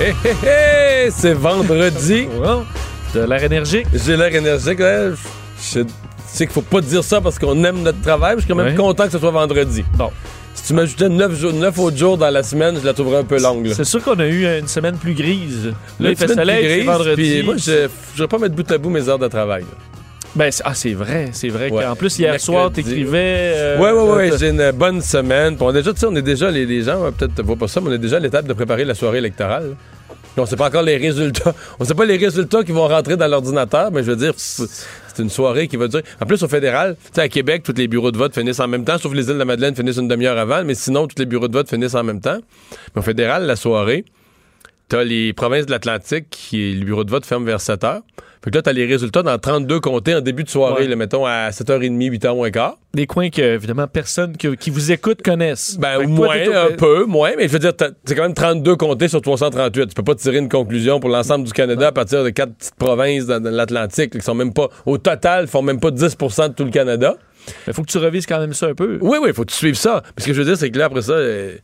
Hé hé hé, c'est vendredi. De l'air énergique. J'ai l'air énergique. là. Je sais qu'il faut pas dire ça parce qu'on aime notre travail. mais Je suis quand même Ouais. content que ce soit vendredi. Bon. Si tu m'ajoutais 9, jours, 9 autres jours dans la semaine, je la trouverais un peu longue. C'est sûr qu'on a eu une semaine plus grise. Là, il fait soleil, c'est vendredi. puis moi, je ne voudrais pas mettre bout à bout mes heures de travail. là. Ben, ah, c'est vrai, c'est vrai Ouais. qu'en plus, hier Mercredi. soir, t'écrivais... euh, Ouais, ouais, ouais, t'as- j'ai une bonne semaine. Puis on, est déjà, tu sais, on est déjà, les, les gens, euh, peut-être voient pas ça, mais on est déjà à l'étape de préparer la soirée électorale. Puis on sait pas encore les résultats. On sait pas les résultats qui vont rentrer dans l'ordinateur, mais je veux dire, c'est c'est une soirée qui va durer. En plus, au fédéral, tu sais, à Québec, tous les bureaux de vote finissent en même temps, sauf les îles de la Madeleine finissent une demi-heure avant, mais sinon, tous les bureaux de vote finissent en même temps. Mais au fédéral, la soirée, t'as les provinces de l'Atlantique qui, le bureau de vote ferme vers 7 heures. Fait que là, t'as les résultats dans 32 comtés en début de soirée, Ouais. là, mettons à 7h30, 8h moins quart. Des coins que, évidemment, personne que- qui vous écoute connaisse. Ben, moins, un peu, moins, mais je veux dire, t'as- c'est quand même 32 comtés sur 338. Tu peux pas tirer une conclusion pour l'ensemble du Canada à partir de quatre petites provinces dans, dans l'Atlantique, qui sont même pas, au total, font même pas 10% de tout le Canada. Il faut que tu revises quand même ça un peu. Oui, oui, faut que tu suives ça. Mais ce que je veux dire, c'est que là, après ça, euh,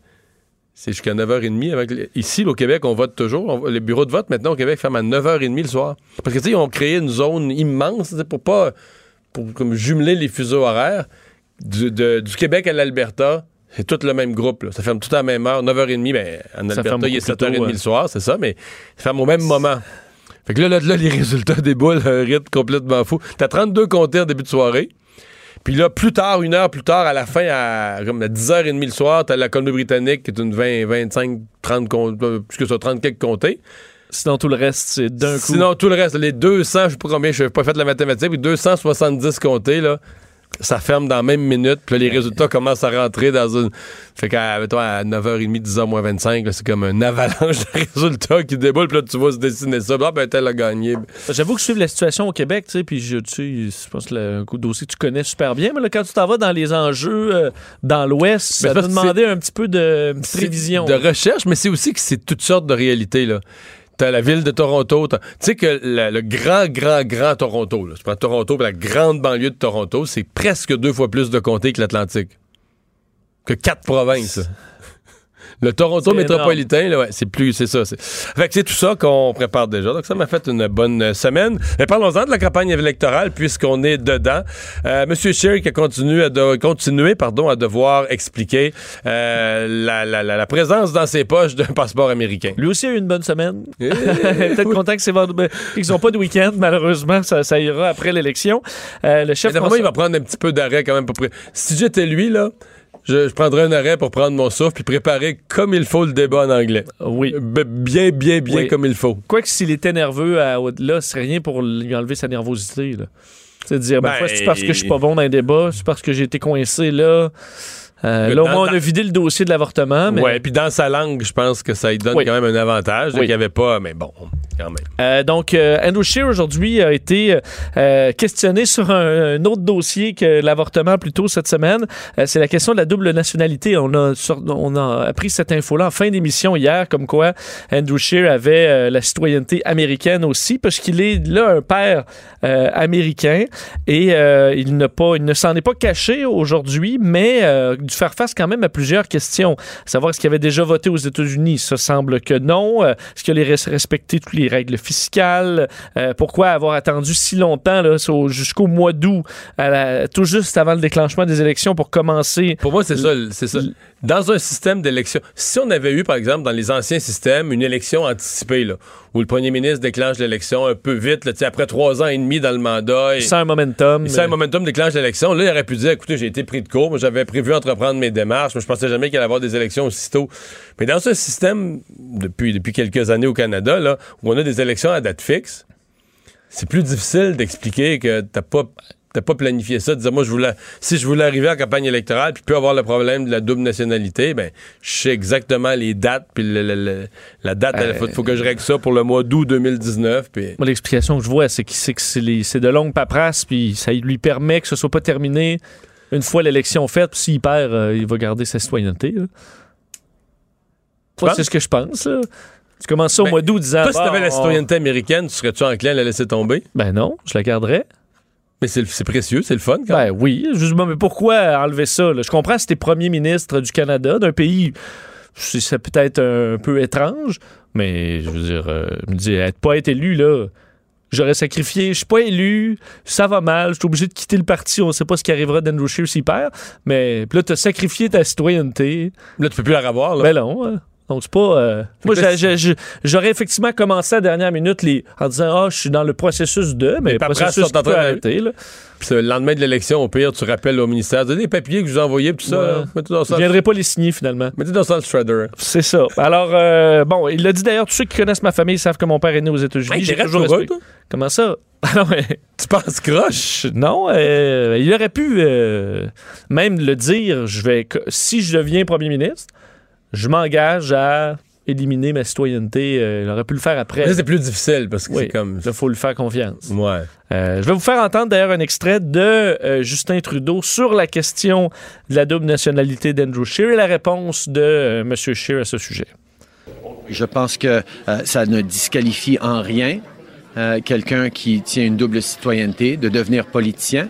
c'est jusqu'à 9h30. Avec les- Ici, au Québec, on vote toujours. On- les bureaux de vote, maintenant, au Québec, ferment à 9h30 le soir. Parce que, tu sais, ils ont créé une zone immense, pour pas, pour comme jumeler les fuseaux horaires. Du, de- du Québec à l'Alberta, c'est tout le même groupe. là. Ça ferme tout à la même heure. 9h30, ben, en Ça Alberta, il est beaucoup plus 7h30 tôt, ouais. le soir, c'est ça, mais ça ferme au même moment. Fait que là, là, là, les résultats déboulent à un rythme complètement fou. T'as 32 comptés en début de soirée. Puis là, plus tard, une heure plus tard, à la fin, à, comme à 10h30 le soir, t'as la Colombie-Britannique qui est une 20, 25, 30, com- euh, plus que ça, 30 quelques comtés. Sinon, tout le reste, c'est d'un coup. Sinon, tout le reste, les 200, je sais pas combien, je n'ai pas fait la mathématique, mais 270 comtés, là, ça ferme dans la même minute. Puis là, les résultats commencent à rentrer dans une... Fait qu'à à 9h30, 10h moins 25, là, c'est comme un avalanche de résultats qui déboule. Puis là, tu vas se dessiner ça. Ah, ben, tel a gagné. J'avoue que je suis la situation au Québec, tu sais, puis je, tu sais, je pense que le dossier que tu connais super bien, mais là, quand tu t'en vas dans les enjeux euh, dans l'Ouest, ça c'est te demandait un petit peu de une petite C'est révision. De recherche, mais c'est aussi que c'est toutes sortes de réalités, là. T'as la ville de Toronto. Tu sais que le grand, grand, grand Toronto, là, tu prends Toronto, la grande banlieue de Toronto, c'est presque deux fois plus de comtés que l'Atlantique. Que quatre provinces. Le Toronto métropolitain, là, ouais, c'est plus, c'est ça. c'est- Fait que c'est tout ça qu'on prépare déjà. Donc ça m'a fait une bonne semaine. Mais parlons-en de la campagne électorale puisqu'on est dedans. Euh, Monsieur Scheer qui a continué à, de- continué, pardon, à devoir expliquer euh, la, la- la- la présence dans ses poches d'un passeport américain. Lui aussi a eu une bonne semaine. Eh, Peut-être content que c'est vendredi. Ils n'ont pas de week-end, malheureusement, ça, ça ira après l'élection. Euh, le chef Mais moi, il François- va prendre un petit peu d'arrêt quand même. Pour Si j'étais lui, là, je, je prendrais un arrêt pour prendre mon souffle puis préparer comme il faut le débat en anglais. Oui. B- Bien, bien, bien Oui. comme il faut. Quoique s'il était nerveux à, là, ce serait rien pour lui enlever sa nervosité. Là. C'est de dire, ben, Ben, c'est parce que je suis pas bon dans les débats, c'est parce que j'ai été coincé là. Euh, là, au moins, on a vidé le dossier de l'avortement. Mais, Ouais, puis dans sa langue, je pense que ça lui donne Oui. quand même un avantage. Oui. qu'il n'y avait pas, mais bon, quand même. Euh, donc, euh, Andrew Scheer aujourd'hui a été questionné sur un, un autre dossier que l'avortement plus tôt cette semaine. C'est la question de la double nationalité. On a, sur- on a appris cette info-là en fin d'émission hier, comme quoi Andrew Scheer avait la citoyenneté américaine aussi, parce qu'il est là un père américain et il, pas, il ne s'en est pas caché aujourd'hui, mais euh, dû faire face quand même à plusieurs questions. Savoir est-ce qu'il avait déjà voté aux États-Unis? Ça semble que non. Euh, Est-ce qu'il a res- respecté toutes les règles fiscales? Euh, pourquoi avoir attendu si longtemps, jusqu'au mois d'août, tout juste avant le déclenchement des élections pour commencer? Pour moi, c'est ça, c'est ça. Dans un système d'élection, si on avait eu, par exemple, dans les anciens systèmes, une élection anticipée, là, où le premier ministre déclenche l'élection un peu vite, là, après trois ans et demi dans le mandat, et, Sans un momentum. et ça, un momentum déclenche l'élection, là, il aurait pu dire, écoutez, j'ai été pris de court, moi, j'avais prévu entreprendre mes démarches, mais je pensais jamais qu'il allait avoir des élections aussitôt. Mais dans ce système, depuis, depuis quelques années au Canada, là, où on a des élections à date fixe, c'est plus difficile d'expliquer que t'as pas t'as pas planifié ça, dire moi je voulais si je voulais arriver en campagne électorale puis plus avoir le problème de la double nationalité, ben je sais exactement les dates puis le- le- le- la date, il faut, faut que je règle ça pour le mois d'août 2019 puis Moi, l'explication que je vois, c'est que c'est de longues paperasses, puis ça lui permet que ce soit pas terminé une fois l'élection faite. S'il perd, euh, il va garder sa citoyenneté. Moi, c'est ce que je pense. là. Tu commences ça au Ben, mois d'août disant. toi si t'avais la on- citoyenneté américaine, tu serais-tu enclin à la laisser tomber? Ben non, je la garderais. Mais c'est précieux, c'est le fun quand même. Ben oui. Juste, mais pourquoi enlever ça? là? Je comprends si t'es premier ministre du Canada, d'un pays, c'est peut-être un peu étrange, mais je veux dire, euh, je me dis, être pas être élu, là, j'aurais sacrifié, je suis pas élu, ça va mal, je suis obligé de quitter le parti, on sait pas ce qui arrivera d'Andrew Scheer s'il perd, mais puis là, t'as sacrifié ta citoyenneté. Là tu peux plus la revoir là. Ben non. hein. Donc, c'est pas. euh, Moi, j'aurais effectivement commencé à la dernière minute les... en disant Ah, je suis dans le processus de, mais le processus sont en train de- arrêter, là. Puis le lendemain de l'élection, au pire, tu rappelles au ministère, des papiers que je vous ai envoyés, puis ça, Ouais. là, mettez dans ça. Je viendrai pas les signer finalement. Mettez dans ça le shredder. C'est ça. Alors, euh, bon, il l'a dit d'ailleurs, tous ceux qui connaissent ma famille savent que mon père est né aux États-Unis. Hey, J'ai toujours heureux, toi? Comment ça? Ah non, mais- Tu penses croche? non, euh, il aurait pu euh, même le dire, je vais, si je deviens premier ministre, je m'engage à éliminer ma citoyenneté. Euh, il aurait pu le faire après. Là, c'est plus difficile parce que Oui. c'est comme. Il faut lui faire confiance. Ouais. Euh, je vais vous faire entendre d'ailleurs un extrait de euh, Justin Trudeau sur la question de la double nationalité d'Andrew Scheer et la réponse de euh, M. Scheer à ce sujet. Je pense que euh, ça ne disqualifie en rien euh, quelqu'un qui tient une double citoyenneté de devenir politicien,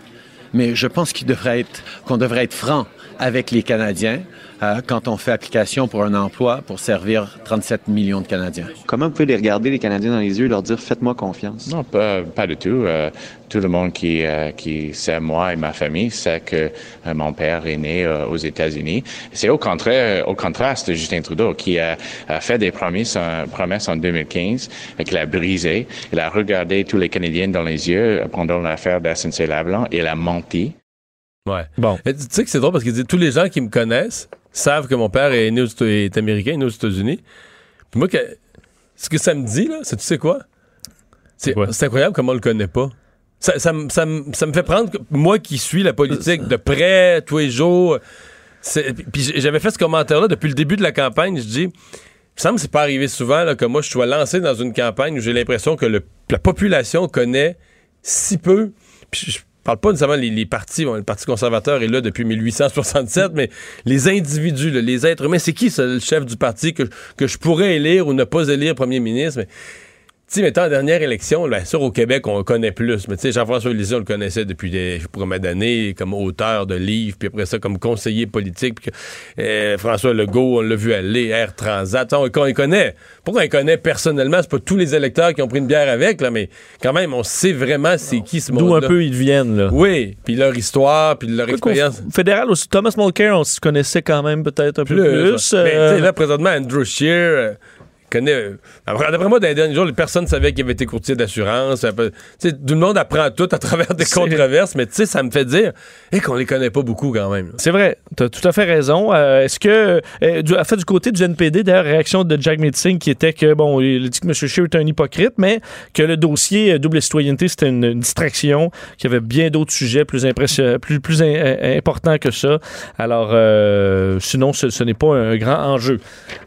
mais je pense qu'il devrait être qu'on devrait être franc avec les Canadiens euh, quand on fait application pour un emploi pour servir 37 millions de Canadiens. Comment vous pouvez les regarder, les Canadiens, dans les yeux et leur dire faites-moi confiance? Non, pas, pas du tout. Euh, tout le monde qui, euh, qui sait moi et ma famille sait que euh, mon père est né euh, aux États-Unis. C'est au contraire, au contraste de Justin Trudeau qui a, a fait des promesses en, promesses en 2015, euh, qu'il a brisé. Il a regardé tous les Canadiens dans les yeux pendant l'affaire d'SNC Lavalin et il a menti. Ouais. Bon. Mais tu sais que c'est drôle parce qu'il dit tous les gens qui me connaissent savent que mon père est né aux est américain, est né aux États-Unis. Puis moi, que, ce que ça me dit, là, c'est tu sais quoi? C'est c'est incroyable comment on le connaît pas. Ça, ça, me- ça me- ça me fait prendre, que- moi qui suis la politique de près tous les jours, puis j'avais fait ce commentaire-là depuis le début de la campagne, je dis, il me semble que c'est pas arrivé souvent là, que moi je sois lancé dans une campagne où j'ai l'impression que le- la population connaît si peu. Puis je parle pas nécessairement les, les partis. Le Parti conservateur est là depuis 1867, mais les individus, les êtres humains, c'est qui le chef du parti que, que je pourrais élire ou ne pas élire premier ministre? Sais, mettons, en dernière élection, bien sûr, au Québec, on le connaît plus. Mais tu sais, Jean-François Lisée, on le connaissait depuis des, je d'années comme auteur de livres, puis après ça, comme conseiller politique. Puis que, euh, François Legault, on l'a vu aller, Air Transat. On, on le connaît. Pourquoi on le connaît personnellement? C'est pas tous les électeurs qui ont pris une bière avec, là, mais quand même, on sait vraiment c'est qui ce D'où un peu ils viennent, là. Oui, puis leur histoire, puis leur expérience. fédéral aussi, Thomas Mulcair, on se connaissait quand même peut-être un peu plus. Mais euh, tu sais, là, présentement, Andrew Shear connaît. euh, après- D'après moi, dans les derniers jours, personne ne savait qu'il avait été courtier d'assurance. Tout le monde apprend tout à travers des controverses, mais tu sais, ça me fait dire et qu'on les connaît pas beaucoup quand même. C'est vrai, tu as tout à fait raison. Euh, Est-ce que, euh, du, en fait, du côté du NPD, d'ailleurs, réaction de Jack Metzing qui était que, bon, il dit que M. Scheer est un hypocrite, mais que le dossier euh, double citoyenneté, c'était une, une distraction, qu'il y avait bien d'autres sujets plus, plus, plus in- in- importants que ça. Alors, euh, sinon, ce, ce n'est pas un grand enjeu.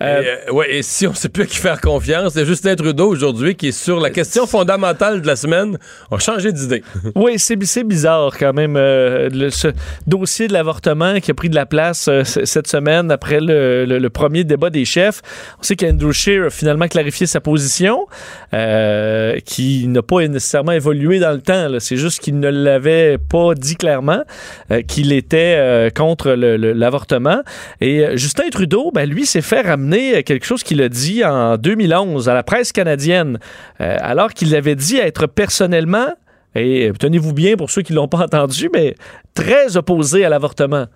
Euh, Et, si on sait plus à qui faire confiance, c'est Justin Trudeau aujourd'hui qui est sur la question fondamentale de la semaine, a changé d'idée. Oui, c'est bizarre quand même, euh, ce dossier de l'avortement qui a pris de la place euh, cette semaine après le, premier débat des chefs. On sait qu'Andrew Scheer a finalement clarifié sa position, euh, qui n'a pas nécessairement évolué dans le temps. C'est juste qu'il ne l'avait pas dit clairement, qu'il était contre l'avortement. Et Justin Trudeau, ben, lui, s'est fait ramener quelque chose qu'il a dit en 2011 à la presse canadienne, euh, alors qu'il avait dit être personnellement et euh, tenez-vous bien pour ceux qui l'ont pas entendu, mais très opposé à l'avortement.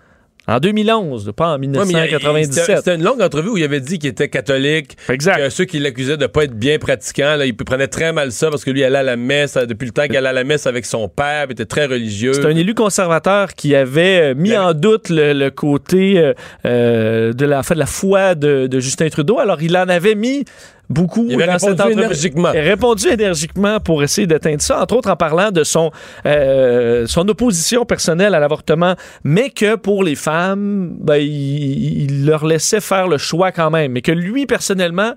En 2011, pas en Ouais, mais il y a- il- 1997. C'était c'était une longue entrevue où il avait dit qu'il était catholique, exact. que ceux qui l'accusaient de pas être bien pratiquant, là, il prenait très mal ça parce que lui allait à la messe euh, depuis le temps qu'il allait à la messe avec son père, il était très religieux. C'est un élu conservateur qui avait euh, mis en doute le, le côté euh, de, la, de foi de, de Justin Trudeau. Alors, il en avait mis beaucoup. Il avait dans cette répondu entrevue. énergiquement. Il a répondu énergiquement pour essayer d'atteindre ça, entre autres en parlant de son, euh, son opposition personnelle à l'avortement, mais que pour les femmes, ben, il, il leur laissait faire le choix quand même, mais que lui, personnellement,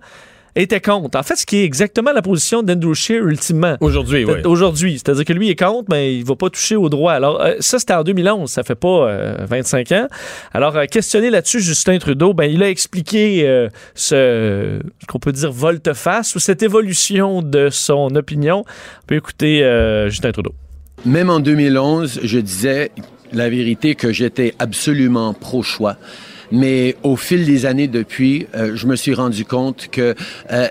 était contre. En fait, ce qui est exactement la position d'Andrew Scheer ultimement. Aujourd'hui, oui. Aujourd'hui. C'est-à-dire que lui est contre, mais il va pas toucher au droit. Alors, euh, ça, c'était en 2011. Ça fait pas euh, 25 ans. Alors, euh, questionné là-dessus, Justin Trudeau, ben, il a expliqué euh, ce, ce qu'on peut dire volte-face ou cette évolution de son opinion. On peut écouter euh, Justin Trudeau. Même en 2011, je disais la vérité que j'étais absolument pro-choix. Mais au fil des années depuis, euh, je me suis rendu compte que euh,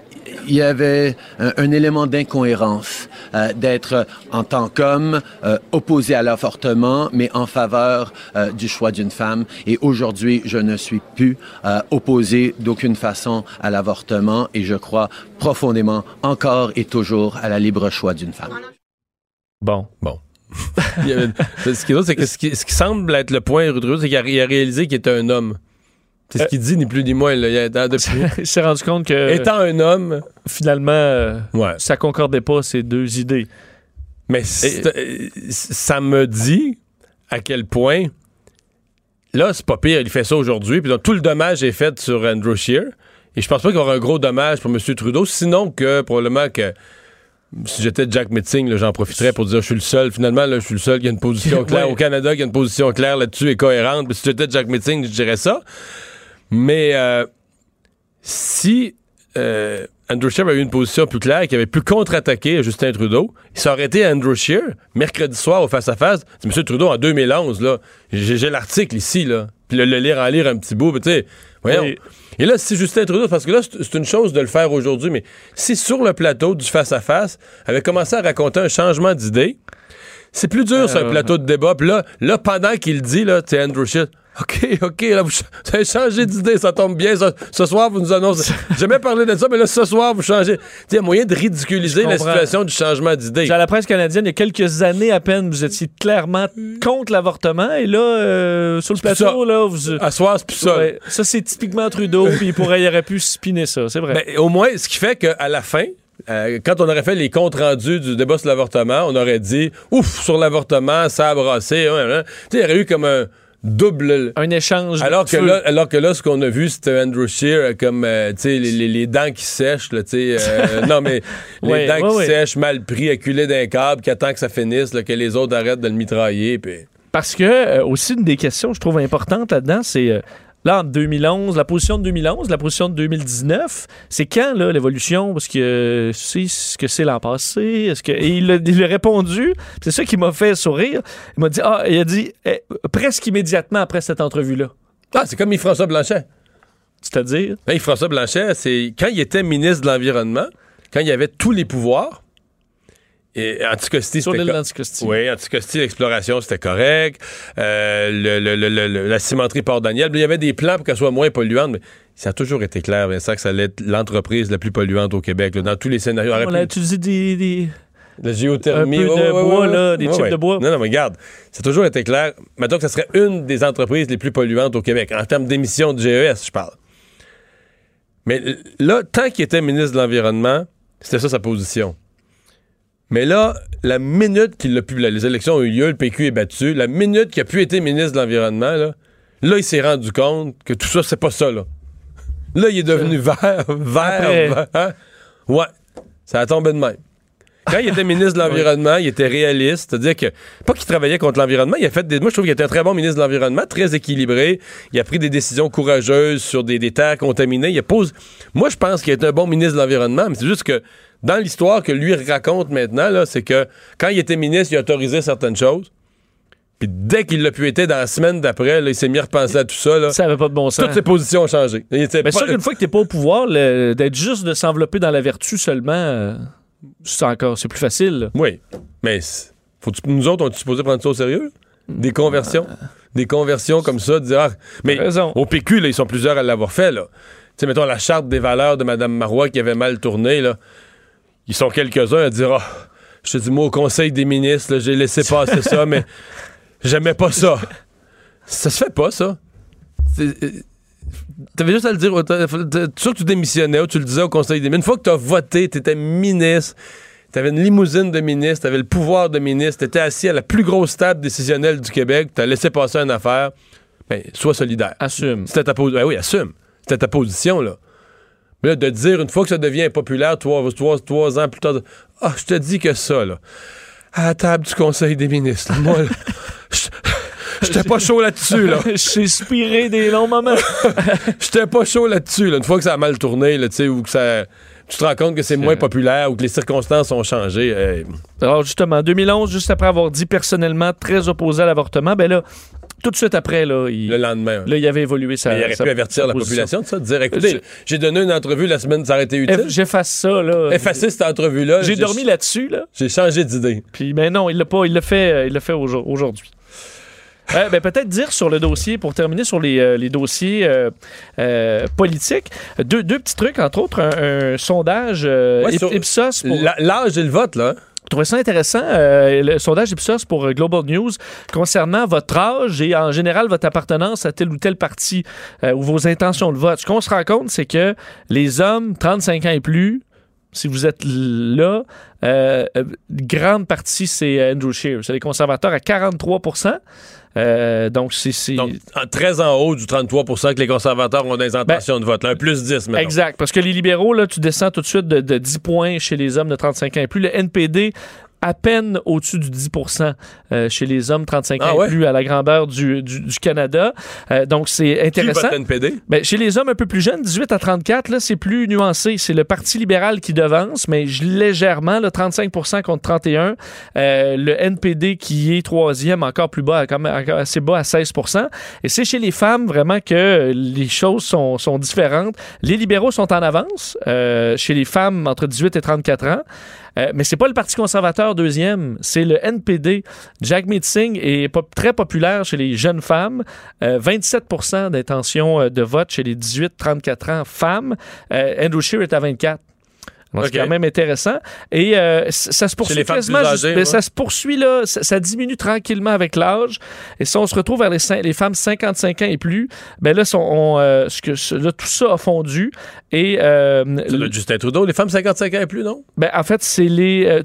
il y avait un, élément d'incohérence euh, d'être en tant qu'homme euh, opposé à l'avortement, mais en faveur euh, du choix d'une femme. Et aujourd'hui, je ne suis plus euh, opposé d'aucune façon à l'avortement et je crois profondément encore et toujours à la libre choix d'une femme. Bon. Bon. Ce qui est drôle, c'est que ce qui, ce qui semble être le point Trudeau, c'est qu'il a, réalisé qu'il était un homme. C'est ce Euh. qu'il dit, ni plus ni moins. là. Il depuis- il s'est rendu compte que étant un homme, finalement, euh, ouais. ça concordait pas ces deux idées. Mais euh, ça me dit à quel point. Là, c'est pas pire, il fait ça aujourd'hui. Puis donc, tout le dommage est fait sur Andrew Scheer. Et je pense pas qu'il y aura un gros dommage pour M. Trudeau, sinon que probablement que si j'étais Jack Metzing, j'en profiterais pour dire je suis le seul. Finalement, là, je suis le seul qui a une position claire. Ouais. Au Canada, qui a une position claire là-dessus et cohérente. Puis si j'étais Jack Metzing, je dirais ça. Mais euh, si euh, Andrew Scheer avait eu une position plus claire, qui avait pu contre-attaquer Justin Trudeau, ça aurait été Andrew Scheer, mercredi soir au face-à-face. C'est M. Trudeau en 2011, là. J'ai l'article ici, là. Puis le, le lire en lire un petit bout, tu sais, voyons. Oui. Et là, si Justin Trudeau, parce que là, c'est une chose de le faire aujourd'hui, mais si sur le plateau du face-à-face, avait commencé à raconter un changement d'idée, c'est plus dur sur un Euh, plateau de débat. Puis là, là, pendant qu'il dit, là, tu Andrew Scheer, OK, OK, là, vous, vous avez changé d'idée, ça tombe bien. Ce, ce soir, vous nous annoncez. J'ai jamais parlé de ça, mais là, ce soir, vous changez. Il y a moyen de ridiculiser la situation du changement d'idée. À la presse canadienne, il y a quelques années à peine, vous étiez clairement contre l'avortement. Et là, euh, sur le plateau, là, vous. À soir, c'est plus ça. Ouais, ça, c'est typiquement Trudeau, puis il, pourrait, il aurait pu spinner ça, c'est vrai. Ben, au moins, ce qui fait qu'à la fin, euh, quand on aurait fait les comptes rendus du débat sur l'avortement, on aurait dit ouf, sur l'avortement, ça a brassé. hein, hein. Sais, il y aurait eu comme un double. un échange. de Alors que, feu. là, alors que là, ce qu'on a vu, c'était Andrew Scheer euh, comme, euh, tu sais, les, les- les dents qui sèchent, là, tu sais. euh, non, mais les Ouais, dents ouais, qui ouais. sèchent, mal pris, acculé d'un câble, qui attend que ça finisse, là, que les autres arrêtent de le mitrailler, puis... Parce que, euh, aussi, une des questions, je trouve importante là-dedans, c'est. Euh, Là, en 2011, la position de 2011, la position de 2019, c'est quand, là, l'évolution? Parce que euh, tu sais ce que c'est l'an passé? Est-ce que... Et il a, il a répondu, c'est ça qui m'a fait sourire. Il m'a dit, ah, il a dit, eh, presque immédiatement après cette entrevue-là. Ah, c'est comme Yves-François Blanchet. C'est-à-dire, Ben, Yves-François Blanchet, c'est quand il était ministre de l'Environnement, quand il avait tous les pouvoirs, et Anticosti, sur l'île co- d'Anticosti. Oui, Anticosti, l'exploration, c'était correct. Euh, le- le- le- le- le- la cimenterie Port-Daniel, il y avait des plans pour qu'elle soit moins polluante, mais ça a toujours été clair, Vincent, que ça allait être l'entreprise la plus polluante au Québec, là, dans tous les scénarios. On aurait On a pu- utilisé des, des- la géothermie. Un peu de ouais, ouais, bois, ouais, là, ouais. des ouais. de bois. Non, non, mais regarde, ça a toujours été clair. Mettons que ça serait une des entreprises les plus polluantes au Québec, en termes d'émissions de GES, je parle. Mais là, tant qu'il était ministre de l'Environnement, c'était ça sa position. Mais là, la minute qu'il a pu, là, les élections ont eu lieu, le PQ est battu, la minute qu'il a pu être ministre de l'Environnement, là, là, il s'est rendu compte que tout ça, c'est pas ça, là. Là, il est devenu vert, vert, vert. hein? Ouais, ça a tombé de même. Quand il était ministre de l'Environnement, il était réaliste, c'est-à-dire que, pas qu'il travaillait contre l'environnement, il a fait des. Moi, je trouve qu'il était un très bon ministre de l'Environnement, très équilibré. Il a pris des décisions courageuses sur des, des terres contaminées. Il a pose... Moi, je pense qu'il est un bon ministre de l'Environnement, mais c'est juste que dans l'histoire que lui raconte maintenant, là, c'est que quand il était ministre, il a autorisé certaines choses. Puis dès qu'il l'a pu être, dans la semaine d'après, là, il s'est mis à repenser à tout ça. Là. Ça avait pas de bon sens. Toutes ses positions ont changé. Mais pas- sûr qu'une fois que t'es pas au pouvoir, le- d'être juste de s'envelopper dans la vertu seulement, euh, c'est encore, c'est plus facile. là. Oui, mais c'est- faut nous autres, on est supposé prendre ça au sérieux? Des conversions? Des conversions comme ça, de dire... ah, mais raison. au PQ, là, ils sont plusieurs à l'avoir fait. Là. Tu sais, mettons, la charte des valeurs de Mme Marois qui avait mal tourné, là. Ils sont quelques-uns à dire Ah, je te dis, moi, au Conseil des ministres, j'ai laissé passer ça, mais j'aimais pas ça. Ça se fait pas, ça. Euh, T'avais juste à le dire. que tu démissionnais ou tu le disais au conseil des ministres. Une fois que t'as voté, t'étais ministre, t'avais une limousine de ministre, t'avais le pouvoir de ministre, t'étais assis à la plus grosse table décisionnelle du Québec, t'as laissé passer une affaire. Ben, sois solidaire. Assume. C'était ta position. Ben oui, assume. C'était ta position, là. Mais là, de dire, une fois que ça devient impopulaire, trois, trois, trois ans plus tard, ah, je te dis que ça, là, à la table du Conseil des ministres, moi, là, je- j'étais pas chaud là-dessus, là. J'ai inspiré des longs moments. J'étais pas chaud là-dessus, là. Une fois que ça a mal tourné, là, tu sais, ou que ça... Tu te rends compte que c'est moins populaire ou que les circonstances ont changé. hey, Alors justement, en 2011, juste après avoir dit personnellement très opposé à l'avortement, ben là, tout de suite après, là, il, le lendemain. là, il avait évolué sa. Mais il aurait sa pu avertir la population de ça, de dire, écoutez, j'ai donné une entrevue la semaine, ça aurait été utile. Eff- J'efface ça, là. Effacez cette entrevue-là. J'ai dormi là-dessus, là. J'ai changé d'idée. Puis, mais non, il l'a pas. Il l'a fait, euh, il l'a fait aujourd- aujourd'hui. Euh, ben, peut-être dire sur le dossier, pour terminer sur les, euh, les dossiers euh, politiques, deux, deux petits trucs, entre autres, un, un sondage Ouais, Ipsos pour, L'âge et le vote, là. Je trouvais ça intéressant, euh, le sondage Ipsos pour euh, Global News concernant votre âge et en général votre appartenance à tel ou tel parti euh, ou vos intentions de vote? Ce qu'on se rend compte, c'est que les hommes 35 ans et plus, si vous êtes là, euh, euh, grande partie, c'est Andrew Scheer. C'est les conservateurs à 43% Euh, Donc, c'est... très en haut du 33% que les conservateurs ont des intentions de vote. Là, un plus 10, maintenant. Exact. Parce que les libéraux, là, tu descends tout de suite de, de 10 points chez les hommes de 35 ans et plus. Le NPD, à peine au-dessus du 10% euh, chez les hommes 35 ans Ah et ouais? plus à la grandeur du, du- du Canada. Euh, donc, c'est Qui intéressant. vote NPD? Ben, chez les hommes un peu plus jeunes, 18 à 34, là, c'est plus nuancé. C'est le Parti libéral qui devance, mais légèrement, là, 35% contre 31. Euh, le NPD qui est troisième, encore plus bas, quand même assez bas à 16% Et c'est chez les femmes vraiment que les choses sont, sont différentes. Les libéraux sont en avance. euh, chez les femmes, entre 18 et 34 ans. Euh, mais c'est pas le Parti conservateur deuxième, c'est le NPD. Jack Singh est très populaire chez les jeunes femmes. Euh, 27% d'intention euh, de vote chez les 18-34 ans femmes. Euh, Andrew Scheer est à 24. C'est quand même intéressant. Et euh, ça se poursuit quasiment âgées, ben, ouais. ça se poursuit là, ça, ça diminue tranquillement avec l'âge. Et si on se retrouve vers les, femmes 55 ans et plus, ben là, sont- on, euh, ce que, là, tout ça a fondu. Et euh, être Justin Trudeau. Les femmes 55 ans et plus, non? ben, en fait, c'est les. euh,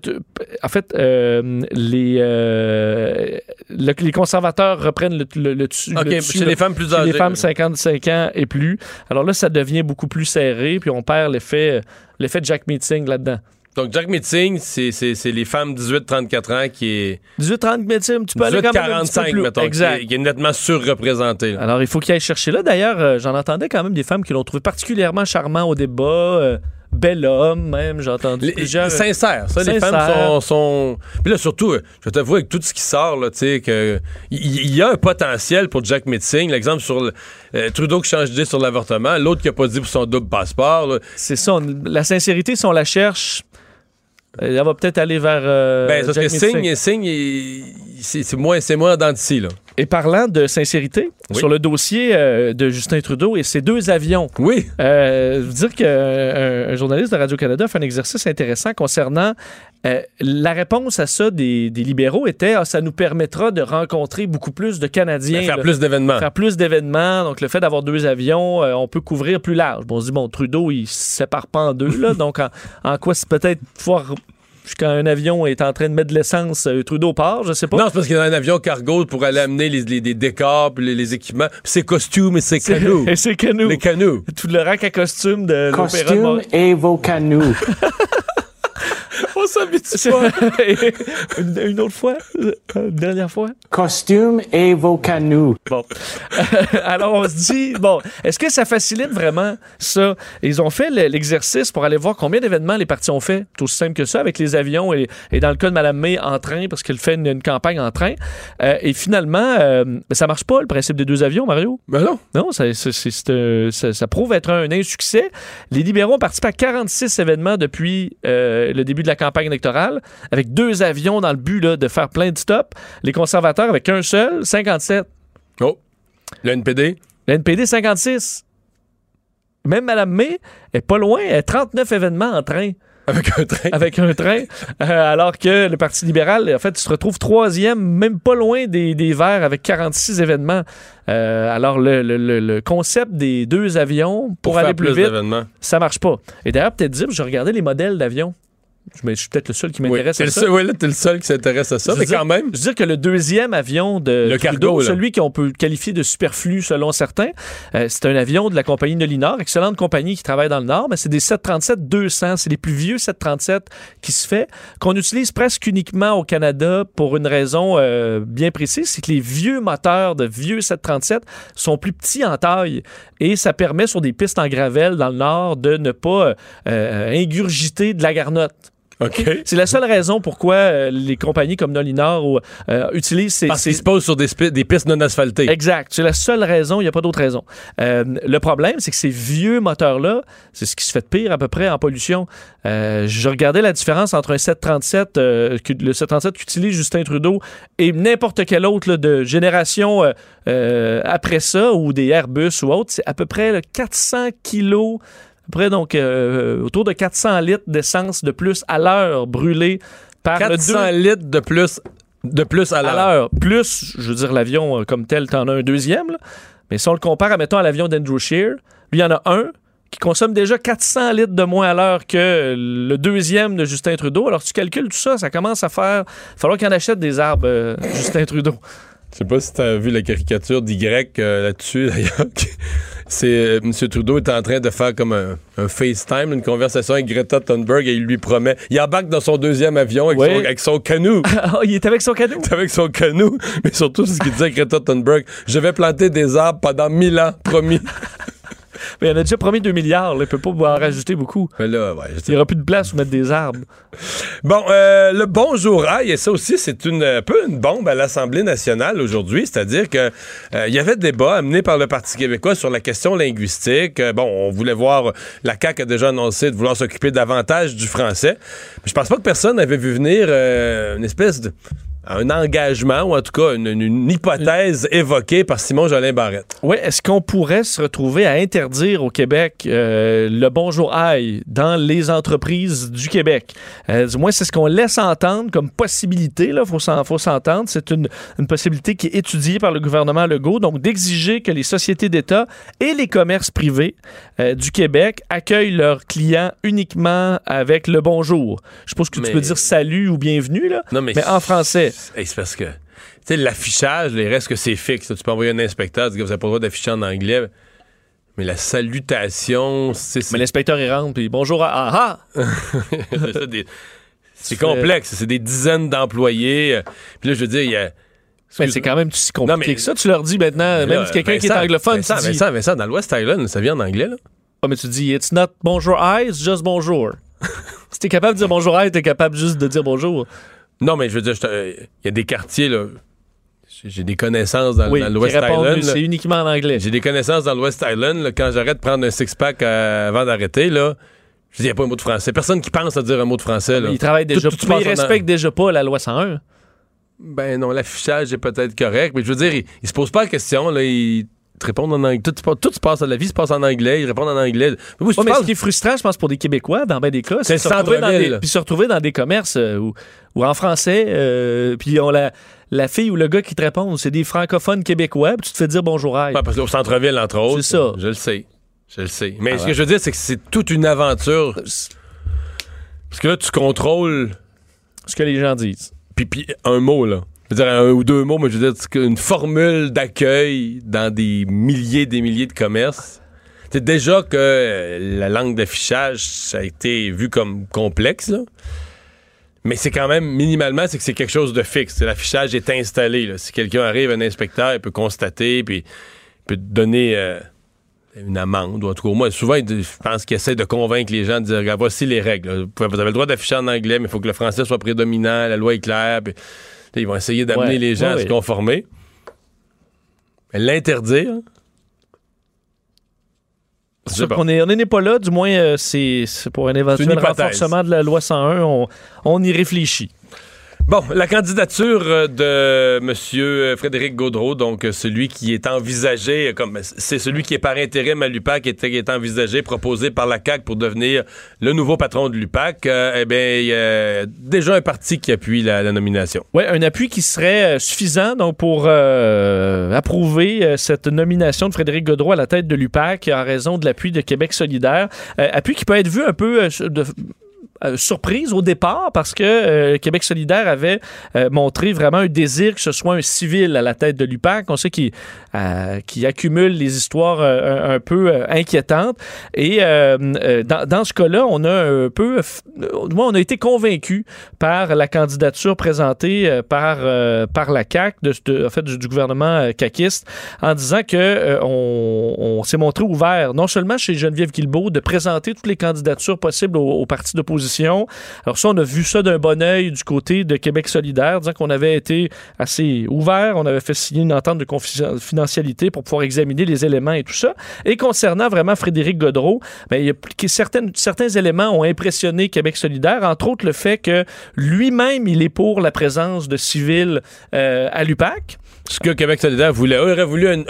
en fait, euh, les, euh, le- les conservateurs reprennent le, le, le le dessus, là, les femmes plus âgées. les femmes 55 ans et plus. Alors là, ça devient beaucoup plus serré, puis on perd l'effet, l'effet de Jack Meeting là-dedans. Donc, Jack Meeting, c'est les femmes 18-34 ans qui est. 18-30 médecins, tu peux aller 18-45, plus- mettons, qui Exact. est, qui est nettement surreprésenté. là. Alors, il faut qu'il aille chercher là. D'ailleurs, euh, j'en entendais quand même des femmes qui l'ont trouvé particulièrement charmant au débat. euh, bel homme, même, j'ai entendu Les- plusieurs. sincère, ça, les femmes sont, sont- Puis là, surtout, euh, je vais t'avouer, avec tout ce qui sort, là, tu sais, que il il y, a un potentiel pour Jack Metzing. L'exemple sur le- euh, Trudeau qui change d'idée sur l'avortement, l'autre qui a pas dit pour son double passeport. C'est ça. on- la sincérité, si on la cherche, euh, elle va peut-être aller vers. euh, ben, parce que. Singh, Singh, c'est moins, c'est moins en scie, là. Et parlant de sincérité, Oui. sur le dossier euh, de Justin Trudeau et ses deux avions, Oui. euh, je veux dire qu'un un journaliste de Radio-Canada fait un exercice intéressant concernant euh, la réponse à ça des, des libéraux était ah, ça nous permettra de rencontrer beaucoup plus de Canadiens. Faire là. plus d'événements. Faire plus d'événements. Donc, le fait d'avoir deux avions, euh, on peut couvrir plus large. Bon, on se dit, bon, Trudeau, il se sépare pas en deux, là. donc, en, en quoi c'est peut-être pouvoir. Quand un avion est en train de mettre de l'essence, euh, Trudeau part, je sais pas. Non, c'est parce qu'il y a un avion cargo pour aller amener les, les- les décors, puis les, les équipements, puis ses costumes et ses canaux. Et que nous. les canaux. Tout le rack à costume de l'Opéra de Costume Montréal. et vos canaux. On s'habitue pas. une, une autre fois? Euh, Une dernière fois? Costume et vos canaux. Bon. Alors, on se dit, bon, est-ce que ça facilite vraiment ça? Ils ont fait le- l'exercice pour aller voir combien d'événements les partis ont fait. C'est aussi simple que ça, avec les avions et, et dans le cas de Mme May, en train, parce qu'elle fait une, une campagne en train. Euh, et finalement, euh, ben, ça marche pas, le principe des deux avions, Mario? Ben non. Non, ça, c'est- c'est- c'est un- ça, ça prouve être un insuccès. Les libéraux ont participé à 46 événements depuis euh, le début de la campagne électorale, avec deux avions dans le but là, de faire plein de stops. Les conservateurs, avec un seul, 57. Oh. Le NPD. Le NPD, 56. Même Mme May est pas loin, elle a 39 événements en train. Avec un train. avec un train, euh, alors que le Parti libéral, en fait, se retrouve troisième, même pas loin des, des Verts, avec 46 événements. Euh, alors, le, le- concept des deux avions pour, aller plus, vite, ça marche pas. Et d'ailleurs, peut-être dire, je regardais les modèles d'avions. Je, suis peut-être le seul qui Oui, m'intéresse à ça. seul, là, t'es le seul qui s'intéresse à ça, Je mais dire- quand même. Je veux dire que le deuxième avion de Le Trudeau, cargo, celui qu'on peut qualifier de superflu selon certains, euh, c'est un avion de la compagnie Nolinor, excellente compagnie qui travaille dans le Nord, mais c'est des 737-200, c'est les plus vieux 737 qui se fait, qu'on utilise presque uniquement au Canada pour une raison euh, bien précise, c'est que les vieux moteurs de vieux 737 sont plus petits en taille et ça permet sur des pistes en gravelle dans le Nord de ne pas euh, euh, ingurgiter de la garnotte. C'est la seule raison pourquoi euh, les compagnies comme Nolinor ou, euh, utilisent ces, Parce ces- se pose sur des, pistes non asphaltées. Exact. C'est la seule raison. Il n'y a pas d'autre raison. Euh, le problème, c'est que ces vieux moteurs-là, c'est ce qui se fait de pire à peu près en pollution. Je regardais la différence entre un 737, euh, que- le 737 qu'utilise Justin Trudeau et n'importe quel autre là, de génération après ça, ou des Airbus ou autres. C'est à peu près là, 400 kilos, à peu près donc euh, autour de 400 litres d'essence de plus à l'heure brûlée par le 400 deux- litres de plus, de plus à l'heure. Plus, je veux dire, l'avion euh, comme tel, t'en as un deuxième. là. Mais si on le compare, à, mettons, à l'avion d'Andrew Shear, lui, il y en a un qui consomme déjà 400 litres de moins à l'heure que le deuxième de Justin Trudeau. Alors, tu calcules tout ça, ça commence à faire... Il va falloir qu'il en achète des arbres, euh, Justin Trudeau. Je sais pas si tu as vu la caricature d'Y euh, là-dessus, d'ailleurs. C'est euh, M. Trudeau est en train de faire comme un, un FaceTime, une conversation avec Greta Thunberg et il lui promet. Il embarque dans son deuxième avion avec, Oui. son, avec son canot. Ah, il est avec son cadeau. avec son canot, mais surtout ce qu'il disait à Greta Thunberg. Je vais planter des arbres pendant mille ans, promis. Mais il en a déjà promis 2 milliards. là. Il peut pas en rajouter beaucoup. Mais là, ouais, je sais Il n'y aura plus de place pour mettre des arbres. Bon, euh, le bonjour aïe, et ça aussi, c'est une, un peu une bombe à l'Assemblée nationale aujourd'hui, c'est-à-dire que euh, il y avait débat amené par le Parti québécois sur la question linguistique. Euh, bon, on voulait voir, la CAQ a déjà annoncé de vouloir s'occuper davantage du français. Mais je pense pas que personne n'avait vu venir euh, une espèce de un engagement, ou en tout cas une, hypothèse évoquée par Simon Jolin Barrette. Oui, est-ce qu'on pourrait se retrouver à interdire au Québec euh, le bonjour aïe dans les entreprises du Québec? Euh, du moins, c'est ce qu'on laisse entendre comme possibilité. Il faut s'en- faut s'entendre. C'est une, une possibilité qui est étudiée par le gouvernement Legault, donc d'exiger que les sociétés d'État et les commerces privés euh, du Québec accueillent leurs clients uniquement avec le bonjour. Je suppose que Mais- tu peux dire salut ou bienvenue, là, Non, mais, mais en français. Hey, c'est parce que, tu sais, l'affichage, il reste que c'est fixe. Tu peux envoyer un inspecteur, dire que vous n'avez pas le droit d'afficher en anglais. Mais la salutation, c'est Mais l'inspecteur, il rentre, puis bonjour, ah ah! c'est ça, des- c'est complexe. C'est des dizaines d'employés. euh, Puis là, je veux dire, il y a. Mais c'est quand même si compliqué Non, mais- que ça. Tu leur dis maintenant, même si quelqu'un qui est anglophone, Vincent, tu dis, Vincent, Vincent, dans l'Ouest Island, ça vient en anglais, là. Ah, mais tu dis, it's not bonjour hi, it's just bonjour. si t'es capable de dire bonjour hi, t'es capable juste de dire bonjour. Non, mais je veux dire, il y a des quartiers, là. J'ai des connaissances dans, Oui, dans l'Ouest Island. c'est uniquement en anglais. J'ai des connaissances dans l'Ouest Island. là, quand j'arrête de prendre un six-pack euh, avant d'arrêter, là, je dis, il n'y a pas un mot de français. Personne qui pense à dire un mot de français. Là. Ils travaillent déjà, Tout- mais ils en- respectent déjà pas la loi 101. Ben non, l'affichage est peut-être correct, mais je veux dire, ils, ils se posent pas la question, là, ils te répondent en anglais. Tout, se passe- tout se passe, la vie se passe en anglais, ils répondent en anglais. Mais oui, si Ouais, tu mais parles- ce qui est frustrant, je pense, pour des Québécois, dans bien des cas, C'est se retrouver dans des, puis se retrouver dans des commerces euh, où, où en français, euh, puis on la, la fille ou le gars qui te répond, c'est des francophones québécois, puis tu te fais dire bonjour hi. Ouais, parce qu'au centre-ville, entre autres. C'est ça. Je le sais. Je le sais. Mais Ah ce que je veux dire, c'est que c'est toute une aventure. Parce que là, tu contrôles. Ce que les gens disent. Puis, puis un mot, là. Je veux dire, un ou deux mots, mais je veux dire, une formule d'accueil dans des milliers des milliers de commerces. C'est déjà que euh, la langue d'affichage, ça a été vu comme complexe, là. Mais c'est quand même, minimalement, c'est que c'est quelque chose de fixe. L'affichage est installé. là. Si quelqu'un arrive, un inspecteur, il peut constater, puis il peut donner euh, une amende, ou en tout cas, moins, souvent, je pense qu'il essaie de convaincre les gens de dire, voici les règles. Vous avez le droit d'afficher en anglais, mais il faut que le français soit prédominant, la loi est claire, puis ils vont essayer d'amener Ouais, les gens ouais, à se conformer. Mais l'interdire, qu'on est- on n'est pas là, du moins, euh, c'est pour un éventuel renforcement de la loi 101, on, on y réfléchit. Bon, la candidature euh, de M. Frédéric Gaudreau, donc euh, celui qui est envisagé, euh, comme c'est celui qui est par intérim à l'UPAC, qui est, envisagé, proposé par la CAQ pour devenir le nouveau patron de l'UPAC, euh, eh bien, il y a déjà un parti qui appuie la, nomination. Oui, un appui qui serait euh, suffisant donc, pour euh, approuver euh, cette nomination de Frédéric Godreau à la tête de l'UPAC en raison de l'appui de Québec solidaire. Euh, appui qui peut être vu un peu euh, de euh, surprise au départ parce que euh, Québec solidaire avait euh, montré vraiment un désir que ce soit un civil à la tête de l'UPAC. On sait qu'il accumule les histoires un, peu inquiétantes. Et dans, dans ce cas-là, on a un peu... on a été convaincu par la candidature présentée par, par la CAQ, de, en fait, du, gouvernement caquiste, en disant que on, s'est montré ouvert, non seulement chez Geneviève Guilbeault, de présenter toutes les candidatures possibles aux, aux partis d'opposition. Alors ça, on a vu ça d'un bon œil du côté de Québec solidaire, disant qu'on avait été assez ouvert, on avait fait signer une entente de confidentialité pour pouvoir examiner les éléments et tout ça. Et concernant vraiment Frédéric Godreau, ben, y certaines, certains éléments ont impressionné Québec solidaire, entre autres le fait que lui-même, il est pour la présence de civils euh, à l'UPAC. Ce que Québec solidaire voulait. Eux auraient voulu un-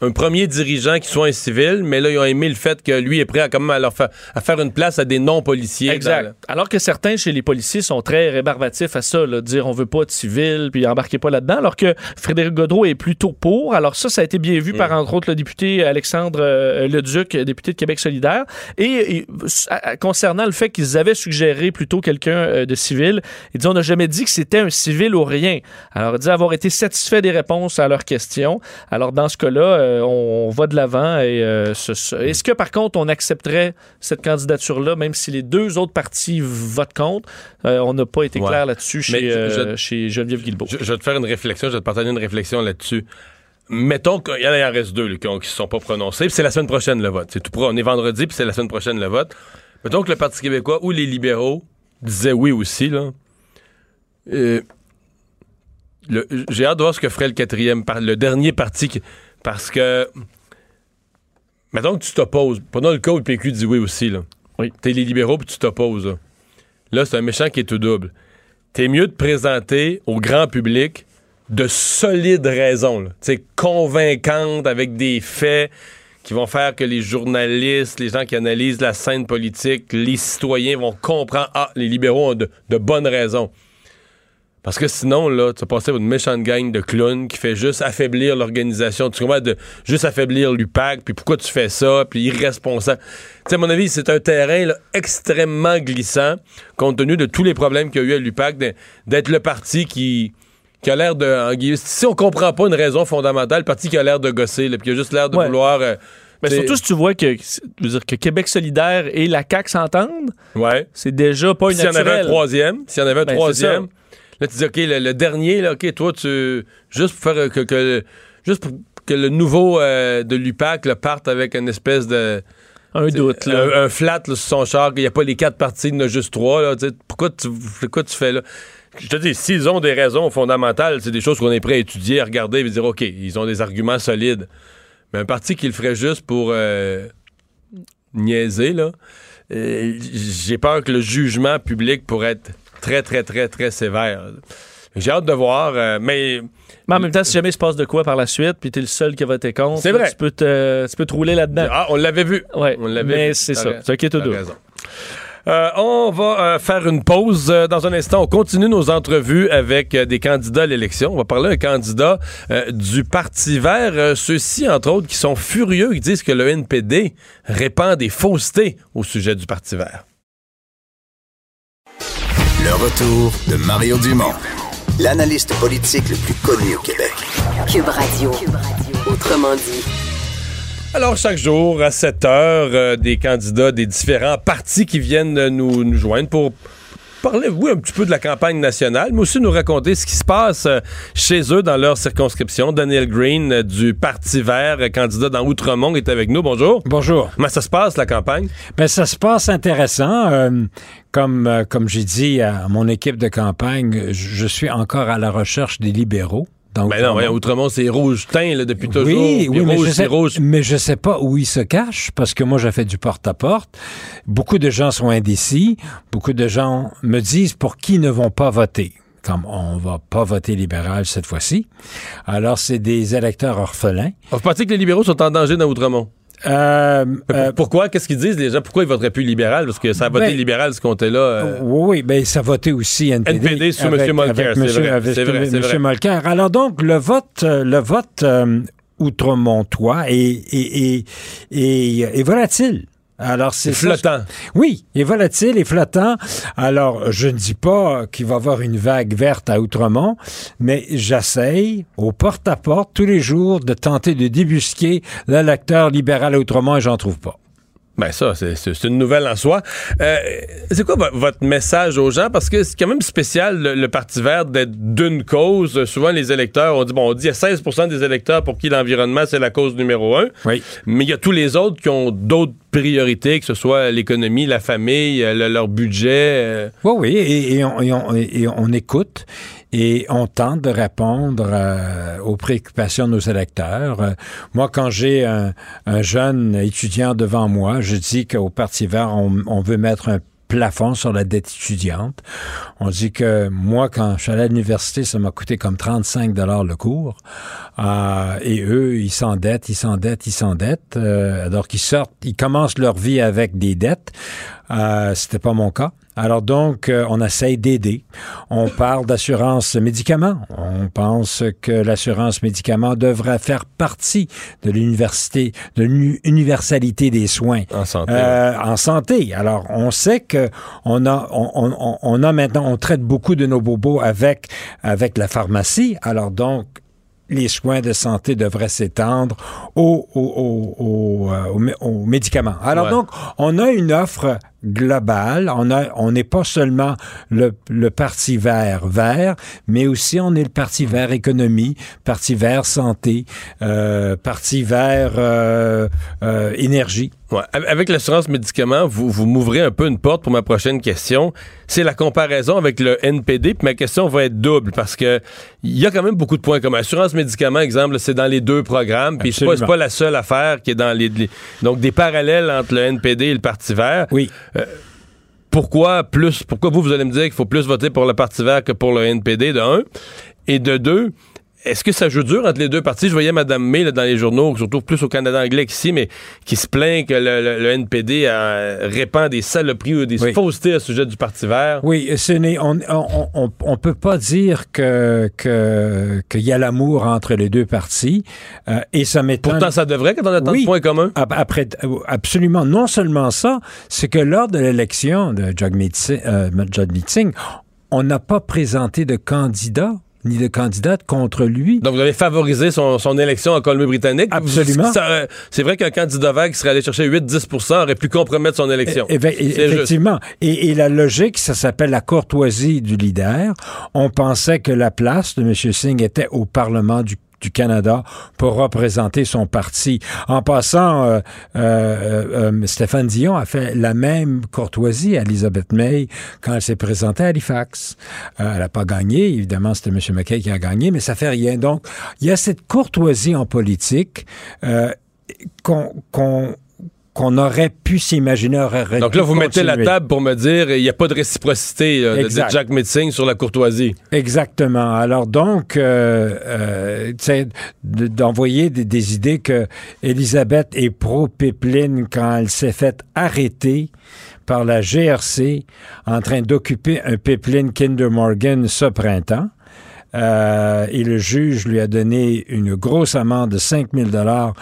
un premier dirigeant qui soit un civil, mais là, ils ont aimé le fait que lui est prêt à, quand même à, leur fa- à faire une place à des non-policiers. Exact. dans Alors que certains chez les policiers sont très rébarbatifs à ça, là, dire on veut pas de civil, puis embarquez pas là-dedans, alors que Frédéric Godreau est plutôt pour. Alors ça, ça a été bien vu par entre autres le député Alexandre euh, Leduc, député de Québec solidaire. Et, et, à- à- concernant le fait qu'ils avaient suggéré plutôt quelqu'un euh, de civil, il dit on n'a jamais dit que c'était un civil ou rien. Alors il dit avoir été satisfait des réponses à leurs questions. Alors dans ce cas-là, euh, on, on va de l'avant. Et euh, ce- ce- est-ce que par contre on accepterait cette candidature-là, même si les deux autres partis votent contre? Euh, On n'a pas été Ouais. clair là-dessus chez, je- chez Geneviève Guilbeault. Je, je vais te faire une réflexion, je vais te partager une réflexion là-dessus. Mettons qu'il y en a- reste deux là, qui ne se sont pas prononcés, puis c'est la semaine prochaine le vote. C'est tout pro. On est vendredi, puis c'est la semaine prochaine le vote. Mettons que le Parti québécois ou les libéraux disaient oui aussi, là. J'ai hâte de voir ce que ferait le quatrième, le dernier parti, qui- parce que. Mettons que tu t'opposes. Pendant le cas où le PQ dit oui aussi, là. Oui. T'es les libéraux, puis tu t'opposes, là. Là, c'est un méchant qui est tout double. T'es mieux de présenter au grand public de solides raisons. Tu sais, convaincantes, avec des faits qui vont faire que les journalistes, les gens qui analysent la scène politique, les citoyens vont comprendre, ah, les libéraux ont de, de bonnes raisons. Parce que sinon, là, tu vas passer pour une méchante gang de clowns qui fait juste affaiblir l'organisation. Tu comprends? De juste affaiblir l'UPAC, puis pourquoi tu fais ça, puis irresponsable. Tu sais, à mon avis, c'est un terrain là, extrêmement glissant, compte tenu de tous les problèmes qu'il y a eu à l'UPAC, d'être le parti qui, qui a l'air de. si on comprend pas une raison fondamentale, le parti qui a l'air de gosser, là, puis qui a juste l'air de Ouais. vouloir. euh, Mais surtout si tu vois que, veux dire, que Québec solidaire et la CAQ s'entendent, Ouais. c'est déjà pas une S'il y en avait un troisième, s'il y en avait un Ben, troisième, là, tu dis, OK, le, le dernier, là, OK, toi, tu. Juste pour faire que. que- juste pour que le nouveau euh, de l'UPAC parte avec une espèce de. Un doute, là. Un, un flat là, sur son char, qu'il n'y a pas les quatre parties, il y en a juste trois. Là, tu sais, pourquoi, tu, pourquoi tu fais là? Je te dis, s'ils ont des raisons fondamentales, c'est des choses qu'on est prêt à étudier, à regarder et dire, OK, ils ont des arguments solides. Mais un parti qui le ferait juste pour euh, niaiser, là, euh, j'ai peur que le jugement public pourrait être très, très, très, très sévère. J'ai hâte de voir, euh, mais Mais en même temps, si jamais il se passe de quoi par la suite, puis t'es le seul qui a voté contre, C'est là, vrai. Tu, peux te, tu peux te rouler là-dedans. ah, on l'avait vu. Ouais, On l'avait mais c'est ça. C'est raison. Euh, on va euh, faire une pause euh, dans un instant. On continue nos entrevues avec des candidats à l'élection. On va parler d'un candidat du Parti vert. Ceux-ci, entre autres, qui sont furieux, qui disent que le NPD répand des faussetés au sujet du Parti vert. Le retour de Mario Dumont, l'analyste politique le plus connu au Québec. Cube Radio. Autrement dit. Alors, chaque jour, à 7 heures, euh, des candidats des différents partis qui viennent nous, nous joindre pour parler, oui, un petit peu de la campagne nationale, mais aussi nous raconter ce qui se passe euh, chez eux dans leur circonscription. Daniel Green euh, du Parti vert, euh, candidat dans Outremont, est avec nous. Bonjour. Bonjour. Comment ça se passe, la campagne? Ben, ça se passe intéressant. Euh, comme euh, comme j'ai dit à mon équipe de campagne, je suis encore à la recherche des libéraux. Donc, Ben non, ouais, Outremont, c'est rouge teint là, depuis toujours. Oui, oui, mais rouge, je, sais, rouge. mais je sais pas où ils se cachent parce que moi, j'ai fait du porte-à-porte. Beaucoup de gens sont indécis. Beaucoup de gens me disent pour qui ne vont pas voter? comme on va pas voter libéral cette fois-ci. Alors, c'est des électeurs orphelins. Vous pensez que les libéraux sont en danger dans Outremont? Euh, euh, Pourquoi? Qu'est-ce qu'ils disent, gens? Pourquoi ils voteraient plus libéral? Parce que ça a voté Ben, libéral, ce comté-là. euh, Oui, oui, ben, ça votait aussi NPD. NPD sous avec- M. Avec c'est vrai, avec M. vrai. Mulcair. Alors donc, le vote, euh, le vote euh, outremontois est, est, est, est, est volatile. Alors, c'est flottant. Oui, est volatile et flottant. Alors, je ne dis pas qu'il va y avoir une vague verte à Outremont, mais j'essaye, au porte-à-porte, tous les jours, de tenter de débusquer l'électeur libéral à Outremont et j'en trouve pas. Ben ça, c'est- une nouvelle en soi. Euh, c'est quoi vo- votre message aux gens? Parce que c'est quand même spécial, le, le Parti vert, d'être d'une cause. Souvent, les électeurs, on dit, bon, on dit, il y a 16 des électeurs pour qui l'environnement, c'est la cause numéro un. Oui. Mais il y a tous les autres qui ont d'autres priorités, que ce soit l'économie, la famille, euh, le- leur budget. euh. Oui, oui, et, et on, et on- et on écoute et on tente de répondre euh, aux préoccupations de nos électeurs. Euh, moi, quand j'ai un, un jeune étudiant devant moi, je dis qu'au Parti vert, on, on veut mettre un plafond sur la dette étudiante. On dit que moi, quand je suis allé à l'université, ça m'a coûté comme 35 dollars le cours. Euh, et eux, ils s'endettent, ils s'endettent, ils s'endettent. Euh, alors qu'ils sortent, ils commencent leur vie avec des dettes. Euh, C'était pas mon cas. Alors donc, euh, on essaye d'aider. On parle d'assurance médicaments. On pense que l'assurance médicaments devrait faire partie de l'université, de l'universalité des soins En santé, Euh, en santé. Alors, on sait que on a, on, on- on a maintenant, on traite beaucoup de nos bobos avec avec la pharmacie. Alors donc, les soins de santé devraient s'étendre aux, aux, aux, aux, euh, aux mé- aux médicaments. Alors Ouais. donc, on a une offre globale. On a, on n'est pas seulement le, le parti vert vert, mais aussi on est le parti vert économie, parti vert santé, euh, parti vert euh, euh, énergie. Ouais. Avec l'assurance médicaments, vous, vous m'ouvrez un peu une porte pour ma prochaine question. C'est la comparaison avec le NPD. Puis ma question va être double parce que il y a quand même beaucoup de points communs. Assurance médicaments, exemple, c'est dans les deux programmes. Puis c'est pas, pas la seule affaire qui est dans les, les- Donc des parallèles entre le NPD et le Parti vert. Oui. Pourquoi plus Pourquoi vous, vous allez me dire qu'il faut plus voter pour le Parti vert que pour le NPD, de un? Et de deux, est-ce que ça joue dur entre les deux partis? Je voyais Mme May là, dans les journaux, surtout plus au Canada anglais qu'ici, mais qui se plaint que le, le- le NPD euh, répand des saloperies ou des Oui. faussetés à sujet du Parti vert. Oui, ce n'est, on, on, on, on peut pas dire que que qu'il y a l'amour entre les deux partis euh, et ça m'étonne. Pourtant, ça devrait quand on a tant Oui. de points communs. Ap- Après, euh, absolument. Non seulement ça, c'est que lors de l'élection de Jagmeet Singh, euh, Jagmeet Singh, on n'a pas présenté de candidat ni de candidate contre lui. Donc, vous avez favorisé son, son élection en Colombie-Britannique. Absolument. C'est vrai qu'un candidat vert qui serait allé chercher 8-10 aurait pu compromettre son élection. Eh, eh, juste. effectivement. Et, et la logique, ça s'appelle la courtoisie du leader. On pensait que la place de M. Singh était au Parlement du du Canada pour représenter son parti. En passant, euh, euh, euh, Stéphane Dion a fait la même courtoisie à Elizabeth May quand elle s'est présentée à Halifax. Elle n'a pas gagné, évidemment, c'était M. McKay qui a gagné, mais ça fait rien. Donc, il y a cette courtoisie en politique qu'on qu'on aurait pu s'imaginer. aurait Donc là, vous mettez la table pour me dire il n'y a pas de réciprocité là, de. Jack Metzing sur la courtoisie. Exactement. Alors donc, euh, euh, d'envoyer des, des idées que Elisabeth est pro-pipeline quand elle s'est faite arrêter par la GRC en train d'occuper un pipeline Kinder Morgan ce printemps. Euh, et le juge lui a donné une grosse amende de 5 000 dollars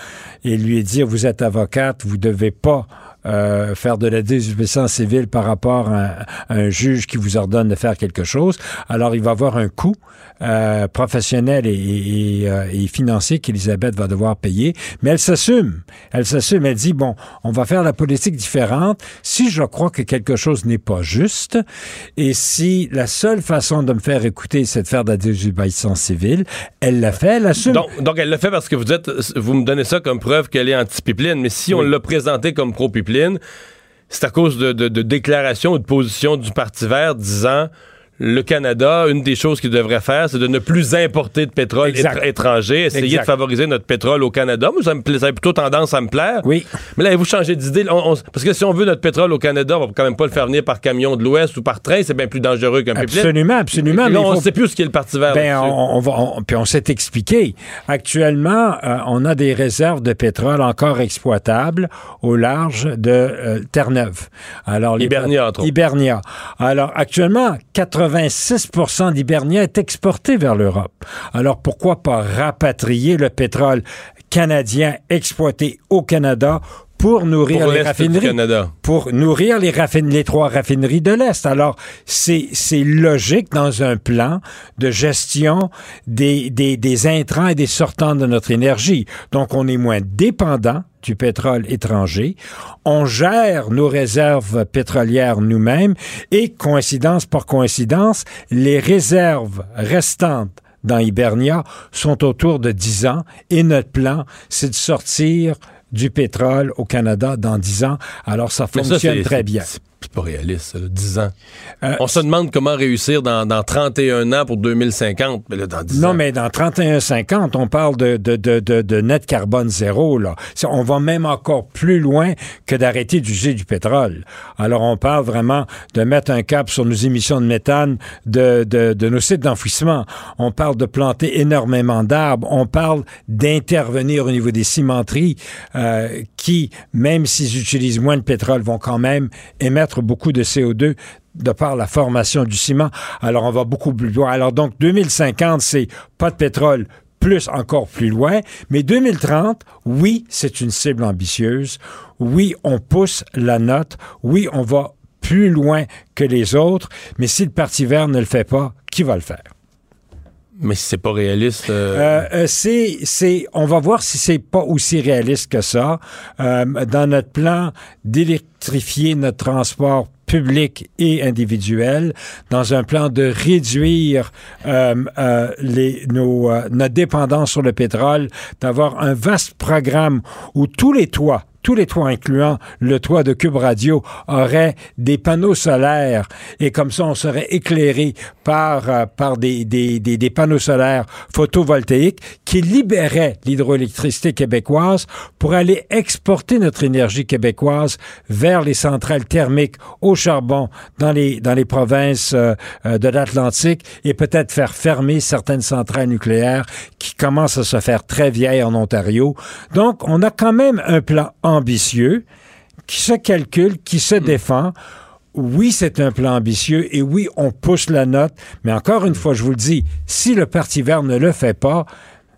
et lui a dit vous êtes avocate, vous devez pas euh, faire de la désobéissance civile par rapport à, à un juge qui vous ordonne de faire quelque chose. Alors il va avoir un coût euh, professionnel et, et, et, euh, et financier qu'Elisabeth va devoir payer, mais elle s'assume. Elle s'assume. Elle dit bon, on va faire la politique différente. Si je crois que quelque chose n'est pas juste et si la seule façon de me faire écouter, c'est de faire de la désobéissance civile, elle l'a fait, elle assume. Donc, donc elle l'a fait parce que vous êtes, vous me donnez ça comme preuve qu'elle est anti-pipeline, mais si on l'a présenté comme pro-pipeline, c'est à cause de, de, déclarations ou de positions du Parti vert disant le Canada, une des choses qu'il devrait faire, c'est de ne plus importer de pétrole étr- étranger, essayer Exact. de favoriser notre pétrole au Canada. Moi, ça, me plaît- ça a plutôt tendance à me plaire. Oui. Mais là, vous changez d'idée? Parce que si on veut notre pétrole au Canada, on va quand même pas le faire venir par camion de l'Ouest ou par train. C'est bien plus dangereux qu'un pipeline. Absolument, absolument. Et là, on ne faut- sait plus ce qu'est le Parti vert. Ben, on, on va, on- puis on s'est expliqué. Actuellement, euh, on a des réserves de pétrole encore exploitables au large de euh, Terre-Neuve. Alors, les- Hibernia, entre autres. Hibernia. Alors, actuellement, 86 d'Hibernia est exporté vers l'Europe. Alors, pourquoi pas rapatrier le pétrole canadien exploité au Canada pour nourrir Pour les raffineries? Canada. pour nourrir les, trois raffineries de l'Est. Alors, c'est c'est logique dans un plan de gestion des, des, des intrants et des sortants de notre énergie. Donc, on est moins dépendant du pétrole étranger. On gère nos réserves pétrolières nous-mêmes et, coïncidence par coïncidence, les réserves restantes dans Hibernia sont autour de 10 ans et notre plan, c'est de sortir du pétrole au Canada dans 10 ans. Alors, ça fonctionne très bien. C'est pas réaliste, ça, là, 10 ans. Euh, on se demande comment réussir dans, dans 31 ans pour 2050. Mais là, dans 10 Non, ans. mais dans 31-50, on parle de, de, de, de, net carbone zéro. Là. On va même encore plus loin que d'arrêter d'user du pétrole. Alors, on parle vraiment de mettre un cap sur nos émissions de méthane de, de, de nos sites d'enfouissement. On parle de planter énormément d'arbres. On parle d'intervenir au niveau des cimenteries euh, qui, même s'ils utilisent moins de pétrole, vont quand même émettre beaucoup de CO2 de par la formation du ciment. Alors, on va beaucoup plus loin. Alors, donc, 2050, c'est pas de pétrole, plus encore plus loin. Mais 2030, oui, c'est une cible ambitieuse. Oui, on pousse la note. Oui, on va plus loin que les autres. Mais si le Parti vert ne le fait pas, qui va le faire? Mais si c'est pas réaliste. euh, Euh, euh, c'est, c'est, on va voir si c'est pas aussi réaliste que ça. Euh, dans notre plan d'électrifier notre transport public et individuel, dans un plan de réduire euh, euh, nos, euh, notre dépendance sur le pétrole, d'avoir un vaste programme où tous les toits tous les toits, incluant le toit de Cube Radio, auraient des panneaux solaires et comme ça, on serait éclairé par, par des, des, des, des panneaux solaires photovoltaïques qui libéraient l'hydroélectricité québécoise pour aller exporter notre énergie québécoise vers les centrales thermiques au charbon dans les, dans les provinces euh, euh, de l'Atlantique et peut-être faire fermer certaines centrales nucléaires qui commencent à se faire très vieilles en Ontario. Donc, on a quand même un plan ambitieux qui se calcule, qui se défend. Oui, c'est un plan ambitieux et oui, on pousse la note, mais encore une fois, je vous le dis, si le Parti vert ne le fait pas,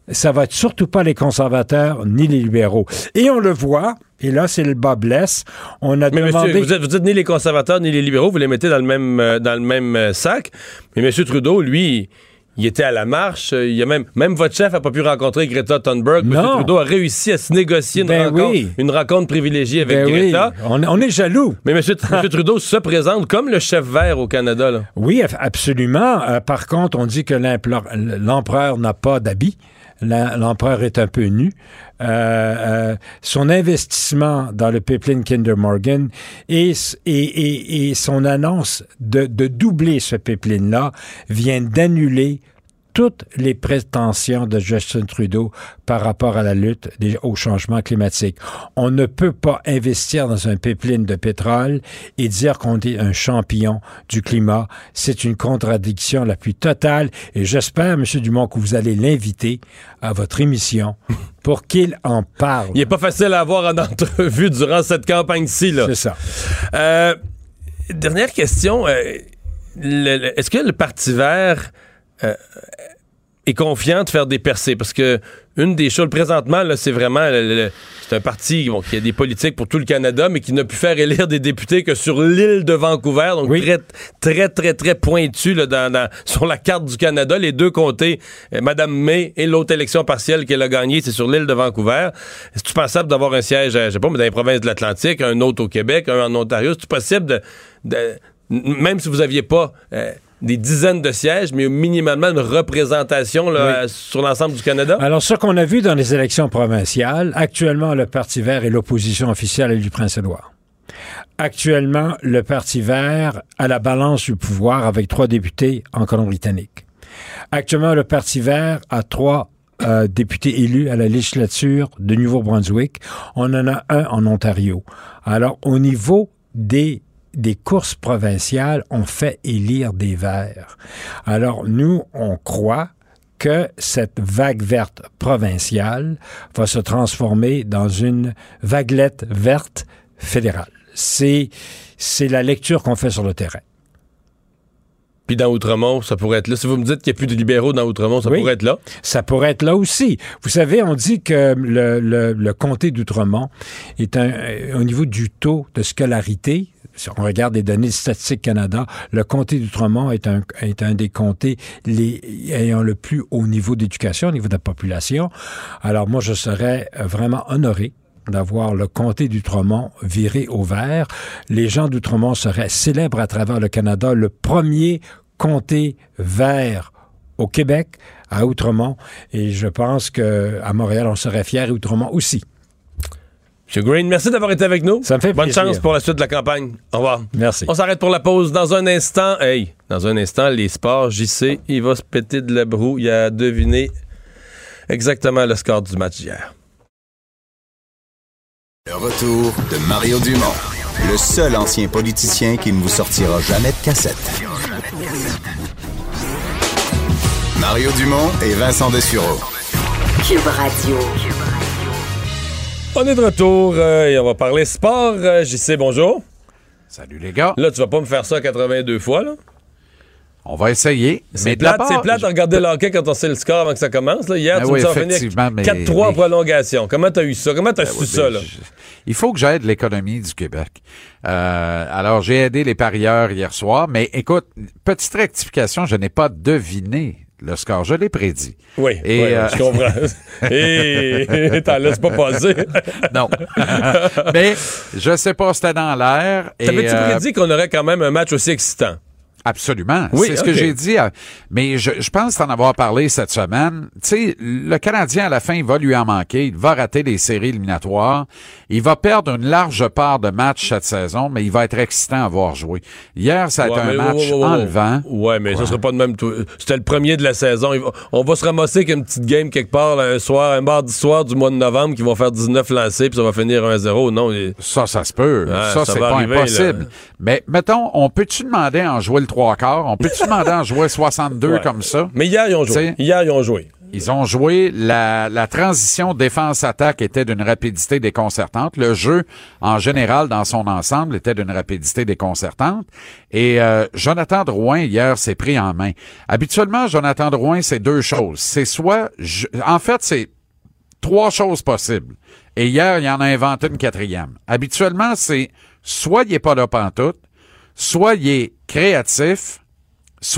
ça va être surtout pas les conservateurs ni les libéraux. Et on le voit, et là, c'est le bas blesse. On a Mais demandé... monsieur, vous, êtes, vous ni les conservateurs ni les libéraux, vous les mettez dans le même, euh, dans le même euh, sac. Mais M. Trudeau, lui, il était à la marche. Il y a même, même votre chef n'a pas pu rencontrer Greta Thunberg. M. Trudeau a réussi à se négocier une, Ben rencontre, oui. une rencontre privilégiée avec Ben oui, Greta. on, on est jaloux. Mais M. Trudeau se présente comme le chef vert au Canada. Là. Oui, absolument. Euh, par contre, on dit que l'empereur n'a pas d'habit. L'empereur est un peu nu. Euh, euh, son investissement dans le pipeline Kinder Morgan et son annonce de, de doubler ce pipeline-là vient d'annuler toutes les prétentions de Justin Trudeau par rapport à la lutte des- au changement climatique. On ne peut pas investir dans un pipeline de pétrole et dire qu'on est un champion du climat. C'est une contradiction la plus totale et j'espère, M. Dumont, que vous allez l'inviter à votre émission pour qu'il en parle. Il n'est pas facile à avoir en entrevue durant cette campagne-ci. C'est ça. Euh, dernière question. euh, Est-ce que le Parti vert euh, est confiant de faire des percées? Parce que une des choses, présentement, là, c'est vraiment... c'est un parti bon, qui a des politiques pour tout le Canada, mais qui n'a pu faire élire des députés que sur l'île de Vancouver. Donc, Oui. très, très, très, très pointu là, dans, dans- sur la carte du Canada. Les deux comtés, euh, Mme May et l'autre élection partielle qu'elle a gagnée, c'est sur l'île de Vancouver. Est-ce pensable d'avoir un siège, euh, je sais pas, mais dans les provinces de l'Atlantique, un autre au Québec, un en Ontario? C'est possible de, de- même si vous aviez pas euh, des dizaines de sièges, mais minimalement une représentation là, sur l'ensemble du Canada? Alors, ce qu'on a vu dans les élections provinciales, actuellement, le Parti vert est l'opposition officielle du Prince-Édouard. Actuellement, le Parti vert a la balance du pouvoir avec trois députés en Colombie-Britannique. Actuellement, le Parti vert a trois euh, députés élus à la législature de Nouveau-Brunswick. On en a un en Ontario. Alors, au niveau des des courses provinciales, on fait élire des verts. Alors, nous, on croit que cette vague verte provinciale va se transformer dans une vaguelette verte fédérale. C'est, c'est la lecture qu'on fait sur le terrain. Puis dans Outremont, ça pourrait être là. Si vous me dites qu'il n'y a plus de libéraux dans Outremont, ça Oui. pourrait être là. Ça pourrait être là aussi. Vous savez, on dit que le, le- le comté d'Outremont est un, au niveau du taux de scolarité. Si on regarde les données de Canada, le comté d'Outremont est un, un des comtés ayant le plus haut niveau d'éducation au niveau de la population. Alors moi, je serais vraiment honoré d'avoir le comté d'Outremont viré au vert. Les gens d'Outremont seraient célèbres à travers le Canada. Le premier comté vert au Québec, à Outremont. Et je pense qu'à Montréal, on serait fiers et Outremont aussi. M. Green, merci d'avoir été avec nous. Ça me fait Bonne plaisir. chance pour la suite de la campagne. Au revoir. Merci. On s'arrête pour la pause. Dans un instant, hey, dans un instant, les sports, JC, il va se péter de la broue. Il a deviné exactement le score du match d'hier. Le retour de Mario Dumont, le seul ancien politicien qui ne vous sortira jamais de cassette. Mario Dumont et Vincent Dessureau. Cube Radio. On est de retour euh, et on va parler sport. Euh, JC, bonjour. Salut les gars. Là, tu vas pas me faire ça 82 fois, là? On va essayer. C'est plate, c'est plate de regarder le hockey quand on sait le score avant que ça commence. Là. Hier, Ah tu oui, me sens finir effectivement, mais- 4-3 en mais- prolongation. Comment t'as eu ça? Comment t'as Ben su oui, ça, ben, là? je- Il faut que j'aide l'économie du Québec. Euh, alors, j'ai aidé les parieurs hier soir, mais écoute, petite rectification, je n'ai pas deviné le score, je l'ai prédit. Oui, Et, oui, euh, je comprends. Et t'en laisses pas passer. non. mais je sais pas, c'était dans l'air. T'avais-tu euh, prédit qu'on aurait quand même un match aussi excitant? Absolument. Oui, c'est ce que j'ai dit. Mais je, je pense t'en avoir parlé cette semaine. Tu sais, le Canadien, à la fin, il va lui en manquer. Il va rater les séries éliminatoires. Il va perdre une large part de matchs cette saison, mais il va être excitant à voir jouer. Hier, ça a Ouais, été un match ouais, ouais, ouais, ouais. enlevant. Ouais, mais Ouais. ça sera pas de même. tout- C'était le premier de la saison. On va se ramasser avec une petite game quelque part, là, un soir, un mardi soir du mois de novembre, qui vont faire 19 lancés, puis ça va finir 1-0. Non, Ça, ça se peut. Ouais, ça, ça c'est pas arriver, impossible. là. Mais mettons, on peut-tu demander à en jouer le trois quarts? On peut-tu demander à en jouer 62 Ouais. comme ça? Mais hier, ils ont joué. T'sais, Hier, ils ont joué. Ils ont joué la, la transition défense-attaque était d'une rapidité déconcertante. Le jeu, en général, dans son ensemble, était d'une rapidité déconcertante. Et euh, Jonathan Drouin, hier, s'est pris en main. Habituellement, Jonathan Drouin, c'est deux choses. C'est soit... je- en fait, c'est trois choses possibles. Et hier, il en a inventé une quatrième. Habituellement, c'est soit il est pas là pantoute, est créatif,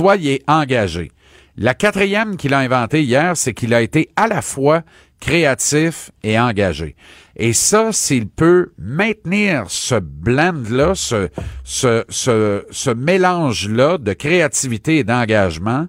est engagé. La quatrième qu'il a inventée hier, c'est qu'il a été à la fois créatif et engagé. Et ça, s'il peut maintenir ce blend-là, ce, ce, ce, ce mélange-là de créativité et d'engagement,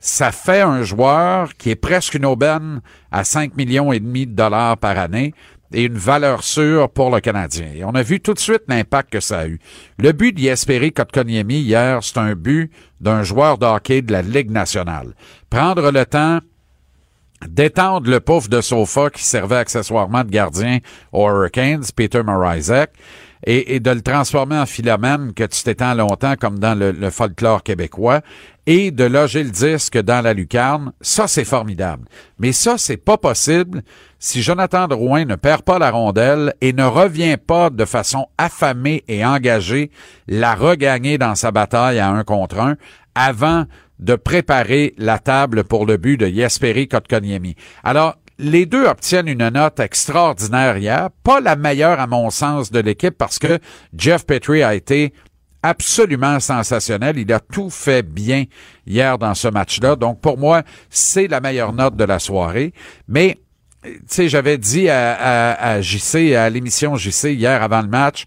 ça fait un joueur qui est presque une aubaine à 5 millions et demi de dollars par année et une valeur sûre pour le Canadien. Et on a vu tout de suite l'impact que ça a eu. Le but d'Yesperi Kotkaniemi hier, c'est un but d'un joueur de hockey de la Ligue nationale. Prendre le temps d'étendre le pouf de sofa qui servait accessoirement de gardien aux Hurricanes, Peter Morizek, et, de le transformer en philomène que tu t'étends longtemps comme dans le, le folklore québécois, et de loger le disque dans la lucarne, ça c'est formidable. Mais ça, c'est pas possible si Jonathan Drouin ne perd pas la rondelle et ne revient pas de façon affamée et engagée la regagner dans sa bataille à un contre un avant de préparer la table pour le but de Jesperi Kotkaniemi. Alors, les deux obtiennent une note extraordinaire hier, pas la meilleure à mon sens de l'équipe parce que Jeff Petrie a été absolument sensationnel. Il a tout fait bien hier dans ce match-là. Donc, pour moi, c'est la meilleure note de la soirée. Mais, tu sais, j'avais dit à, à, à JC, à l'émission JC hier avant le match,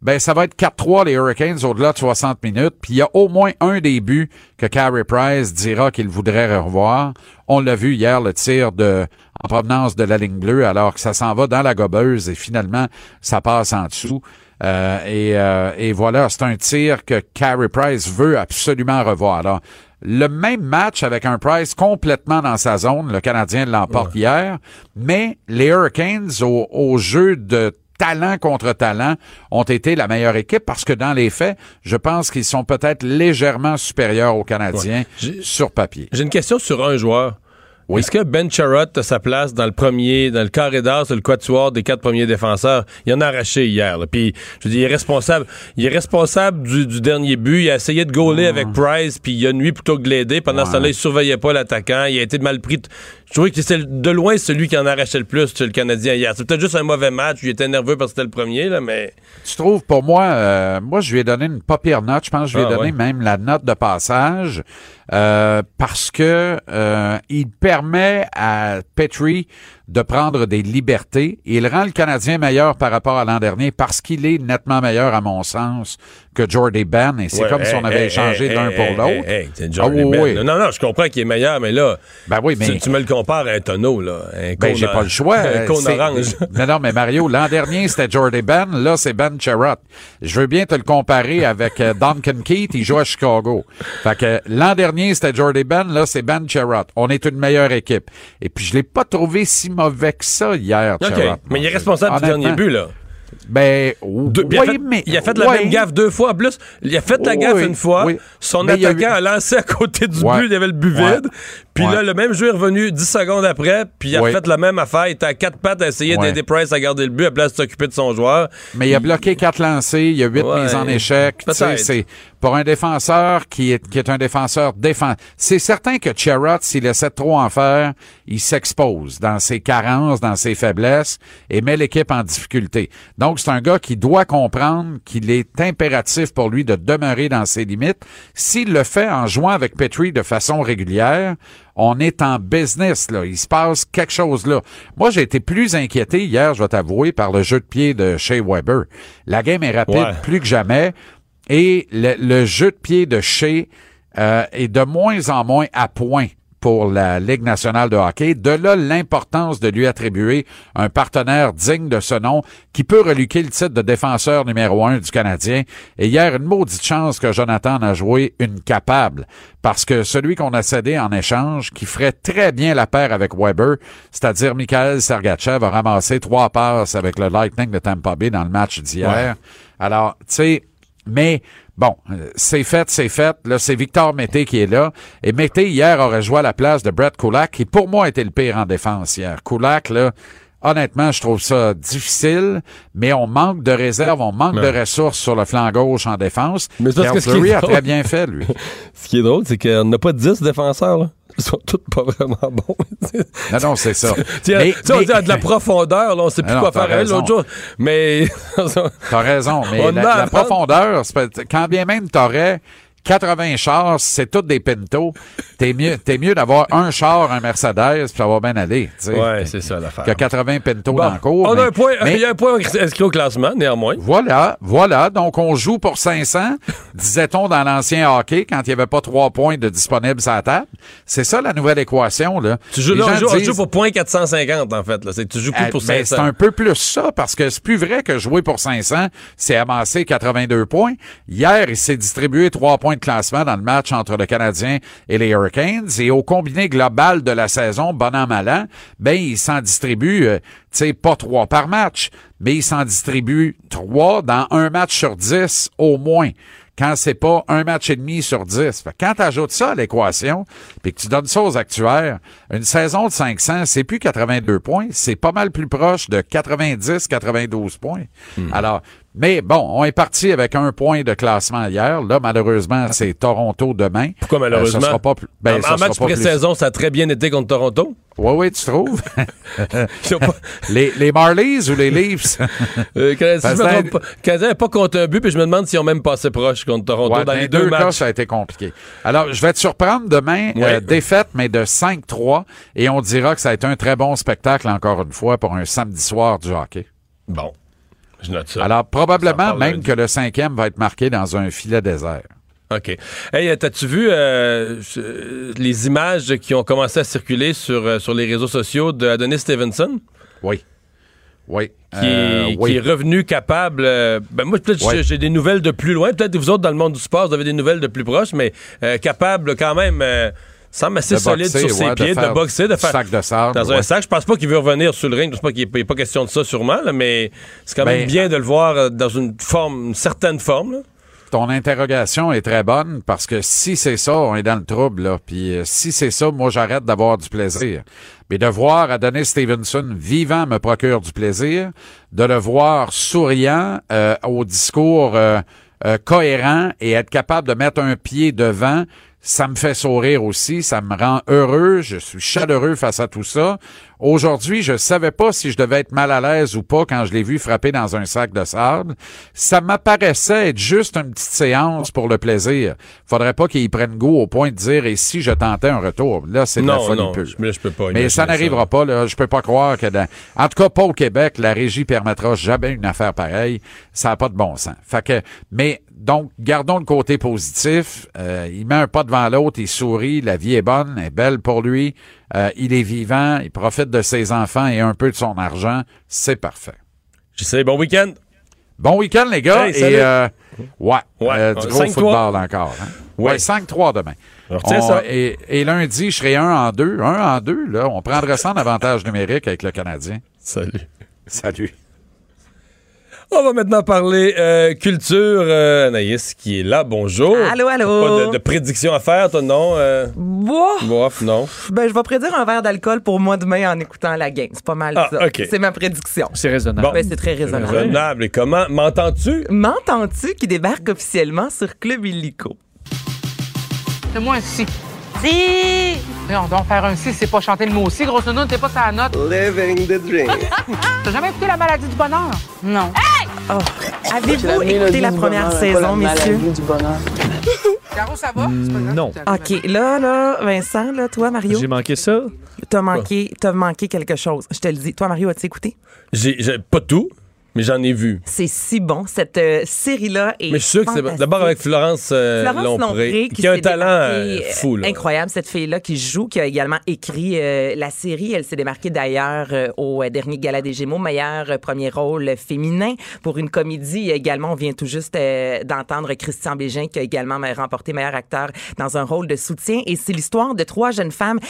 ben ça va être 4-3 les Hurricanes au-delà de 60 minutes. Puis il y a au moins un des buts que Carey Price dira qu'il voudrait revoir. On l'a vu hier, le tir de en provenance de la ligne bleue, alors que ça s'en va dans la gobeuse et finalement ça passe en dessous. Euh, et, euh, et voilà, c'est un tir que Carey Price veut absolument revoir. Alors, le même match avec un Price complètement dans sa zone, le Canadien l'emporte hier, mais les Hurricanes au, au jeu de talent contre talent ont été la meilleure équipe parce que dans les faits, je pense qu'ils sont peut-être légèrement supérieurs aux Canadiens sur papier. J'ai une question sur un joueur. Est-ce que Ben Charrot a sa place dans le premier, dans le carré d'or, sur le quatuor des quatre premiers défenseurs? Il en a arraché hier. là. Puis, je veux dire, il est responsable. Il est responsable du, du dernier but. Il a essayé de gauler avec Price, puis il a nuit plutôt que de l'aider. Pendant ce temps-là, il surveillait pas l'attaquant. Il a été mal pris. Je trouvais que c'est de loin celui qui en arrachait le plus le Canadien hier. C'est peut-être juste un mauvais match. Il était nerveux parce que c'était le premier, là, mais... Tu trouves, pour moi, euh, moi, je lui ai donné une pas pire note. Je pense que je lui ai Ah, donné ouais. même la note de passage euh, parce que euh, il permet à Petrie de prendre des libertés. Il rend le Canadien meilleur par rapport à l'an dernier parce qu'il est nettement meilleur, à mon sens, que Jordy Ben. Et c'est Ouais, comme si on avait hey, échangé hey, l'un hey, pour l'autre. Ah oui, oui. Non, non, je comprends qu'il est meilleur, mais là, Ben oui, mais tu, tu me le compares à un tonneau, là. Un Ben, j'ai pas le choix. Un cône C'est- orange. Non, non, mais Mario, l'an dernier, c'était Jordy Ben. Là, c'est Ben Charrot. Je veux bien te le comparer avec euh, Duncan Keith. Il joue à Chicago. Fait que l'an dernier, c'était Jordy Ben. Là, c'est Ben Charrot. On est une meilleure équipe. Et puis, je l'ai pas trouvé si mauvais que ça hier. Mais il est responsable du dernier but, là. Ben, Deux- il, a oui, fait, mais... il a fait la même gaffe deux fois. En plus, il a fait la Oui, gaffe une fois. Son Mais a attaquant a lancé à côté du Ouais. but. Il y avait le but Ouais. vide. Puis Ouais. là, le même jeu est revenu 10 secondes après. Puis il a fait la même affaire. Il était à quatre pattes à essayer d'aider Price à garder le but à place de s'occuper de son joueur. Mais il a bloqué quatre lancers, il y a huit mises en échec. Tu sais, Peut-être. C'est pour un défenseur qui est, qui est un défenseur défensif. C'est certain que Charrot, s'il essaie de trop en faire, il s'expose dans ses carences, dans ses faiblesses et met l'équipe en difficulté. Donc, c'est un gars qui doit comprendre qu'il est impératif pour lui de demeurer dans ses limites. S'il le fait en jouant avec Petrie de façon régulière, on est en business, là. Il se passe quelque chose là. Moi, j'ai été plus inquiété hier, je vais t'avouer, par le jeu de pied de Shea Weber. La game est rapide Ouais. plus que jamais et le, le jeu de pied de Shea euh, est de moins en moins à point pour la Ligue nationale de hockey. De là l'importance de lui attribuer un partenaire digne de ce nom qui peut reluquer le titre de défenseur numéro un du Canadien. Et hier, une maudite chance que Jonathan en a joué une capable. Parce que celui qu'on a cédé en échange, qui ferait très bien la paire avec Weber, c'est-à-dire Mikhail Sergachev, a ramassé trois passes avec le Lightning de Tampa Bay dans le match d'hier. Alors, tu sais, mais bon, euh, c'est fait, c'est fait. Là, c'est Victor Mété qui est là. Et Mété, hier, aurait joué à la place de Brett Kulak, qui pour moi était le pire en défense hier. Kulak, là, honnêtement, je trouve ça difficile, mais on manque de réserve, on manque Ouais. de ressources sur le flanc gauche en défense. Mais c'est parce que ce qui est Fleury a drôle- très bien fait, lui. Ce qui est drôle, c'est qu'on n'a pas 10 défenseurs, là. Ils sont tous pas vraiment bons. Non, non, c'est ça. Tiens, Mais- tu sais, on mais- dit, ah, de la profondeur, là, on sait plus non, quoi faire avec raison. l'autre jour. Mais. T'as raison, mais On la, a à la profondeur, quand bien même t'aurais 80 chars, c'est toutes des Pinto, t'es mieux, t'es mieux d'avoir un char, un Mercedes, puis ça va bien aller. ouais, c'est ça l'affaire. Que 80 Pinto Bon, dans le cours. on mais- a un point, mais- il y a un point inscrit au classement, néanmoins. Voilà, voilà. Donc, on joue pour 500, disait-on dans l'ancien hockey, quand il n'y avait pas trois points de disponibles à la table. C'est ça, la nouvelle équation, là. Tu joues, là, on joue, on joue pour point 450, en fait. Là. Tu joues plus euh, pour ben, 500. c'est un peu plus ça, parce que c'est plus vrai que jouer pour 500, c'est amasser 82 points. Hier, il s'est distribué trois points de classement dans le match entre le Canadien et les Hurricanes. Et au combiné global de la saison, bon an, mal an, ben, il s'en distribue, euh, tu sais, pas trois par match, mais il s'en distribue trois dans un match sur dix au moins quand c'est pas un match et demi sur 10. Fait que quand tu ajoutes ça à l'équation, puis que tu donnes ça aux actuaires, une saison de 500, c'est plus 82 points, c'est pas mal plus proche de 90-92 points. Alors, mais bon, on est parti avec un point de classement hier. Là, malheureusement, c'est Toronto demain. Pourquoi Euh, malheureusement? ça sera pas plus, ben, en ça en match plus- pré-saison, ça a très bien été contre Toronto? Oui, oui, tu trouves? Les, les Marlies ou les Leafs? Euh, Canadien, si je me pas, contre un but, puis je me demande s'ils ont même passé proche contre Toronto Ouais, dans les deux, cas, matchs. ça a été compliqué. Alors, je vais te surprendre demain, Ouais. euh, défaite, mais de 5-3, et on dira que ça a été un très bon spectacle, encore une fois, pour un samedi soir du hockey. Bon, je note ça. Alors, probablement même lundi. que le cinquième va être marqué dans un filet désert. OK. Hey, euh, t'as-tu vu euh, les images qui ont commencé à circuler sur, euh, sur les réseaux sociaux de Adonis Stevenson? Oui. Oui. qui, Euh, est, oui. qui est revenu capable. euh, ben moi, peut-être Ouais. j'ai- des nouvelles de plus loin. Peut-être que vous autres, dans le monde du sport, vous avez des nouvelles de plus proches, mais capable quand même, semble assez De solide boxer, sur ses ouais, pieds, de, faire boxer, de faire. sac de sable, Dans un sac. Je pense pas qu'il veut revenir sur le ring. Je pense pas qu'il n'est pas question de ça, sûrement, là, mais c'est quand même Ben, bien de le voir euh, dans une forme, une certaine forme. là. Ton interrogation est très bonne parce que si c'est ça, on est dans le trouble. Là. Puis euh, si c'est ça, moi j'arrête d'avoir du plaisir. Mais de voir Adonis Stevenson vivant me procure du plaisir. De le voir souriant euh, au discours euh, euh, cohérent et être capable de mettre un pied devant, ça me fait sourire aussi, ça me rend heureux, je suis chaleureux face à tout ça. Aujourd'hui, je savais pas si je devais être mal à l'aise ou pas quand je l'ai vu frapper dans un sac de sable. Ça m'apparaissait être juste une petite séance pour le plaisir. Faudrait pas qu'il prenne goût au point de dire et si je tentais un retour? Là, c'est de la folie non, pure. je, là, je peux pas. Mais ça n'arrivera pas, là. Je peux pas croire que dans... En tout cas, pas au Québec, la régie permettra jamais une affaire pareille. Ça n'a pas de bon sens. Fait que, mais, donc, gardons le côté positif. Euh, il met un pas devant l'autre, il sourit, la vie est bonne, elle est belle pour lui. Euh, il est vivant, il profite de ses enfants et un peu de son argent. C'est parfait. Je sais, bon week-end. Bon week-end, les gars. Hey, et, euh, ouais, Ouais, euh, du gros 5-3. football encore. Hein? Ouais, Ouais. 5-3 demain. On ça. Et, et lundi, je serai un en deux. Un en deux, là. On prendrait ça en avantage numérique avec le Canadien. Salut. Salut. On va maintenant parler euh, culture. Euh, Anaïs qui est là, bonjour. Allô, allô. Pas de, de prédiction à faire, toi, non? Euh, Boah! bof, non. Ben, je vais prédire un verre d'alcool pour moi demain en écoutant la game. C'est pas mal Ah, ça. ok. C'est ma prédiction. C'est raisonnable. Bon. Ben, c'est très raisonnable. Raisonnable. Et comment? M'entends-tu? M'entends-tu qui débarque officiellement sur Club Illico? C'est moi si. Si! On doit faire un si, c'est pas chanter le mot aussi. Grosse nounou, t'es pas sa note. Living the dream. T'as jamais écouté la maladie du bonheur? Non. Oh. Avez-vous écouté la première saison, messieurs? Caro, ça va? Non. OK, là, là, Vincent, là, toi, Mario, J'ai manqué ça. t'as manqué, t'as manqué quelque chose. Je te le dis. Toi, Mario, as-tu écouté? J'ai, j'ai- pas tout, mais j'en ai vu. C'est si bon. Cette euh, série-là est Mais je suis sûr que c'est d'abord avec Florence, euh, Florence Lompré, Lompré qui, a un talent euh, fou. là. Incroyable, cette fille-là qui joue, qui a également écrit euh, la série. Elle s'est démarquée d'ailleurs au dernier Gala des Gémeaux, meilleur premier rôle féminin pour une comédie. Également, on vient tout juste d'entendre Christian Bégin qui a également remporté meilleur acteur dans un rôle de soutien. Et c'est l'histoire de trois jeunes femmes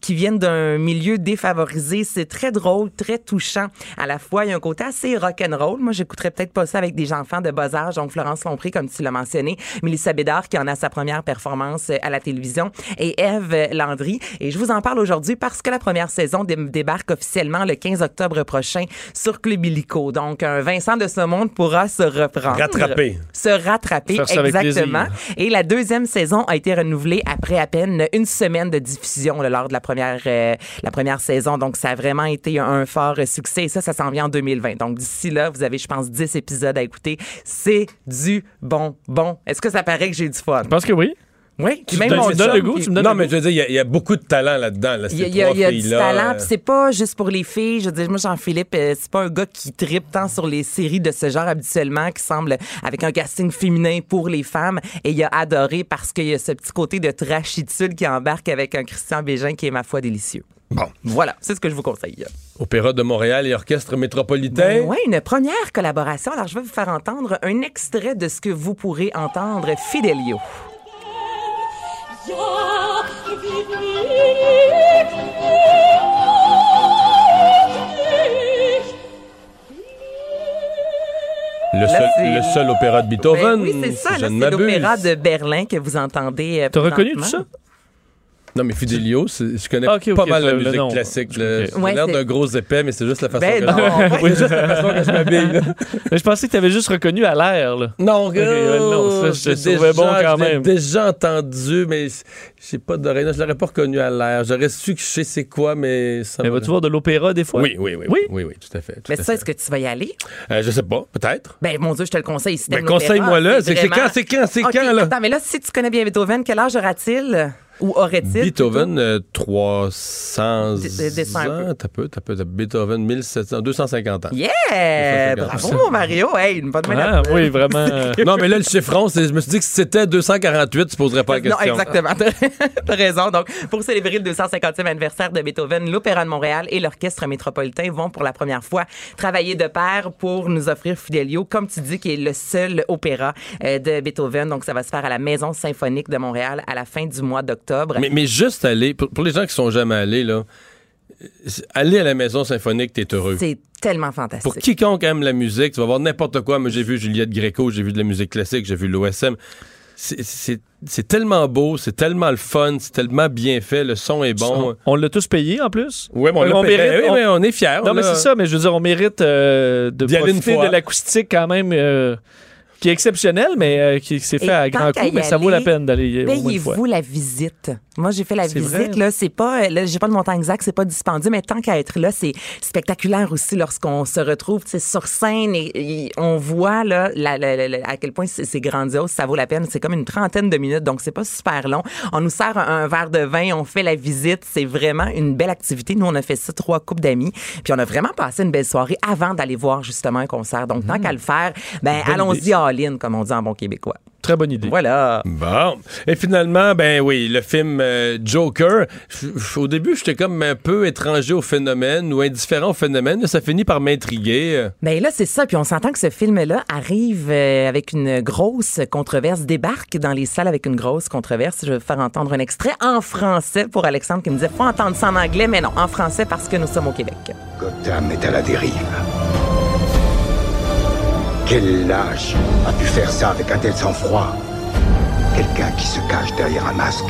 qui viennent d'un milieu défavorisé. C'est très drôle, très touchant. À la fois, il y a un côté assez rock'n'roll. Moi, j'écouterais peut-être pas ça avec des enfants de bas âge. Donc, Florence Lompré, comme tu l'as mentionné, Mélissa Bédard, qui en a sa première performance euh, à la télévision, et Eve Landry. Et je vous en parle aujourd'hui parce que la première saison dé- débarque officiellement le 15 octobre prochain sur Club Illico. Donc, un Vincent de ce monde pourra se reprendre. Rattraper. Se rattraper, exactement. Et la deuxième saison a été renouvelée après à peine une semaine de diffusion là, lors de la première, euh, la première saison. Donc, ça a vraiment été un fort euh, succès. Et ça, ça s'en vient en 2020. Donc, d'ici là, vous avez, je pense, 10 épisodes à écouter. C'est du bon bon. Est-ce que ça paraît que j'ai du fun? Je pense que oui. Oui. Puis Tu même me mon donnes le goût, tu me donnes Non, le mais goût. je veux dire, il y a- il y, a beaucoup de talent là-dedans. Là, il y a, y a- trois il y a du talent, euh, puis c'est pas juste pour les filles. Je veux dire, moi, Jean-Philippe, euh, c'est pas un gars qui tripe tant sur les séries de ce genre habituellement, qui semble avec un casting féminin pour les femmes. Et il a adoré parce qu'il y a ce petit côté de trachitude qui embarque avec un Christian Bégin qui est, ma foi, délicieux. Bon. Voilà, c'est ce que je vous conseille. Opéra de Montréal et Orchestre métropolitain. oui, une première collaboration. Alors, je vais vous faire entendre un extrait de ce que vous pourrez entendre, Fidelio. Le, seul, c'est- le seul opéra de Beethoven. Ben oui, c'est ça. si l'opéra de Berlin que vous entendez. euh, T'as reconnu tout ça? Non, mais Fidelio, je connais Ah, pas mal la musique classique. J'ai Ouais, l'air d'un gros épais, mais c'est juste la façon Ben que non, je... juste la façon que je m'habille. je pensais que tu avais juste reconnu à l'air. Non, Ok, ouais, non, ça, je te bon quand je l'ai même. déjà entendu, mais j'ai pas d'oreille. Je l'aurais pas reconnu à l'air. J'aurais su que je sais c'est quoi, mais ça Mais vas-tu voir de l'opéra des fois? Oui, oui, oui, Oui? oui, oui, tout à fait. tout Mais à ça, est-ce que tu vas y aller? Euh, je sais pas, peut-être. Ben, mon Dieu, je te le conseille. Si Ben, conseille-moi là. C'est quand, c'est quand, c'est quand, là? Attends, mais là, si tu connais bien Beethoven, quel âge aura-t-il? Ou aurait-il? Beethoven, euh, 300 D- descends un peu. ans. T'as peu, t'as peu. Beethoven, 1700, 250 ans. Yeah! 250. Bravo, Mario! Hey, une bonne Ah, oui, vraiment. non, mais là, le chiffron, je me suis dit que si c'était 248, tu poserais pas la Non, question. exactement. T'as t'as raison. Donc, pour célébrer le 250e anniversaire de Beethoven, l'Opéra de Montréal et l'Orchestre métropolitain vont pour la première fois travailler de pair pour nous offrir Fidelio, comme tu dis, qui est le seul opéra euh, de Beethoven. Donc, ça va se faire à la Maison symphonique de Montréal à la fin du mois d'octobre. Mais, mais juste aller, pour, pour les gens qui sont jamais allés, là, euh, aller à la maison symphonique, t'es heureux. C'est tellement fantastique. Pour quiconque aime la musique, tu vas voir n'importe quoi. Moi, j'ai vu Juliette Gréco, j'ai vu de la musique classique, j'ai vu l'OSM. C'est- tellement beau, c'est tellement le fun, c'est tellement bien fait, le son est bon. On l'a tous payé en plus? Oui, mais on, l'a payé. Ben oui, mais on est fiers. Non, mais c'est ça, mais je veux dire, on mérite euh, de profiter de l'acoustique quand même. euh, qui est exceptionnel, mais euh, qui s'est fait à grand coup, mais ça vaut la peine d'aller. Payez-vous la visite. Moi, j'ai fait la visite. vrai. Là, c'est pas, là, j'ai pas le montant exact, c'est pas dispendieux, mais tant qu'à être là, c'est spectaculaire aussi lorsqu'on se retrouve, sur scène et, et on voit là la- la- la- à quel point c'est grandiose, ça vaut la peine. C'est comme une trentaine de minutes, donc c'est pas super long. On nous sert un, un verre de vin, on fait la visite, c'est vraiment une belle activité. Nous, on a fait ça trois couples d'amis, puis on a vraiment passé une belle soirée avant d'aller voir justement un concert. Donc tant qu'à le faire, ben allons-y all-in, comme on dit en bon québécois. Très bonne idée. Voilà. Bon. Et finalement, ben oui, le film euh, Joker, au début, j'étais comme un peu étranger au phénomène ou indifférent au phénomène. Là, ça finit par m'intriguer. Ben là, c'est ça. Puis on s'entend que ce film-là arrive euh, avec une grosse controverse, débarque dans les salles avec une grosse controverse. Je vais vous faire entendre un extrait en français pour Alexandre qui me disait faut entendre ça en anglais, mais non, en français parce que nous sommes au Québec. Gotham est à la dérive. Quel lâche a pu faire ça avec un tel sang-froid? Quelqu'un qui se cache derrière un masque.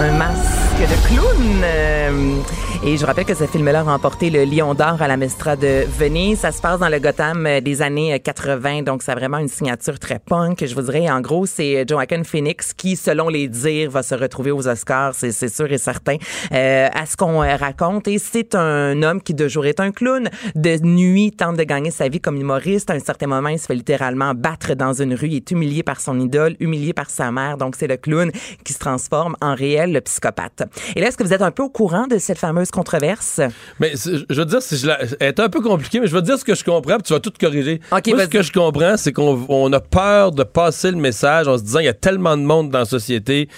Un masque de clown. euh, et je rappelle que ce film-là a remporté le Lion d'or à la Mestra de Venise. Ça se passe dans le Gotham euh, des années euh, 80, donc c'est vraiment une signature très punk. Je vous dirais, en gros, c'est Joaquin Phoenix qui, selon les dires, va se retrouver aux Oscars, c'est sûr et certain, euh, à ce qu'on euh, raconte. Et c'est un homme qui, de jour, est un clown. De nuit, tente de gagner sa vie comme humoriste. À un certain moment, il se fait littéralement battre dans une rue. Il est humilié par son idole, humilié par sa mère. Donc, c'est le clown qui se transforme en réel le psychopathe. Et là, est-ce que vous êtes un peu au courant de cette fameuse controverse? Mais je veux dire, si je la- elle est un peu compliquée, mais je te dire ce que je comprends, puis tu vas tout corriger. Moi, ce que je comprends, c'est qu'on on a peur de passer le message en se disant il y a tellement de monde dans la société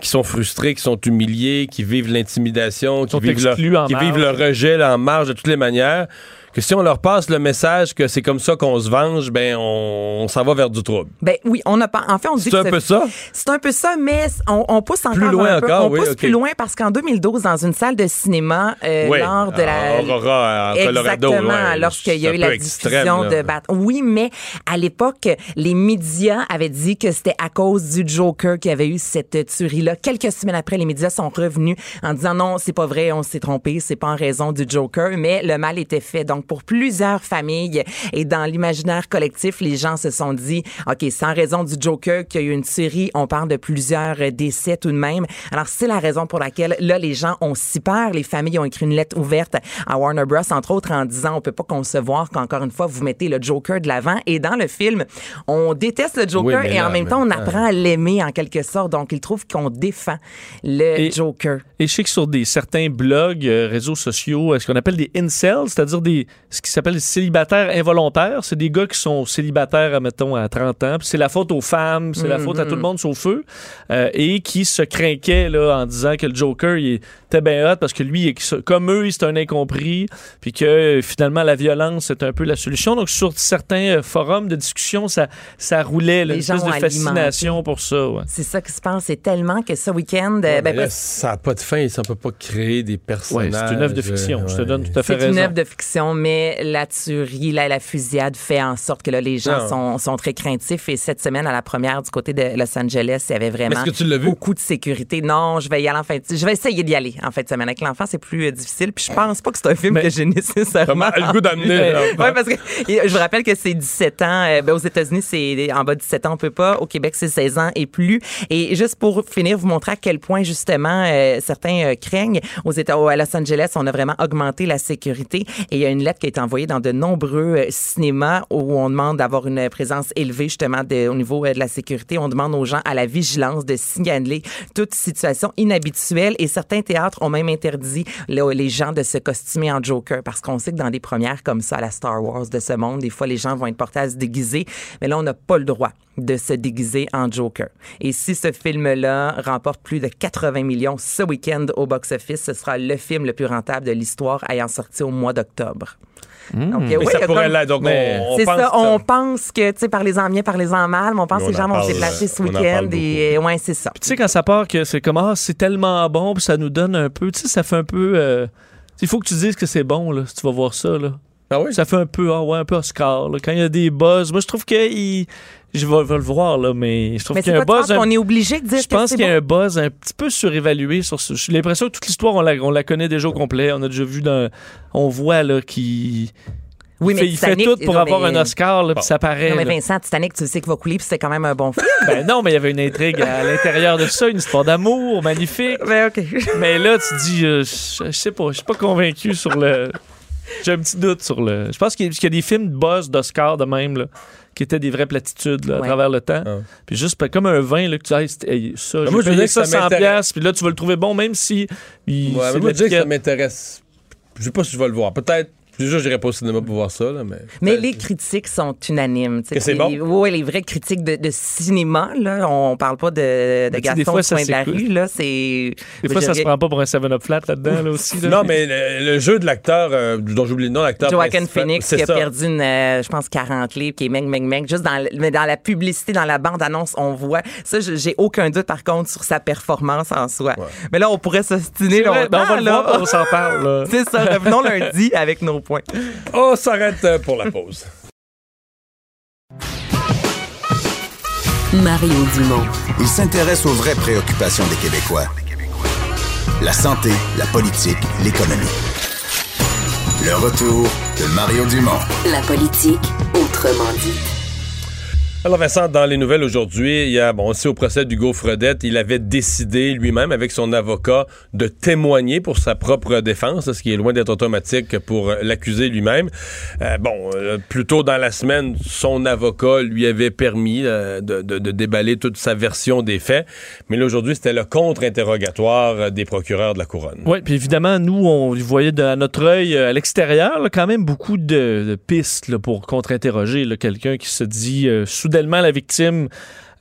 qui sont frustrés, qui sont humiliés, qui vivent l'intimidation, qui, vivent le, en qui marge. vivent le rejet là, en marge de toutes les manières, que si on leur passe le message que c'est comme ça qu'on se venge, ben on, on s'en va vers du trouble. Ben oui, on a pas. En fait, on dit C'est un peu ça? C'est un peu ça, mais on, on pousse encore Plus loin un peu. encore, on oui, pousse plus loin parce qu'en 2012, dans une salle de cinéma, euh, Oui, lors de la à Aurora, en Colorado, exactement, ouais, lorsqu'il y a eu la extrême, diffusion là. de Bat. Oui, mais à l'époque, les médias avaient dit que c'était à cause du Joker qui avait eu cette tuerie-là. Quelques semaines après, les médias sont revenus en disant non, c'est pas vrai, on s'est trompé, c'est pas en raison du Joker, mais le mal était fait. Donc pour plusieurs familles et dans l'imaginaire collectif, les gens se sont dit OK, en raison du Joker qu'il y a eu une tuerie, on parle de plusieurs décès tout de même. Alors c'est la raison pour laquelle là les gens ont si peur, les familles ont écrit une lettre ouverte à Warner Bros entre autres en disant on peut pas concevoir qu'encore une fois vous mettez le Joker de l'avant et dans le film, on déteste le Joker Oui, et en même temps on temps. apprend à l'aimer en quelque sorte. Donc ils trouvent qu'on défend le Et- Joker. Et je sais que sur des certains blogs, euh, réseaux sociaux, euh, ce qu'on appelle des incels, c'est-à-dire des ce qui s'appelle des célibataires involontaires, c'est des gars qui sont célibataires, mettons, à 30 ans, puis c'est la faute aux femmes, c'est la Mhm. faute à tout le monde sauf eux, euh, et qui se craquaient là, en disant que le Joker, il était bien hot parce que lui, il- comme eux, c'est un incompris, puis que finalement, la violence, c'est un peu la solution. Donc, sur certains euh, forums de discussion, ça, ça roulait, là, une espèce de fascination pour ça. ouais. C'est ça qui se passe, c'est tellement que ce week-end, euh, ben, là, ça n'a pas de fin, ça ne peut pas créer des personnages. Ouais, c'est une œuvre de fiction, je te donne tout à fait C'est une raison. œuvre de fiction, mais la tuerie, la, la fusillade fait en sorte que là, les gens Non. sont, sont très craintifs. Et cette semaine, à la première du côté de Los Angeles, il y avait vraiment Mais est-ce que tu l'as vu? beaucoup de sécurité. Non, je vais y aller en fin de Je vais essayer d'y aller en fin de semaine. Avec l'enfant, c'est plus euh, difficile. Puis je pense pas que c'est un film que j'ai nécessairement. Le goût d'amener, là? Oui, parce que et je vous rappelle que c'est 17 ans. euh, ben, aux États-Unis, c'est en bas de 17 ans, on peut pas. Au Québec, c'est 16 ans et plus. Et juste pour finir, vous montrer à quel point, justement, euh, certains euh, craignent. Aux États, à Los Angeles, on a vraiment augmenté la sécurité. Et il y a une qui a été dans de nombreux euh, cinémas où on demande d'avoir une présence élevée justement au niveau euh, de la sécurité. On demande aux gens à la vigilance de signaler toute situation inhabituelle. Et certains théâtres ont même interdit les gens de se costumer en Joker parce qu'on sait que dans des premières comme ça, à la Star Wars de ce monde, des fois les gens vont être portés à se déguiser, mais là on n'a pas le droit de se déguiser en Joker. Et si ce film-là remporte plus de 80 millions ce week-end au box-office, ce sera le film le plus rentable de l'histoire ayant sorti au mois d'octobre. Donc, Mais oui, ça pourrait l'être. Donc, Mais on, on c'est pense ça, que- on pense que, tu sais, parlez-en bien, parlez-en mal, mais on pense Mais que les en gens vont se déplacer ce en week-end et, ouais, c'est ça. Tu sais, quand ça part, que c'est comme, ah, c'est tellement bon, puis ça nous donne un peu, tu sais, ça fait un peu. euh, il faut que tu dises que c'est bon, là, si tu vas voir ça, là. Ah oui? Ça fait un peu, ah ouais, un peu Oscar, là. Quand il y a des buzz, moi, je trouve que il- je vais, vais le voir, là, mais je trouve qu'il y a un buzz. un- qu'on est obligé de dire Je que pense c'est qu'il y a bon? un buzz un petit peu surévalué sur ce. J'ai l'impression que toute l'histoire, on la, on la connaît déjà au complet. On a déjà vu dans. On voit, là, qu'il. Oui, il mais fait, il fait tout pour non, avoir mais- un Oscar, là, puis ça paraît. Non, mais là. Vincent, Titanic, tu sais qu'il va couler, puis c'est quand même un bon film. Ben non, mais il y avait une intrigue à l'intérieur de ça, une histoire d'amour magnifique. Ben, OK. Mais là, tu dis, euh, je je sais pas, je suis pas convaincu sur le. J'ai un petit doute sur le. Je pense qu'il y a- des films de buzz d'Oscar de même, là, qui étaient des vraies platitudes là, à Ouais. travers le temps. Ah. Puis juste comme un vin, là, que tu dis, hey, ça, Ben, j'ai moi, je veux payé dire que ça ça 100 m'intéresse. piastres, puis là, tu vas le trouver bon, même si. il- Ouais, c'est mais moi, je que ça m'intéresse. Je sais pas si je vais le voir. Peut-être. Déjà, j'irai pas au cinéma pour voir ça, là, mais. Mais les critiques sont unanimes. tu sais. Que c'est bon? Oui, les vraies critiques de, de cinéma, là, on parle pas de, de des Gaston fois, au ça coin de la s'écoute. rue, là, c'est... Des fois, ça se prend pas pour un 7-Up flat là-dedans, là aussi. Là. Non, mais le, le jeu de l'acteur, euh, dont j'oublie le nom, l'acteur. Joaquin Phoenix qui a ça. perdu une, euh, je pense 40 livres, qui est meng meng meng. Juste dans, le- mais dans la publicité, dans la bande annonce, on voit. Ça, je- j'ai aucun doute par contre sur sa performance en soi. Mais là, on pourrait s'ostiner longtemps. ben, on va le là. voir, on s'en parle. là. C'est ça. Revenons lundi avec nos points. On s'arrête euh, pour la pause. Mario Dumont. Il s'intéresse aux vraies préoccupations des Québécois. La santé, la politique, l'économie. Le retour de Mario Dumont. La politique, autrement dit. Alors Vincent, dans les nouvelles aujourd'hui, il y a, bon, on sait au procès d'Hugo Fredette, il avait décidé lui-même avec son avocat de témoigner pour sa propre défense, ce qui est loin d'être automatique pour l'accusé lui-même. Euh, bon, euh, plus tôt dans la semaine, son avocat lui avait permis euh, de, de- de déballer toute sa version des faits, mais là aujourd'hui, c'était le contre-interrogatoire des procureurs de la couronne. Oui, puis évidemment, nous, on voyait à notre œil euh, à l'extérieur quand même beaucoup de, pistes là, pour contre-interroger quelqu'un qui se dit euh, soudainement la victime.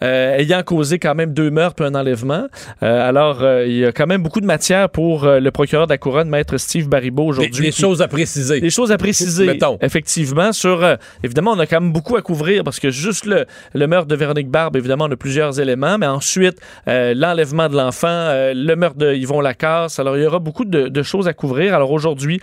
Euh, ayant causé quand même deux meurtres et un enlèvement. Euh, alors, euh, il y a quand même beaucoup de matière pour euh, le procureur de la Couronne, Maître Steve Des, aujourd'hui. des choses à préciser. des choses à préciser, Mettons. effectivement, sur... euh, évidemment, on a quand même beaucoup à couvrir parce que juste le, le meurtre de Véronique Barbe, évidemment, on a plusieurs éléments, mais ensuite, euh, l'enlèvement de l'enfant, euh, le meurtre de Yvon Lacasse, alors il y aura beaucoup de, de choses à couvrir. Alors aujourd'hui,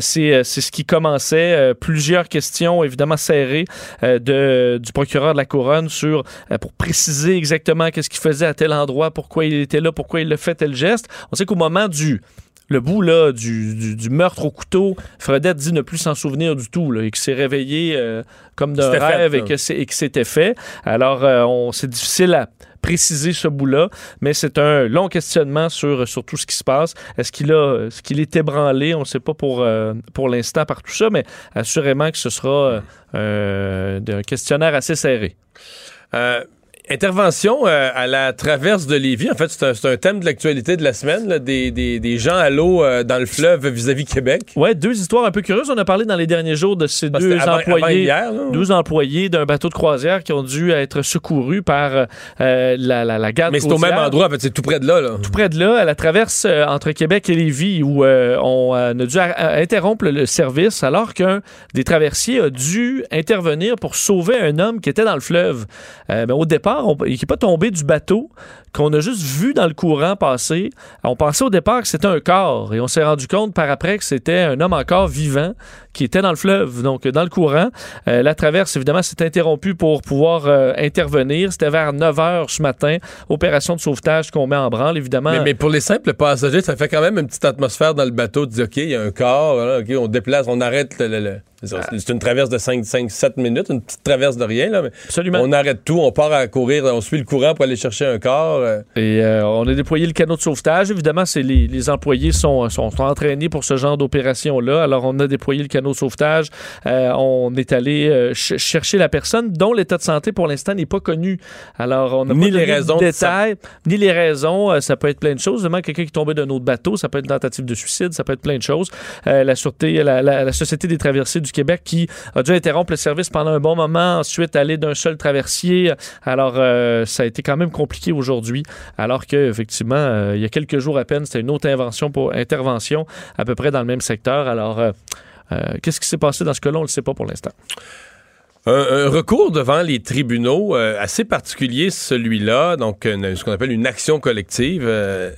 c'est euh, c'est ce qui commençait. euh, plusieurs questions, évidemment, serrées euh, de, du procureur de la Couronne sur... euh, pour préciser exactement qu'est-ce qu'il faisait à tel endroit, pourquoi il était là, pourquoi il a fait tel geste. On sait qu'au moment du le bout là, du, du- du meurtre au couteau, Fredette dit ne plus s'en souvenir du tout là, et qu'il s'est réveillé euh, comme d'un fait, rêve et que, c'est- et que c'était fait. Alors, euh, on, c'est difficile à préciser ce bout-là, mais c'est un long questionnement sur, sur tout ce qui se passe. Est-ce qu'il a, est-ce qu'il est ébranlé? On ne sait pas pour, euh, pour l'instant par tout ça, mais assurément que ce sera euh, un questionnaire assez serré. Euh, intervention euh, à la traverse de Lévis. En fait, c'est un, thème de l'actualité de la semaine, là, des, des- des gens à l'eau euh, dans le fleuve vis-à-vis Québec. Ouais, deux histoires un peu curieuses. On a parlé dans les derniers jours de ces deux avant employés, hier, deux employés d'un bateau de croisière qui ont dû être secourus par euh, la, la, la garde Mais c'est au même endroit, en fait, c'est tout près de là. là. Tout près de là, à la traverse entre Québec et Lévis, où on a dû interrompre le service alors qu'un des traversiers a dû intervenir pour sauver un homme qui était dans le fleuve. Mais au départ, on- il n'est pas tombé du bateau, qu'on a juste vu dans le courant passer. On pensait au départ que c'était un corps et on s'est rendu compte par après que c'était un homme encore vivant qui était dans le fleuve, donc dans le courant. Euh, la traverse, évidemment, s'est interrompue pour pouvoir euh, intervenir. C'était vers 9 h ce matin. Opération de sauvetage qu'on met en branle, évidemment. Mais, mais pour les simples passagers, ça fait quand même une petite atmosphère dans le bateau. Dis, OK, il y a un corps, voilà, OK, on déplace, on arrête le- le- le- C'est une traverse de 5-7 minutes, une petite traverse de rien. Là, mais Absolument. On arrête tout, on part à courir, on suit le courant pour aller chercher un corps. euh. Et euh, on a déployé le canot de sauvetage. Évidemment, les, les employés sont entraînés pour ce genre d'opération-là. Alors, on a déployé le canot de sauvetage. Euh, on est allé euh, ch- chercher la personne dont l'état de santé, pour l'instant, n'est pas connu. Alors, on n'a pas les raisons de détails, ni les raisons. Euh, ça peut être plein de choses. Vraiment, quelqu'un qui est tombé d'un autre bateau, ça peut être une tentative de suicide, ça peut être plein de choses. Euh, la sûreté, la, la- la Société des traversiers du Québec qui a dû interrompre le service pendant un bon moment, ensuite aller d'un seul traversier. Alors, euh, ça a été quand même compliqué aujourd'hui, alors que effectivement, euh, il y a quelques jours à peine, c'était une autre invention pour intervention à peu près dans le même secteur. Alors, qu'est-ce qui s'est passé dans ce cas-là? On ne le sait pas pour l'instant. Un, recours devant les tribunaux euh, assez particulier, celui-là, donc ce qu'on appelle une action collective euh,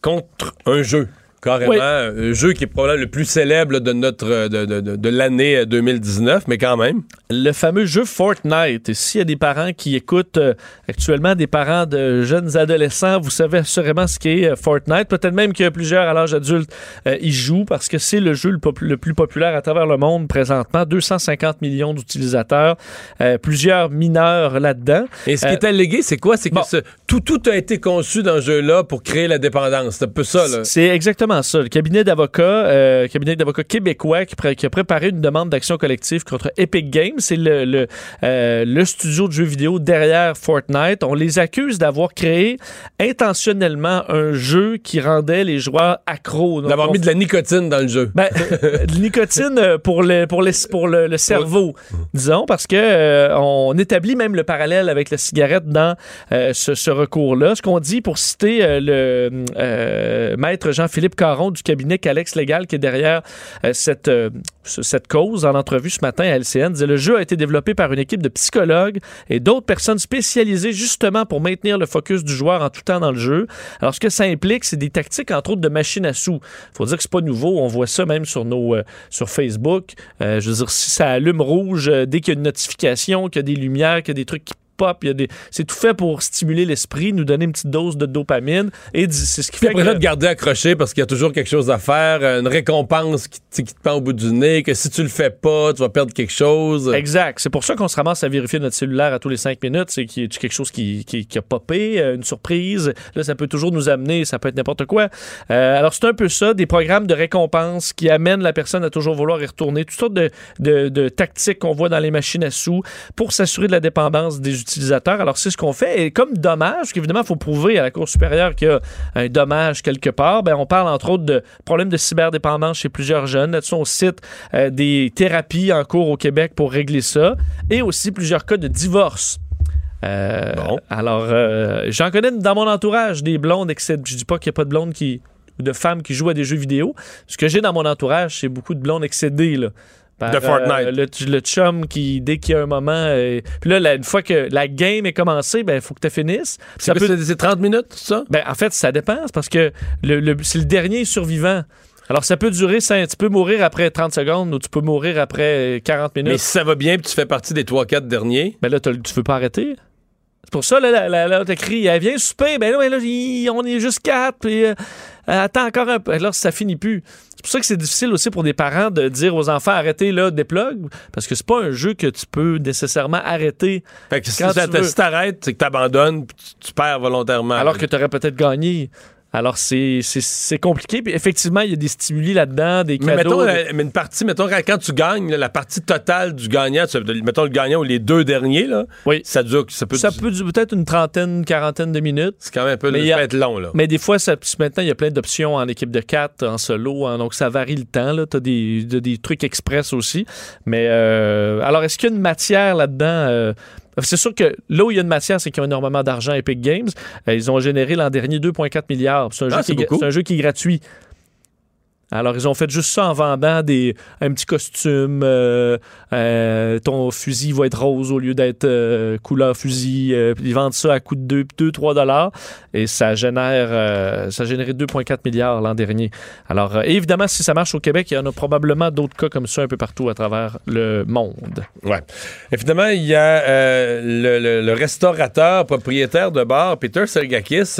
contre un jeu. Carrément, Oui. un jeu qui est probablement le plus célèbre de notre de, de- de- de l'année euh, 2019, mais quand même. le fameux jeu Fortnite. Et s'il y a des parents qui écoutent euh, actuellement, des parents de jeunes adolescents, vous savez assurément ce qu'est euh, Fortnite. Peut-être même que plusieurs à l'âge adulte euh, y jouent parce que c'est le jeu le, pop- le plus populaire à travers le monde présentement. 250 millions d'utilisateurs, euh, plusieurs mineurs là-dedans. Et ce qui Euh, est allégué, c'est quoi? C'est que bon. ce- tout, tout a été conçu dans ce jeu-là pour créer la dépendance. C'est un peu ça, là. C'est exactement ça. Le cabinet d'avocats, euh, cabinet d'avocats québécois qui, a préparé une demande d'action collective contre Epic Games, c'est le, le, euh, le studio de jeux vidéo derrière Fortnite. On les accuse d'avoir créé intentionnellement un jeu qui rendait les joueurs accros. D'avoir mis de la nicotine dans le jeu. ben, euh, de nicotine euh, pour le, pour les, pour le, le cerveau, disons, parce que euh, on établit même le parallèle avec la cigarette dans ce, ce recours-là. Ce qu'on dit, pour citer le maître Jean-Philippe Caron du cabinet Calex Légal qui est derrière euh, cette, euh, ce- cette cause, en entrevue ce matin à LCN, disait le jeu a été développé par une équipe de psychologues et d'autres personnes spécialisées justement pour maintenir le focus du joueur en tout temps dans le jeu. Alors, ce que ça implique, c'est des tactiques, entre autres, de machine à sous. faut dire que c'est pas nouveau. On voit ça même sur nos euh, sur Facebook. Je veux dire, si ça allume rouge dès qu'il y a une notification, qu'il y a des lumières, qu'il y a des trucs qui pop, il y a des... c'est tout fait pour stimuler l'esprit, nous donner une petite dose de dopamine. Et c'est ce qui fait après que... ça, de garder accroché parce qu'il y a toujours quelque chose à faire, une récompense qui, qui te pend au bout du nez, que si tu le fais pas, tu vas perdre quelque chose. Exact. C'est pour ça qu'on se ramasse à vérifier notre cellulaire à tous les cinq minutes. C'est qu'il y a quelque chose qui, qui, qui a popé, euh, une surprise. Là, ça peut toujours nous amener, ça peut être n'importe quoi. Euh, alors, c'est un peu ça, des programmes de récompense qui amènent la personne à toujours vouloir y retourner. Toutes sortes de, de, de tactiques qu'on voit dans les machines à sous pour s'assurer de la dépendance des utilisateurs. Alors, c'est ce qu'on fait. Et comme dommage, parce qu'évidemment, il faut prouver à la Cour supérieure qu'il y a un dommage quelque part, ben, on parle entre autres de problèmes de cyberdépendance chez plusieurs jeunes. Là-dessus, on cite euh, des thérapies en cours au Québec pour régler ça et aussi plusieurs cas de divorce. Euh, Alors, euh, j'en connais dans mon entourage des blondes, excès- je dis pas qu'il n'y a pas de blondes qui ou de femmes qui jouent à des jeux vidéo. Ce que j'ai dans mon entourage, c'est beaucoup de blondes excédées, là. Par, De Fortnite. euh, le, le chum qui, dès qu'il y a un moment. euh, puis là, la- une fois que la game est commencée, ben, il faut que tu finisses. C'est quoi, c'est- c'est 30 minutes, ça? Ben, en fait, ça dépend. parce que le, le- c'est le dernier survivant. Alors, ça peut durer, ça, tu peux mourir après 30 secondes ou tu peux mourir après euh, 40 minutes. Mais si ça va bien puis tu fais partie des 3-4 derniers. Ben là, tu veux pas arrêter? C'est pour ça, là, là, là, là, t'as crié, elle vient souper. Ben là, là, on est juste quatre, puis euh, attends encore un peu. Là, ça finit plus. C'est pour ça que c'est difficile aussi pour des parents de dire aux enfants, arrêtez là, déplugue, parce que c'est pas un jeu que tu peux nécessairement arrêter. Fait que si quand ça- tu veux. si t'arrêtes, c'est que t'abandonnes puis tu, tu perds volontairement. Alors que tu aurais peut-être gagné. Alors, c'est compliqué. Puis effectivement, il y a des stimuli là-dedans, des Mais cadeaux. mettons, des- euh, mais une partie, mettons, quand, tu gagnes, là, la partie totale du gagnant, tu- mettons le gagnant ou les deux derniers, là, oui. ça dure, ça peut, ça peut peut-être une trentaine, quarantaine de minutes. c'est quand même un peu, Mais a- être long, là. Mais des fois, ça, maintenant, il y a plein d'options en équipe de 4, en solo, hein, donc ça varie le temps. Tu as des, de- des trucs express aussi. Mais euh, alors, est-ce qu'il y a une matière là-dedans? euh, c'est sûr que là où il y a une matière, c'est qu'ils ont énormément d'argent Epic Games. Euh, ils ont généré l'an dernier 2,4 milliards. C'est un, Ah, c'est un jeu qui est gratuit. Alors, ils ont fait juste ça en vendant des, un petit costume. euh, euh, ton fusil va être rose au lieu d'être euh, couleur fusil. ils vendent ça à coût de 2-3 dollars. Et ça génère, ça a généré 2,4 milliards l'an dernier. Alors, évidemment, si ça marche au Québec, il y en a probablement d'autres cas comme ça un peu partout à travers le monde. Ouais. Finalement, il y a le, restaurateur propriétaire de bar, Peter Sergakis,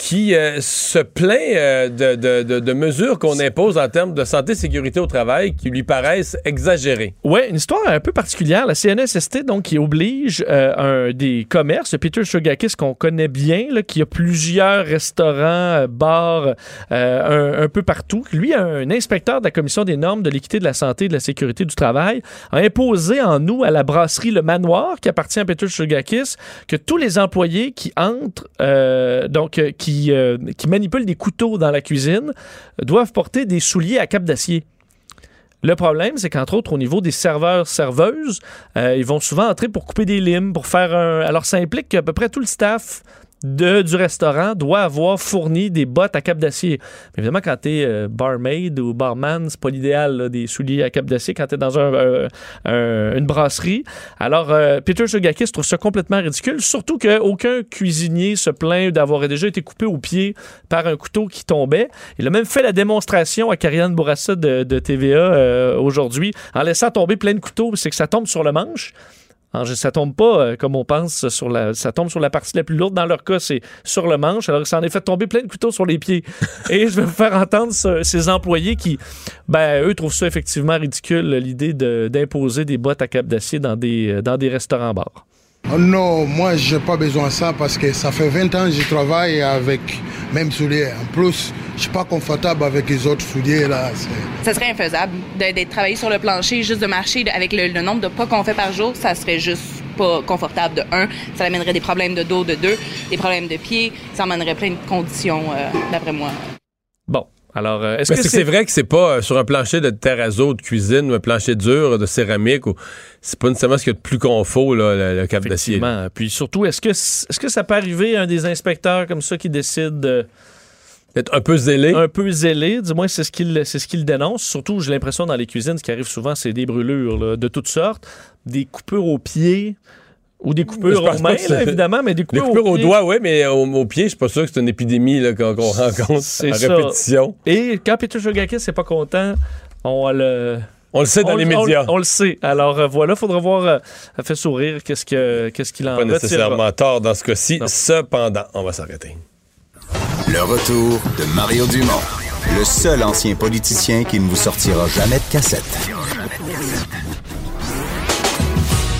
qui euh, se plaint euh, de, de- de- de mesures qu'on impose en termes de santé et sécurité au travail qui lui paraissent exagérées. Oui, une histoire un peu particulière. La CNSST, donc, qui oblige euh, un des commerces, Peter Shogakis, qu'on connaît bien, là, qui a plusieurs restaurants, bars, un, un peu partout. Lui, un inspecteur de la Commission des normes de l'équité de la santé et de la sécurité du travail, a imposé en nous, à la brasserie Le Manoir, qui appartient à Peter Shogakis, que tous les employés qui entrent, donc, euh, qui, euh, qui manipulent des couteaux dans la cuisine, doivent porter des souliers à cap d'acier. Le problème, c'est qu'entre autres, au niveau des serveurs-serveuses, euh, ils vont souvent entrer pour couper des limes, pour faire un. Alors, ça implique qu'à peu près tout le staff de, du restaurant doit avoir fourni des bottes à cap d'acier. Évidemment, quand tu es barmaid ou barman, c'est pas l'idéal, des souliers à cap d'acier quand tu es dans un, euh, un- une brasserie. Alors, euh, Peter Sugakis trouve ça complètement ridicule, surtout qu'aucun cuisinier se plaint d'avoir déjà été coupé au pied par un couteau qui tombait. Il a même fait la démonstration à Karianne Bourassa de, de TVA euh, aujourd'hui en laissant tomber plein de couteaux. C'est que ça tombe sur le manche. Alors, je- ça tombe pas euh, comme on pense sur la ça tombe sur la partie la plus lourde dans leur cas c'est sur le manche alors ça en est fait tomber plein de couteaux sur les pieds. Et je vais vous faire entendre ce- ces employés qui ben eux trouvent ça effectivement ridicule l'idée de- d'imposer des bottes à cap d'acier dans des euh, dans des restaurants bars non, moi j'ai pas besoin de ça parce que ça fait 20 ans que je travaille avec même souliers. En plus, je suis pas confortable avec les autres souliers là. Ça serait infaisable de- d'être travaillé sur le plancher, juste de marcher de- avec le, le nombre de pas qu'on fait par jour, ça serait juste pas confortable de un. Ça amènerait des problèmes de dos de deux, des problèmes de pied, ça amènerait plein de conditions, euh, d'après moi. Alors euh, est-ce que c'est vrai que c'est pas euh, sur un plancher de terrazzo de cuisine ou un plancher dur de céramique ou c'est pas nécessairement ce qu'il y a de plus confort là, le, le cap d'acier. Puis surtout, est-ce que, est-ce que ça peut arriver à un des inspecteurs comme ça qui décide de- D'être un peu zélé? Un peu zélé, du moins c'est ce qu'il c'est ce qu'il dénonce. Surtout, j'ai l'impression dans les cuisines, ce qui arrive souvent, c'est des brûlures là, de toutes sortes, des coupures aux pieds ou des coupures aux mains, là, évidemment, mais des coupures, coupures aux au pieds. doigt, oui, mais au, au pied, je suis pas sûr que c'est une épidémie là, qu'on qu'on rencontre C'est à ça. répétition. Et quand Peter Shogakis n'est pas content, on le. On le sait dans on- les médias. On, le sait. Alors euh, voilà, faudra voir. euh, ça fait sourire. Qu'est-ce que qu'est-ce qu'il en Pas retirera. nécessairement tort dans ce cas-ci. Cependant, on va s'arrêter. Le retour de Mario Dumont, le seul ancien politicien qui ne vous sortira jamais de cassette.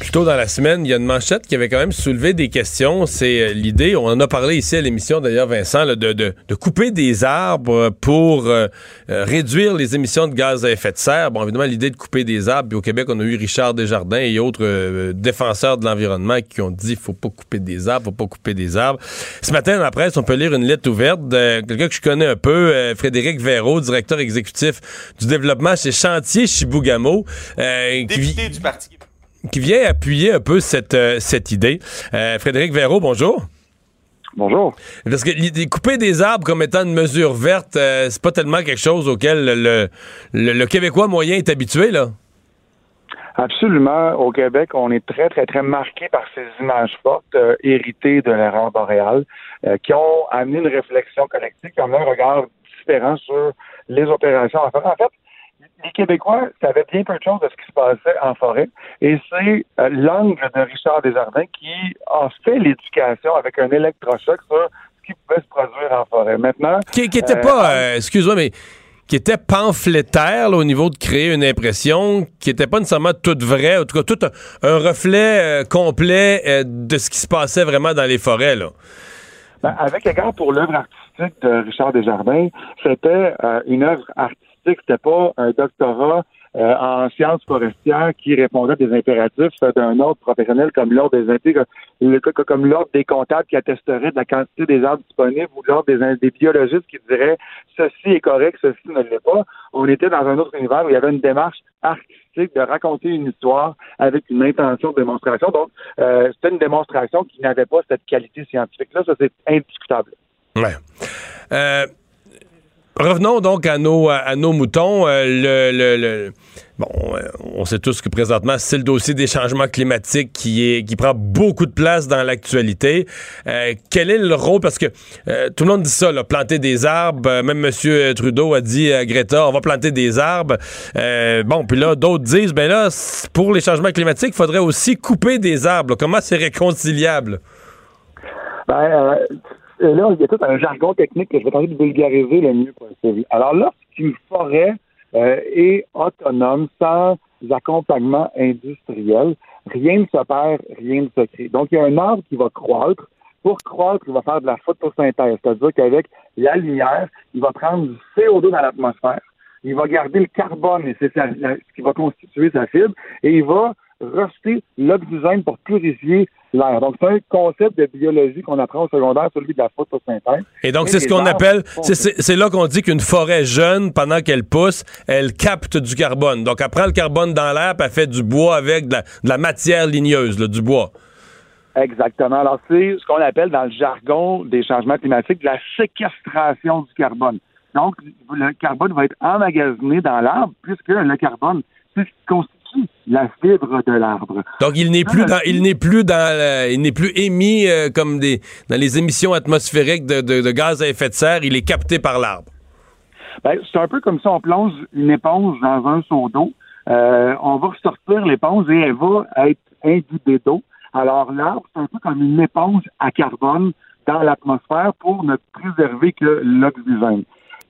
Plus tôt dans la semaine, il y a une manchette qui avait quand même soulevé des questions. C'est euh, l'idée, on en a parlé ici à l'émission d'ailleurs, Vincent, là, de, de- de couper des arbres pour euh, euh, réduire les émissions de gaz à effet de serre. Bon, évidemment, l'idée de couper des arbres, puis au Québec, on a eu Richard Desjardins et autres euh, défenseurs de l'environnement qui ont dit faut pas couper des arbres, faut pas couper des arbres. Ce matin, dans la presse, on peut lire une lettre ouverte de quelqu'un que je connais un peu, euh, Frédéric Véraud, directeur exécutif du développement chez Chantier Chibougamau, Député du Parti. Qui vient appuyer un peu cette, euh, cette idée. Euh, Frédéric Véraud, bonjour. Bonjour. Parce que l'idée- couper des arbres comme étant une mesure verte, euh, c'est pas tellement quelque chose auquel le, le- le Québécois moyen est habitué, là. Absolument. Au Québec, on est très, très, très marqué par ces images fortes euh, héritées de l'erreur boréale euh, qui ont amené une réflexion collective, qui ont amené un regard différent sur les opérations en forêt. En fait, les Québécois savaient bien peu de choses de ce qui se passait en forêt et c'est euh, l'angle de Richard Desjardins qui a fait l'éducation avec un électrochoc sur ce qui pouvait se produire en forêt. Maintenant... Qui, qui était euh, pas, euh, excuse-moi, mais qui était pamphlétaire là, au niveau de créer une impression qui était pas nécessairement toute vraie, en tout cas tout un, un reflet euh, complet de ce qui se passait vraiment dans les forêts, là. Ben, avec égard pour l'œuvre artistique de Richard Desjardins, c'était une œuvre artistique, c'était pas un doctorat euh, en sciences forestières qui répondait à des impératifs d'un ordre professionnel comme l'ordre des inté- le- co- comme l'ordre des comptables qui attesterait de la quantité des arbres disponibles ou l'ordre des, biologistes qui diraient ceci est correct, ceci ne l'est pas. On était dans un autre univers où il y avait une démarche artistique de raconter une histoire avec une intention de démonstration. Donc, euh, c'était une démonstration qui n'avait pas cette qualité scientifique-là. Ça, c'est indiscutable. Ouais. Euh, revenons donc à nos, à nos moutons. Euh, le, le- le- bon, euh, on sait tous que présentement, c'est le dossier des changements climatiques qui, est, qui prend beaucoup de place dans l'actualité. Euh, quel est le rôle? Parce que euh, tout le monde dit ça, là, planter des arbres. Euh, même M. Trudeau a dit à Greta, on va planter des arbres. Euh, bon, puis là, d'autres disent, ben là, pour les changements climatiques, il faudrait aussi couper des arbres. Comment c'est réconciliable? Ben, euh, et là, il y a tout un jargon technique que je vais tenter de vulgariser le mieux possible. Alors, lorsqu'une forêt euh, est autonome, sans accompagnement industriel, rien ne se perd, rien ne se crée. Donc, il y a un arbre qui va croître. Pour croître, il va faire de la photosynthèse, c'est-à-dire qu'avec la lumière, il va prendre du CO2 dans l'atmosphère, il va garder le carbone, et c'est ce qui va constituer sa fibre, et il va rejeter l'oxygène pour purifier l'air. Donc, c'est un concept de biologie qu'on apprend au secondaire, celui de la photosynthèse. Et donc, c'est ce qu'on appelle, c'est- là qu'on dit qu'une forêt jeune, pendant qu'elle pousse, elle capte du carbone. Donc, elle prend le carbone dans l'air, puis elle fait du bois avec de la, de la matière ligneuse, là, du bois. Exactement. Alors, c'est ce qu'on appelle dans le jargon des changements climatiques de la séquestration du carbone. Donc, le carbone va être emmagasiné dans l'arbre, puisque le carbone, c'est ce qui constitue la fibre de l'arbre. Donc, il n'est plus dans, il n'est plus dans, il n'est plus émis euh, comme des, dans les émissions atmosphériques de, de- de gaz à effet de serre. Il est capté par l'arbre. Ben, c'est un peu comme si on plonge une éponge dans un seau d'eau. Euh, on va ressortir l'éponge et elle va être imbibée d'eau. Alors l'arbre, c'est un peu comme une éponge à carbone dans l'atmosphère pour ne préserver que l'oxygène.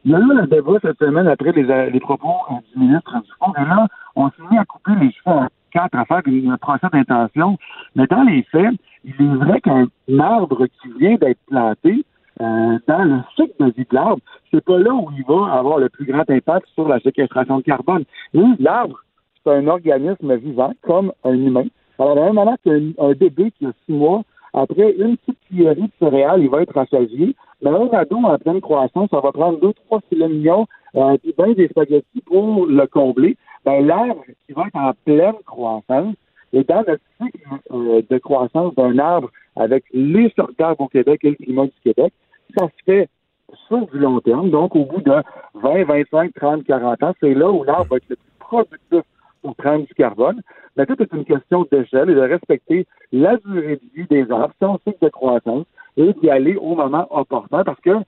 Il y a eu un débat cette semaine après les, les propos euh, du ministre du Fond, et là, on s'est mis à couper les cheveux en quatre à faire un procès d'intention. Mais dans les faits, il est vrai qu'un arbre qui vient d'être planté, euh, dans le cycle de vie de l'arbre, c'est pas là où il va avoir le plus grand impact sur la séquestration de carbone. Et l'arbre, c'est un organisme vivant, comme un humain. Alors, de la même manière qu'un un bébé qui a six mois, après une petite cuillerée de céréales, il va être rassasié. Mais un ado en pleine croissance, ça va prendre deux, trois filets mignons, euh, puis des spaghettis pour le combler. Ben, l'arbre qui va être en pleine croissance, et dans le cycle euh, de croissance d'un arbre avec les sortes au Québec et le climat du Québec, ça se fait sur du long terme. Donc, au bout de 20, 25, 30, 40 ans, c'est là où l'arbre va être le plus productif pour prendre du carbone. Mais tout est une question d'échelle et de respecter la durée de vie des arbres, son cycle de croissance, et d'y aller au moment opportun. Parce que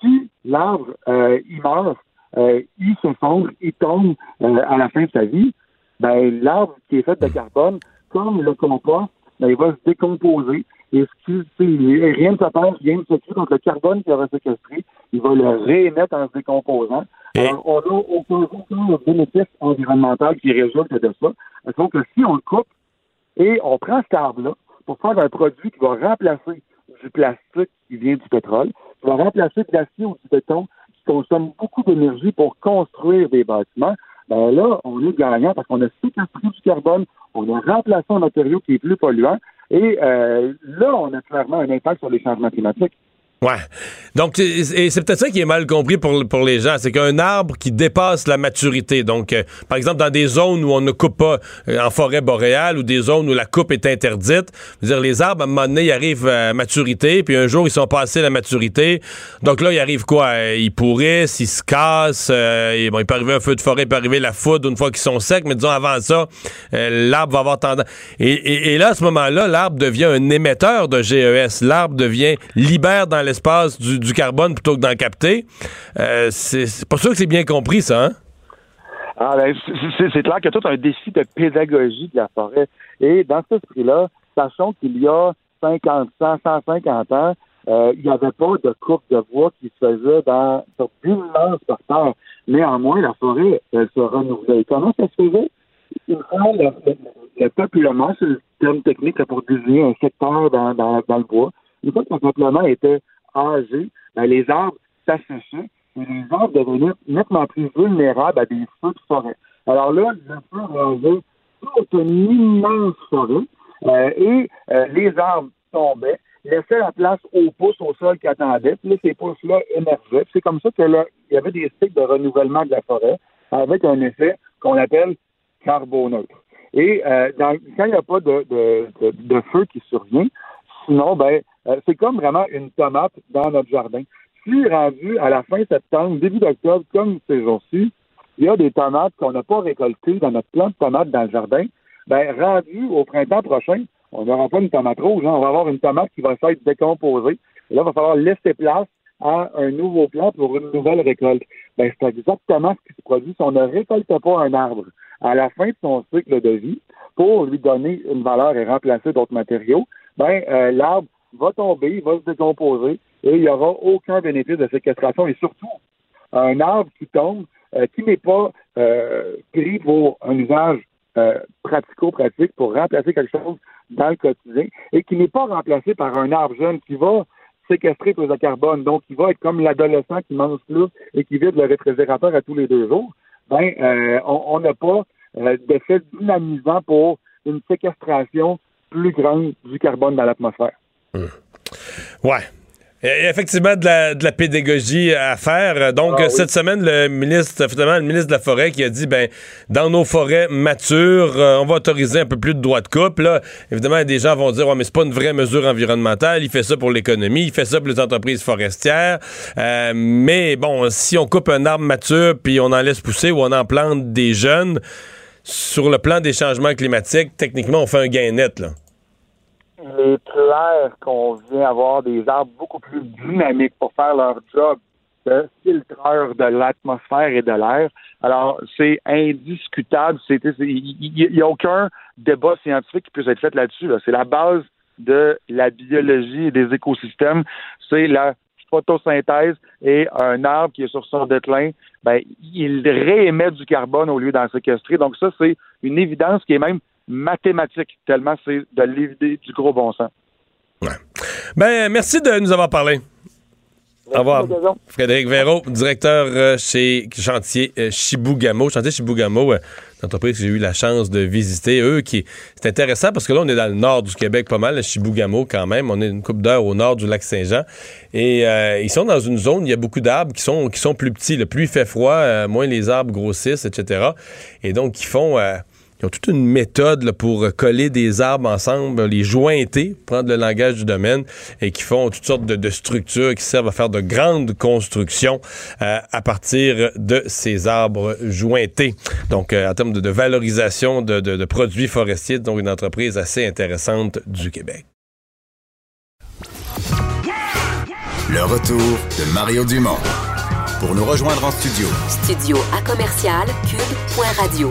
si l'arbre, euh, il meurt, euh, il s'effondre, il tombe euh, à la fin de sa vie, ben, l'arbre qui est fait de carbone, comme le compost, ben, il va se décomposer. Et qui, rien ne perd, rien ne se crée. Donc, le carbone qu'il aura séquestré, il va le réémettre en se décomposant. Alors, on aucun, aucun bénéfice environnemental qui résulte de ça. Donc, si on le coupe et on prend cet arbre-là pour faire un produit qui va remplacer du plastique qui vient du pétrole, qui va remplacer de l'acier ou du béton qui consomme beaucoup d'énergie pour construire des bâtiments, ben là, on est gagnant parce qu'on a séquestré du carbone, on a remplacé un matériau qui est plus polluant, et euh, là, on a clairement un impact sur les changements climatiques. Ouais. Donc, et c'est peut-être ça qui est mal compris pour, pour les gens. C'est qu'un arbre qui dépasse la maturité. Donc, euh, par exemple, dans des zones où on ne coupe pas euh, en forêt boréale ou des zones où la coupe est interdite, je veux dire, les arbres, à un moment donné, ils arrivent à maturité, puis un jour, ils sont passés la maturité. Donc là, il arrive quoi? Euh, Ils pourrissent, ils se cassent. euh, bon, il peut arriver un feu de forêt, il peut arriver la foudre une fois qu'ils sont secs, mais disons, avant ça, euh, l'arbre va avoir tendance... Et, et- et là, à ce moment-là, l'arbre devient un émetteur de GES. L'arbre devient, libère dans l'espace du, carbone plutôt que d'en capter. Euh, c'est pas sûr que c'est bien compris, ça, hein? Ah, ben, c'est- clair qu'il y a tout un défi de pédagogie de la forêt. Et dans cet esprit-là, sachons qu'il y a 50, 100, 150 ans, euh, il n'y avait pas de coupe de bois qui se faisait dans, sur d'immenses porteurs. Néanmoins, la forêt, elle se renouvelait. Comment ça se faisait? Le, le- le peuplement, c'est le terme technique pour désigner un secteur dans, dans, dans le bois, une fois que le peuplement était âgé, ben, les arbres s'asséchaient et les arbres devenaient nettement plus vulnérables à des feux de forêt. Alors là, le feu rasait toute une immense forêt euh, et euh, les arbres tombaient, laissaient la place aux pousses au sol qui attendaient, puis là, ces pousses-là émergeaient. C'est comme ça que là, il y avait des cycles de renouvellement de la forêt avec un effet qu'on appelle carboneutre. Et euh, quand il n'y a pas de, de feu qui survient, sinon, ben, euh, c'est comme vraiment une tomate dans notre jardin. si rendu à la fin septembre, début d'octobre, comme ces jours-ci, il y a des tomates qu'on n'a pas récoltées dans notre plant de tomates dans le jardin, ben rendu au printemps prochain, on n'aura pas une tomate rouge, hein, on va avoir une tomate qui va s'être décomposée. Et là, il va falloir laisser place à un nouveau plant pour une nouvelle récolte. Ben, c'est exactement ce qui se produit si on ne récolte pas un arbre à la fin de son cycle de vie pour lui donner une valeur et remplacer d'autres matériaux. Ben, euh, l'arbre va tomber, il va se décomposer et il n'y aura aucun bénéfice de séquestration. Et surtout, un arbre qui tombe, euh, qui n'est pas euh, pris pour un usage euh, pratico-pratique, pour remplacer quelque chose dans le quotidien, et qui n'est pas remplacé par un arbre jeune qui va séquestrer plus de carbone, donc qui va être comme l'adolescent qui mange plus et qui vide le réfrigérateur à tous les deux jours, ben, on n'a pas d'effet dynamisant pour une séquestration plus grande du carbone dans l'atmosphère. Ouais. Il y a effectivement de la, de la pédagogie à faire. Donc, Ah oui. cette semaine, le ministre, finalement, le ministre de la Forêt qui a dit, ben, dans nos forêts matures, euh, on va autoriser un peu plus de droits de coupe. Là, évidemment, des gens vont dire, ouais, mais c'est pas une vraie mesure environnementale. Il fait ça pour l'économie. Il fait ça pour les entreprises forestières. Euh, mais bon, si on coupe un arbre mature puis on en laisse pousser ou on en plante des jeunes, sur le plan des changements climatiques, techniquement, on fait un gain net, là. Il est clair qu'on vient avoir des arbres beaucoup plus dynamiques pour faire leur job de filtreur de l'atmosphère et de l'air. Alors, c'est indiscutable. Il n'y a aucun débat scientifique qui puisse être fait là-dessus. là. C'est la base de la biologie et des écosystèmes. C'est la photosynthèse et un arbre qui est sur son déclin, ben, il réémet du carbone au lieu d'en séquestrer. Donc ça, c'est une évidence qui est même mathématique, tellement c'est de l'évidé du gros bon sens. Ben, merci de nous avoir parlé. Au revoir. Frédéric Véraud, directeur euh, chez Chantier euh, Chibougamau. Chantier Chibougamau, euh, une entreprise que j'ai eu la chance de visiter. Eux, qui c'est intéressant parce que là, on est dans le nord du Québec pas mal, à Chibougamau quand même. On est une coupe d'heure au nord du lac Saint-Jean. Et euh, ils sont dans une zone, il y a beaucoup d'arbres qui sont, qui sont plus petits. Le plus il fait froid, euh, moins les arbres grossissent, etc. Et donc, ils font... ils ont toute une méthode là, pour euh, coller des arbres ensemble, les jointer, prendre le langage du domaine, et qui font toutes sortes de, de structures qui servent à faire de grandes constructions euh, à partir de ces arbres jointés. Donc, euh, en termes de, de valorisation de, de- de produits forestiers, donc une entreprise assez intéressante du Québec. Le retour de Mario Dumont. Pour nous rejoindre en studio, Studio à commercial cube.radio.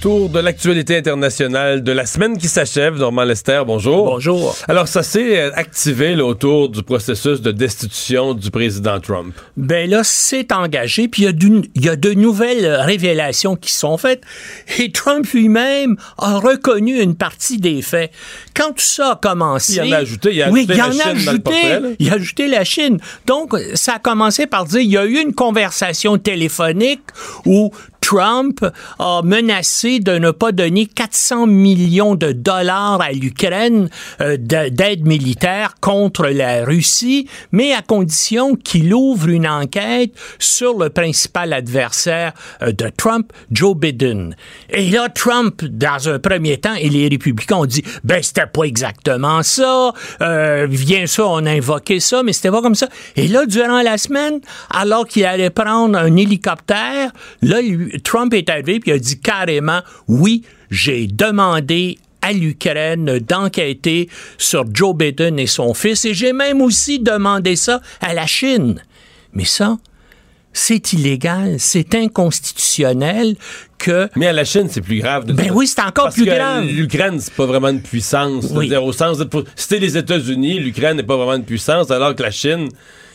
Tour de l'actualité internationale de la semaine qui s'achève. Normand Lester, bonjour. Bonjour. Alors, ça s'est euh, activé là, autour du processus de destitution du président Trump. Ben là, c'est engagé, puis il y, a y de nouvelles euh, révélations qui sont faites, et Trump lui-même a reconnu une partie des faits. Quand tout ça a commencé... Il en a ajouté, il a oui, ajouté il la en a Chine dans le ajouté, portrait, il a ajouté la Chine. Donc, ça a commencé par dire, il y a eu une conversation téléphonique où Trump a menacé de ne pas donner 400 millions de dollars à l'Ukraine euh, de- d'aide militaire contre la Russie, mais à condition qu'il ouvre une enquête sur le principal adversaire euh, de Trump, Joe Biden. Et là, Trump, dans un premier temps, et les républicains ont dit, ben c'était pas exactement ça, euh, bien sûr, on a invoqué ça, mais c'était pas comme ça. Et là, durant la semaine, alors qu'il allait prendre un hélicoptère, là, lui- Trump est arrivé puis il a dit carrément, oui, j'ai demandé à l'Ukraine d'enquêter sur Joe Biden et son fils, et j'ai même aussi demandé ça à la Chine. Mais ça, c'est illégal, c'est inconstitutionnel que... Mais à la Chine, c'est plus grave. de Ben oui, c'est encore Parce plus que grave. L'Ukraine, c'est pas vraiment une puissance. Oui. C'est-à-dire, au sens de. pour- C'était les États-Unis, l'Ukraine n'est pas vraiment une puissance, alors que la Chine,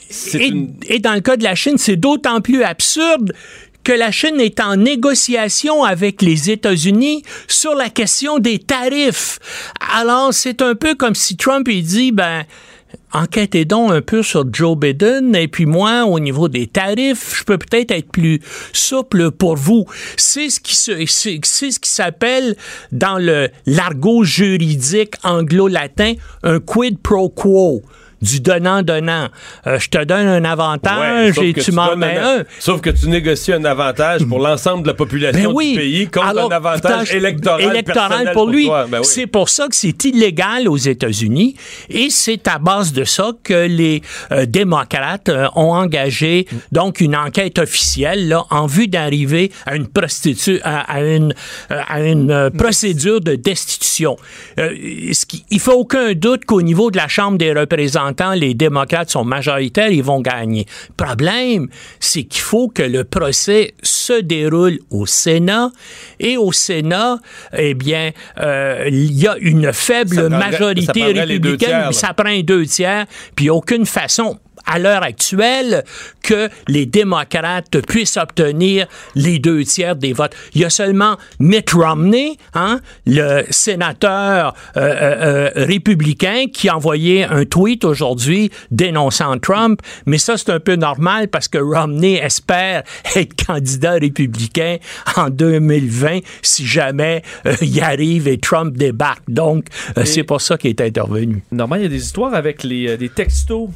c'est Et, une. et dans le cas de la Chine, c'est d'autant plus absurde que la Chine est en négociation avec les États-Unis sur la question des tarifs. Alors, c'est un peu comme si Trump il dit, ben, enquêtez donc un peu sur Joe Biden et puis moi, au niveau des tarifs, je peux peut-être être plus souple pour vous. C'est ce qui c'est, s'appelle dans le l'argot juridique anglo-latin un quid pro quo. Du donnant-donnant. Euh, je te donne un avantage et tu m'en mets un- un. Sauf que tu négocies un avantage pour l'ensemble de la population Ben oui. du pays contre Alors, un avantage électoral, électoral pour lui. Ben oui. C'est pour ça que c'est illégal aux États-Unis et c'est à base de ça que les euh, démocrates euh, ont engagé donc une enquête officielle là, en vue d'arriver à une à, à une à une procédure de destitution. Il fait aucun doute qu'au niveau de la Chambre des représentants, les démocrates sont majoritaires, ils vont gagner. Problème, c'est qu'il faut que le procès se déroule au Sénat et au Sénat, eh bien, euh, il y a une faible majorité républicaine, ça prend deux tiers, puis il n'y a aucune façon à l'heure actuelle que les démocrates puissent obtenir les deux tiers des votes. Il y a seulement Mitt Romney, hein, le sénateur euh, euh, euh, républicain, qui a envoyé un tweet aujourd'hui dénonçant Trump, mais ça c'est un peu normal parce que Romney espère être candidat républicain en 2020 si jamais euh, il arrive et Trump débarque. Donc, c'est pour ça qu'il est intervenu. Normalement, il y a des histoires avec les, des textos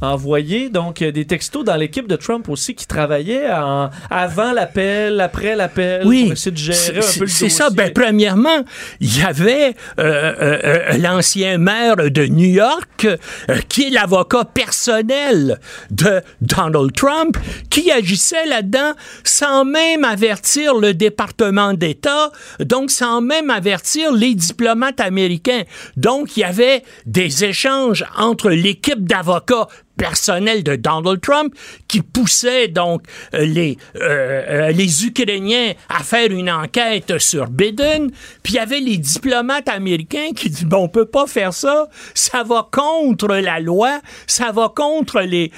envoyés. Donc, a des textos dans l'équipe de Trump aussi qui travaillaient en- avant l'appel, après l'appel, pour essayer de gérer un peu le C'est ça. Ben, premièrement, il y avait euh, euh, euh, l'ancien maire de New York, euh, qui est l'avocat personnel de Donald Trump, qui agissait là-dedans sans même avertir le département d'État, donc sans même avertir les diplomates américains. Donc, il y avait des échanges entre l'équipe d'avocats personnel de Donald Trump qui poussait donc euh, les, euh, euh, les Ukrainiens à faire une enquête sur Biden. Puis il y avait les diplomates américains qui disent bon, on peut pas faire ça, ça va contre la loi, ça va contre les,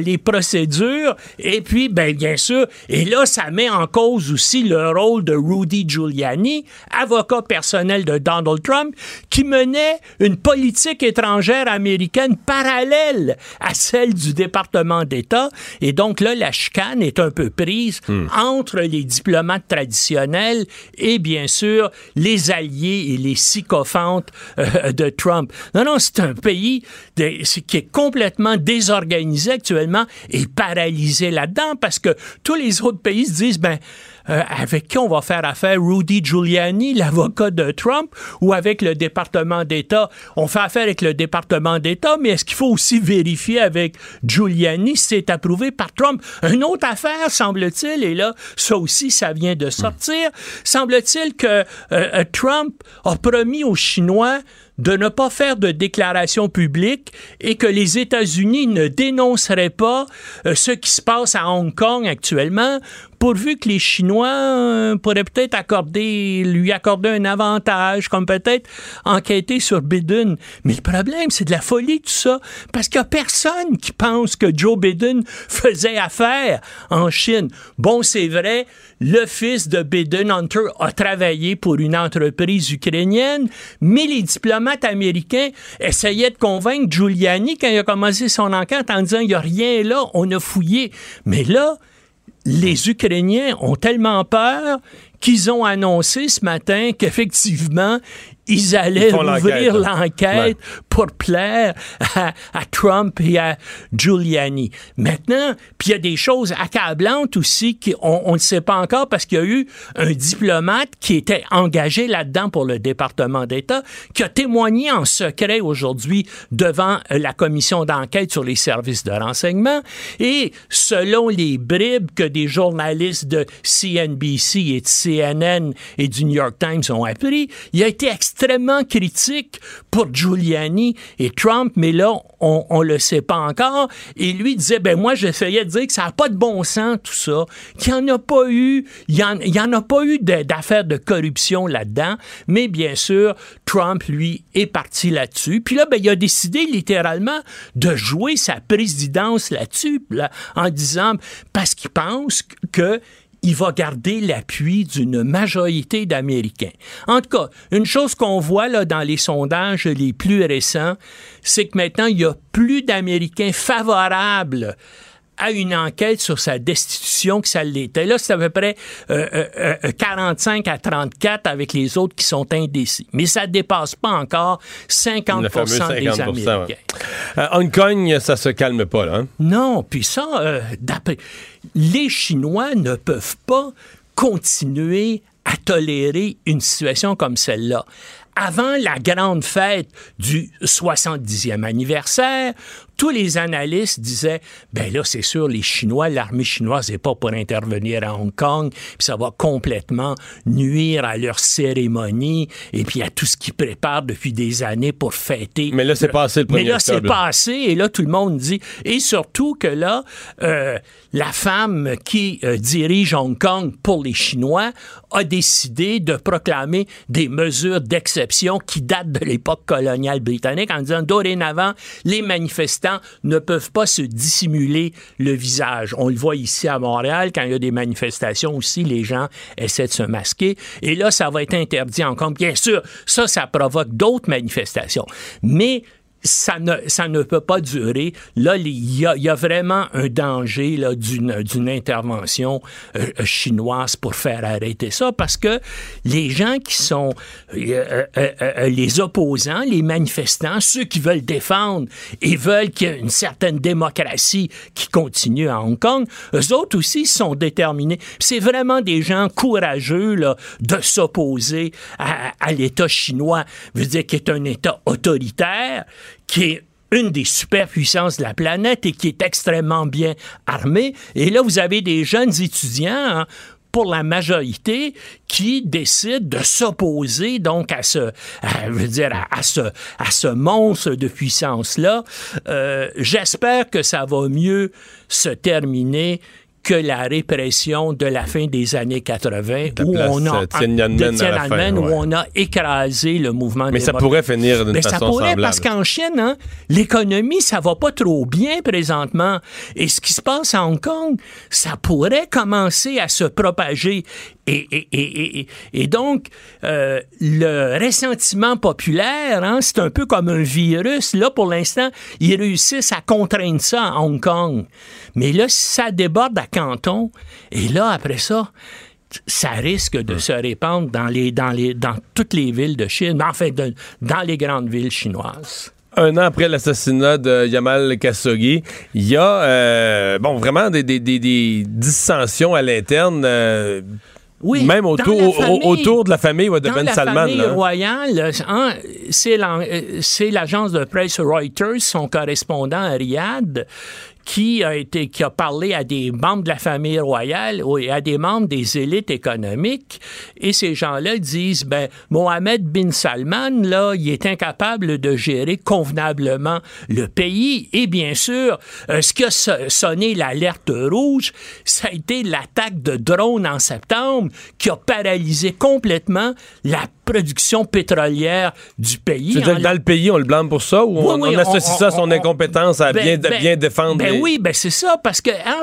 les procédures. Et puis, ben, bien sûr, et là, ça met en cause aussi le rôle de Rudy Giuliani, avocat personnel de Donald Trump, qui menait une politique étrangère américaine parallèle à celle du département d'État. Et donc là, la chicane est un peu prise entre les diplomates traditionnels et bien sûr les alliés et les sycophantes euh, de Trump. Non, non, c'est un pays de- qui est complètement désorganisé actuellement et paralysé là-dedans parce que tous les autres pays se disent, ben, euh, avec qui on va faire affaire? Rudy Giuliani, l'avocat de Trump, ou avec le département d'État? On fait affaire avec le département d'État, mais est-ce qu'il faut aussi vérifier avec Giuliani si c'est approuvé par Trump? Une autre affaire, semble-t-il, et là, ça aussi, ça vient de sortir, semble-t-il que euh, euh, Trump a promis aux Chinois de ne pas faire de déclaration publique et que les États-Unis ne dénonceraient pas euh, ce qui se passe à Hong Kong actuellement, pourvu que les Chinois euh, pourraient peut-être accorder, lui accorder un avantage, comme peut-être enquêter sur Biden. Mais le problème, c'est de la folie tout ça, parce qu'il n'y a personne qui pense que Joe Biden faisait affaire en Chine. Bon, c'est vrai, le fils de Biden, Hunter, a travaillé pour une entreprise ukrainienne, mais les diplomates essayaient de convaincre Giuliani quand il a commencé son enquête en disant il n'y a rien là, on a fouillé. Mais là, les Ukrainiens ont tellement peur qu'ils ont annoncé ce matin qu'effectivement, ils allaient Ils ouvrir l'enquête, hein. l'enquête pour plaire à, à Trump et à Giuliani. Maintenant, puis il y a des choses accablantes aussi qu'on ne sait pas encore parce qu'il y a eu un diplomate qui était engagé là-dedans pour le département d'État qui a témoigné en secret aujourd'hui devant euh, la commission d'enquête sur les services de renseignement et selon les bribes que des journalistes de CNBC et de CNN et du New York Times ont appris, il a été extrêmement critique pour Giuliani et Trump, mais là, on, on le sait pas encore. Et lui disait, ben moi, j'essayais de dire que ça n'a pas de bon sens, tout ça, qu'il n'y en a pas eu, il y en, pas eu d'affaires de corruption là-dedans, mais bien sûr, Trump, lui, est parti là-dessus. Puis là, ben, il a décidé littéralement de jouer sa présidence là-dessus, là, en disant, parce qu'il pense que il va garder l'appui d'une majorité d'Américains. En tout cas, une chose qu'on voit dans les sondages les plus récents, c'est que maintenant, il y a plus d'Américains favorables à une enquête sur sa destitution que ça l'était. Là, c'est à peu près euh, euh, euh, 45 à 34 avec les autres qui sont indécis. Mais ça dépasse pas encore 50, Le fameux 50 des Américains. ouais. Euh, Hong Kong, ça se calme pas, là. hein? Non, puis ça, euh, d'après. Les Chinois ne peuvent pas continuer à tolérer une situation comme celle-là. Avant la grande fête du 70e anniversaire, tous les analystes disaient ben là c'est sûr les Chinois l'armée chinoise n'est pas pour intervenir à Hong Kong puis ça va complètement nuire à leur cérémonie et puis à tout ce qu'ils préparent depuis des années pour fêter Mais là, c'est passé le mais 1er là, c'est passé et là, tout le monde dit. Et surtout que là, euh, la femme qui euh, dirige Hong Kong pour les Chinois a décidé de proclamer des mesures d'exception qui datent de l'époque coloniale britannique en disant dorénavant, les ne peuvent pas se dissimuler le visage. On le voit ici à Montréal, quand il y a des manifestations aussi, les gens essaient de se masquer. Et là, ça va être interdit en Kong. Bien sûr, ça, ça provoque d'autres manifestations. Mais ça ne, ça ne peut pas durer. Là, il y a, vraiment un danger d'une, intervention euh, euh, chinoise pour faire arrêter ça parce que les gens qui sont euh, les opposants, les manifestants, ceux qui veulent défendre et veulent qu'il y ait une certaine démocratie qui continue à Hong Kong, eux autres aussi sont déterminés. C'est vraiment des gens courageux là, de s'opposer à, l'État chinois, dire, qui est un État autoritaire, qui est une des superpuissances de la planète et qui est extrêmement bien armée. Et là, vous avez des jeunes étudiants, hein, pour la majorité, qui décident de s'opposer donc à ce, à, veux dire, à, ce, à ce monstre de puissance-là. Euh, J'espère que ça va mieux se terminer que la répression de la fin des années 80 La où on a euh, Tiananmen ouais. où on a écrasé le mouvement Mais ça pourrait finir d'une Mais ça façon pourrait semblable. parce qu'en Chine, hein, l'économie, ça va pas trop bien présentement. Et ce qui se passe à Hong Kong, ça pourrait commencer à se propager. Et, et, et, et, et donc, euh, le ressentiment populaire, hein, c'est un peu comme un virus. Là, pour l'instant, ils réussissent à contraindre ça à Hong Kong. Mais là, ça déborde à Canton, et là, après ça, ça risque de se répandre dans, les, dans, les, dans toutes les villes de Chine, en fait, de- dans les grandes villes chinoises. un an après l'assassinat de Yamal Khashoggi, il y a euh, bon vraiment des, des- des- des dissensions à l'interne. euh, même autour, au- autour de la famille ouais, de Dans Ben la Salman. famille là, royale, hein, euh, c'est l'agence de presse Reuters, son correspondant à Riyad, qui a été qui a parlé à des membres de la famille royale et à des membres des élites économiques. Et ces gens-là disent ben Mohamed bin Salman là il est incapable de gérer convenablement le pays. Et bien sûr euh, ce qui a so- sonné l'alerte rouge ça a été l'attaque de drones en septembre qui a paralysé complètement la production pétrolière du pays Tu veux dire En que dans le pays, on le blâme pour ça ou Oui, on, oui, on associe on- ça à son on- incompétence à Ben, bien, ben, bien défendre ben les- oui, ben c'est ça, parce que hein,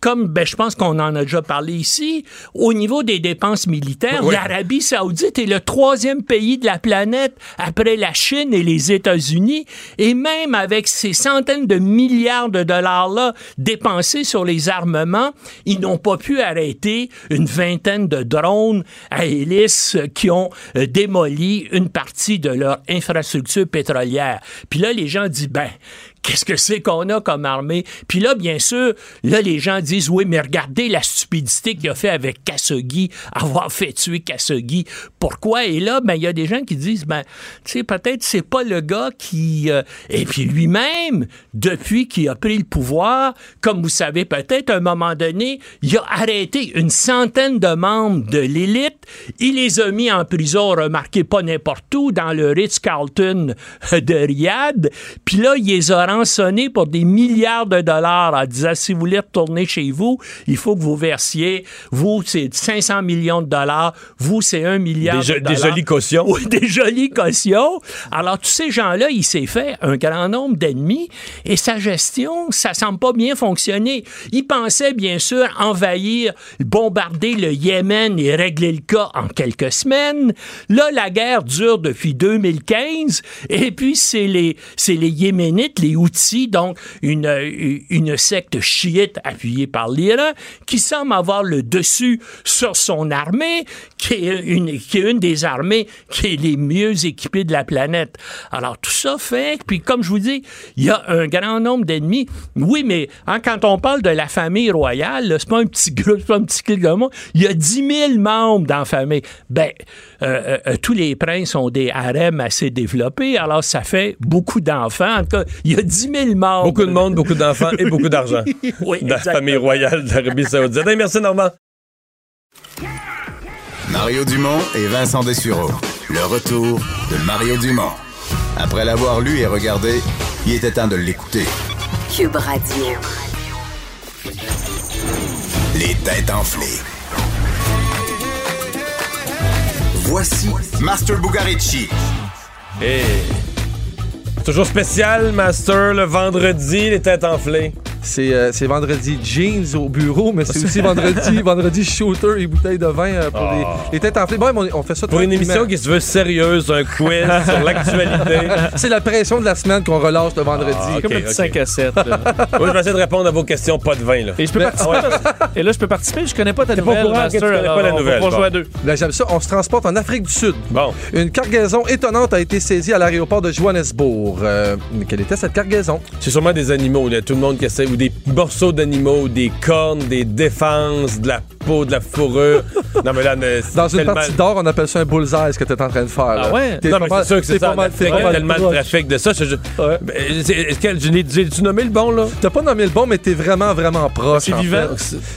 comme ben, je pense qu'on en a déjà parlé ici, au niveau des dépenses militaires, Oui. l'Arabie saoudite est le troisième pays de la planète après la Chine et les États-Unis, et même avec ces centaines de milliards de dollars-là dépensés sur les armements, ils n'ont pas pu arrêter une vingtaine de drones à hélice qui ont euh, démoli une partie de leur infrastructure pétrolière. Puis là, les gens disent, ben, Qu'est-ce que c'est qu'on a comme armée? Puis là, bien sûr, là, les gens disent, oui, mais regardez la stupidité qu'il a fait avec Khashoggi, avoir fait tuer Khashoggi. Pourquoi? Et là, ben, il y a des gens qui disent, ben, tu sais, peut-être c'est pas le gars qui... euh, Et puis lui-même, depuis qu'il a pris le pouvoir, comme vous savez peut-être, à un moment donné, il a arrêté une centaine de membres de l'élite. Il les a mis en prison, remarquez pas n'importe où, dans le Ritz-Carlton de Riyad. Puis là, il les a pour des milliards de dollars en disant, si vous voulez retourner chez vous, il faut que vous versiez, vous, c'est 500 millions de dollars, vous, c'est 1 milliard Des de des dollars. jolies cautions. Oui, des jolies cautions. Alors, tous ces gens-là, il s'est fait un grand nombre d'ennemis et sa gestion, ça semble pas bien fonctionner. Il pensait, bien sûr, envahir, bombarder le Yémen et régler le cas en quelques semaines. Là, la guerre dure depuis 2015 et puis c'est les, c'est les Yéménites, les Houthis, donc une, euh, une secte chiite appuyée par l'Iran, qui semble avoir le dessus sur son armée, qui est une, des armées qui est les mieux équipées de la planète. Alors tout ça fait, puis comme je vous dis, il y a un grand nombre d'ennemis. Oui, mais hein, quand on parle de la famille royale, c'est pas un petit groupe, c'est pas un petit clic de monde. Il y a 10 000 membres dans la famille. Ben, euh, euh, euh, tous les princes ont des harems assez développés, alors ça fait beaucoup d'enfants. En tout cas, il y a 10 000 membres. Beaucoup de monde, beaucoup d'enfants et beaucoup d'argent. Oui, Dans la famille royale d'Arabie Saoudite. Hey, merci, Normand. Mario Dumont et Vincent Dessureau. Le retour de Mario Dumont. Après l'avoir lu et regardé, il était temps de l'écouter. Cube Radio. Les têtes enflées. Voici Master Bugarici. Et toujours spécial, Master, le vendredi, les têtes enflées. C'est euh, c'est vendredi jeans au bureau, mais c'est aussi vendredi, vendredi shooter et bouteille de vin euh, pour les, les têtes enflées. Bon, on, on fait ça Pour une émission qui se veut sérieuse, un quiz sur l'actualité. C'est la pression de la semaine qu'on relâche le vendredi. Ah, Comme un petit ok. 5 à 7. Moi, je vais essayer de répondre à vos questions, pas de vin, là. Et je peux participer. parce- Et là, je peux participer. Je connais pas ta pas nouvelle, tu pas la nouvelle, bon. à deux. Là, j'aime ça. On se transporte en Afrique du Sud. Bon. Une cargaison étonnante a été saisie à l'aéroport de Johannesburg. Euh, mais quelle était cette cargaison? C'est sûrement des animaux, là. Tout le monde qui essaie, ou des morceaux d'animaux, des cornes, des défenses, de la peau, de la fourrure. non, mais là, Dans une tellement- partie d'or, on appelle ça un bullseye, ce que tu es en train de faire. là. Ah ouais? T'es Non, mais c'est sûr que c'est t'es ça. pas mal- t'es il y a tellement de trafic de ça. je- je- Ouais. Ben, c'est- Est-ce que j'ai j'ai-tu nommé le bon, là? T'as pas nommé le bon, mais t'es vraiment, vraiment proche. C'est vivant?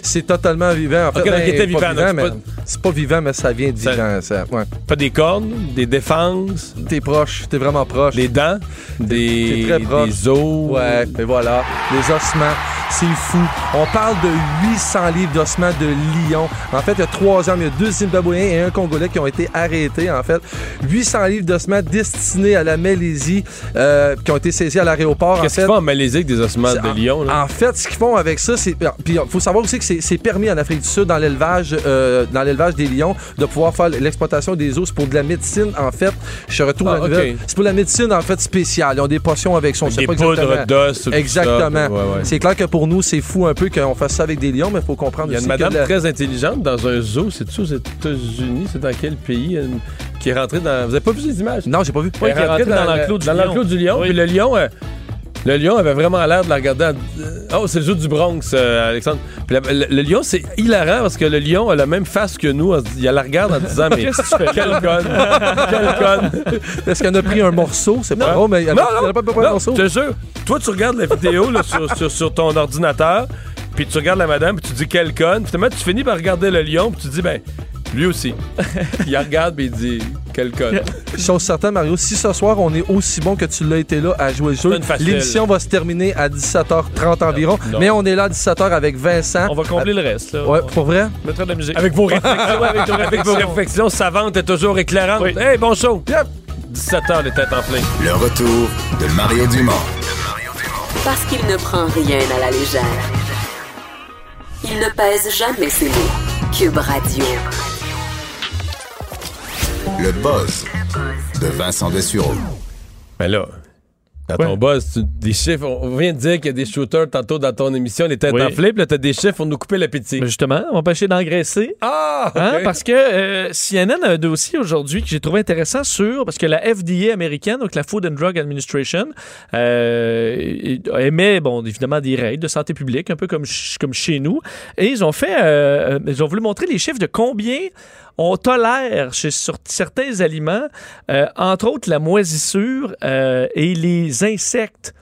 C'est totalement vivant. En fait, Ben, pas vivant, c'est mais pas- c'est pas vivant, mais ça vient de Ça- ouais. Pas des cornes, des défenses, T'es proche, t'es vraiment proche. des dents, des, t'es très proche. des os? Ouais, mais voilà, les ossements, Matt. C'est fou. On parle de 800 livres d'ossements de lion. En fait, il y a trois hommes, il y a deux Zimbabwéens et un Congolais qui ont été arrêtés, en fait. 800 livres d'ossements destinés à la Malaisie, euh, qui ont été saisis à l'aéroport. Qu'est-ce en fait. qu'ils font en Malaisie avec des ossements de lion, là? En fait, ce qu'ils font avec ça, c'est. Puis il faut savoir aussi que c'est permis en Afrique du Sud, dans l'élevage euh, dans l'élevage des lions, de pouvoir faire l'exploitation des os. C'est pour de la médecine, en fait. Je retourne Ah. C'est pour la médecine, en fait, spéciale. Ils ont des potions avec ça. On Avec sait des poudres exactement. d'os. Exactement. Ouais, ouais. C'est clair que pour nous, c'est fou un peu qu'on fasse ça avec des lions, mais il faut comprendre Il y a aussi une madame la- très intelligente dans un zoo, c'est-tu aux États-Unis? C'est dans quel pays? Une- Qui est rentrée dans. Vous avez pas vu les images? Non, j'ai pas vu. Elle qui est rentrée dans l'enclos du dans lion. l'enclos du lion. Oui. Puis le lion, euh, le lion avait vraiment l'air de la regarder. en- Oh, c'est le zoo du Bronx, euh, Alexandre. Puis la- le, le lion, c'est hilarant parce que le lion a la même face que nous. Il la regarde en disant Mais Qu'est-ce que tu fais? quel conne! Quel conne! Est-ce qu'elle a pris un morceau? C'est pas drôle, mais elle Non, a- elle non, a pas pris un non, morceau. je te jure. Toi, tu regardes la vidéo là, sur, sur- sur ton ordinateur, puis tu regardes la madame, puis tu dis quel conne. Finalement, tu finis par regarder le lion, puis tu dis ben lui aussi. il regarde, puis il dit quel conne. Chose certaine, Mario, si ce soir on est aussi bon que tu l'as été là à jouer le jeu, l'émission va se terminer à 17h30 environ. non. Mais on est là à 17h avec Vincent. On va combler le reste. Là. Ouais, On pour vrai? mettra de la musique. Avec vos réflexions, avec vos réflexions savantes et toujours éclairantes. Oui. Hey, bon show! 17h, les têtes enflées. Le retour de Mario Dumont. Parce qu'il ne prend rien à la légère. Il ne pèse jamais ses mots. Cube Radio. Le buzz de Vincent Dessureau. Mais là, dans ton boss, tu- des chiffres. On vient de dire qu'il y a des shooters tantôt dans ton émission, les têtes Oui. enflées, puis là, t'as des chiffres pour nous couper l'appétit. Mais justement, on va empêcher d'engraisser. Ah! Hein, parce que euh, CNN a un dossier aujourd'hui que j'ai trouvé intéressant sur parce que la FDA américaine, donc la Food and Drug Administration, euh, émet bon évidemment des règles de santé publique, un peu comme comme chez nous, et ils ont fait, euh, ils ont voulu montrer les chiffres de combien on tolère chez, sur certains aliments, euh, entre autres la moisissure euh, et les insectes.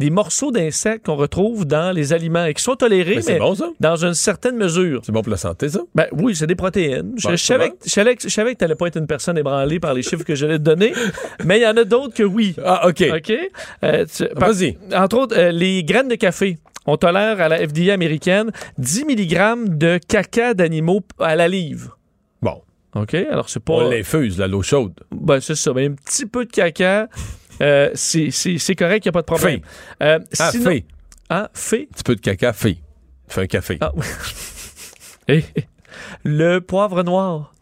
Des morceaux d'insectes qu'on retrouve dans les aliments et qui sont tolérés, Mais c'est mais bon, ça? dans une certaine mesure. C'est bon pour la santé, ça? Ben oui, c'est des protéines. Je, Bon, je savais, que- je savais que- je savais que tu n'allais pas être une personne ébranlée par les chiffres que j'allais te donner, mais il y en a d'autres que oui. Ah, OK. OK? Euh, Vas-y. Entre autres, euh, les graines de café. On tolère à la FDA américaine 10 mg de caca d'animaux à la livre. OK? Alors, c'est pas. On l'infuse, l'eau chaude. Ben, c'est ça. Mais un petit peu de caca, euh, c'est correct, il n'y a pas de problème. Euh, Ah, sinon- fait. Ah, fait. Un petit peu de caca, fait. Fais un café. Ah, oui. Et le poivre noir.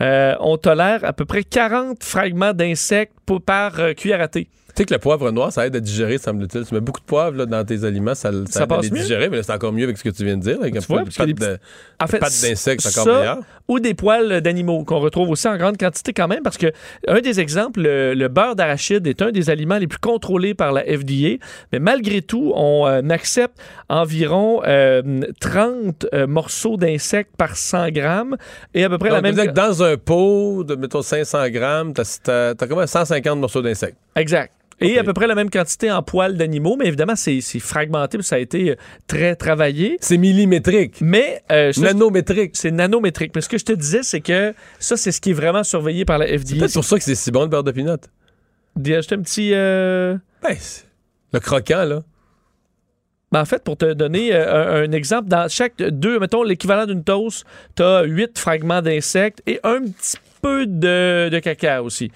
Euh, on tolère à peu près 40 fragments d'insectes par euh, cuillère à thé. Tu sais que le poivre noir, ça aide à digérer, semble-t-il. Tu mets beaucoup de poivre là, dans tes aliments, ça, ça, Ça aide à les mieux? digérer, mais c'est encore mieux avec ce que tu viens de dire. Avec un Tu peu vois, de pâte de- d'insectes, c'est encore meilleur. Ou des poils d'animaux qu'on retrouve aussi en grande quantité quand même, parce que un des exemples, le, le beurre d'arachide est un des aliments les plus contrôlés par la FDA, mais malgré tout, on euh, accepte environ euh, 30 euh, morceaux d'insectes par 100 grammes et à peu près Donc, la même. que dans un pot de, mettons, 500 grammes, t'as as, t'as combien? 150 morceaux d'insectes. Exact. Et à peu près la même quantité en poils d'animaux, mais évidemment, c'est c'est fragmenté, puis ça a été euh, très travaillé. C'est millimétrique. Mais. euh, Nanométrique. C'est nanométrique. Mais ce que je te disais, c'est que ça, c'est ce qui est vraiment surveillé par la C'est FDA. peut-être pour ça que c'est si bon le beurre de pinot. D'y ajouter un petit. euh, Ben, c'est- le croquant, là. Ben, en fait, pour te donner euh, un, un exemple, dans chaque deux, mettons l'équivalent d'une toast, tu as huit fragments d'insectes et un petit peu de, de caca aussi.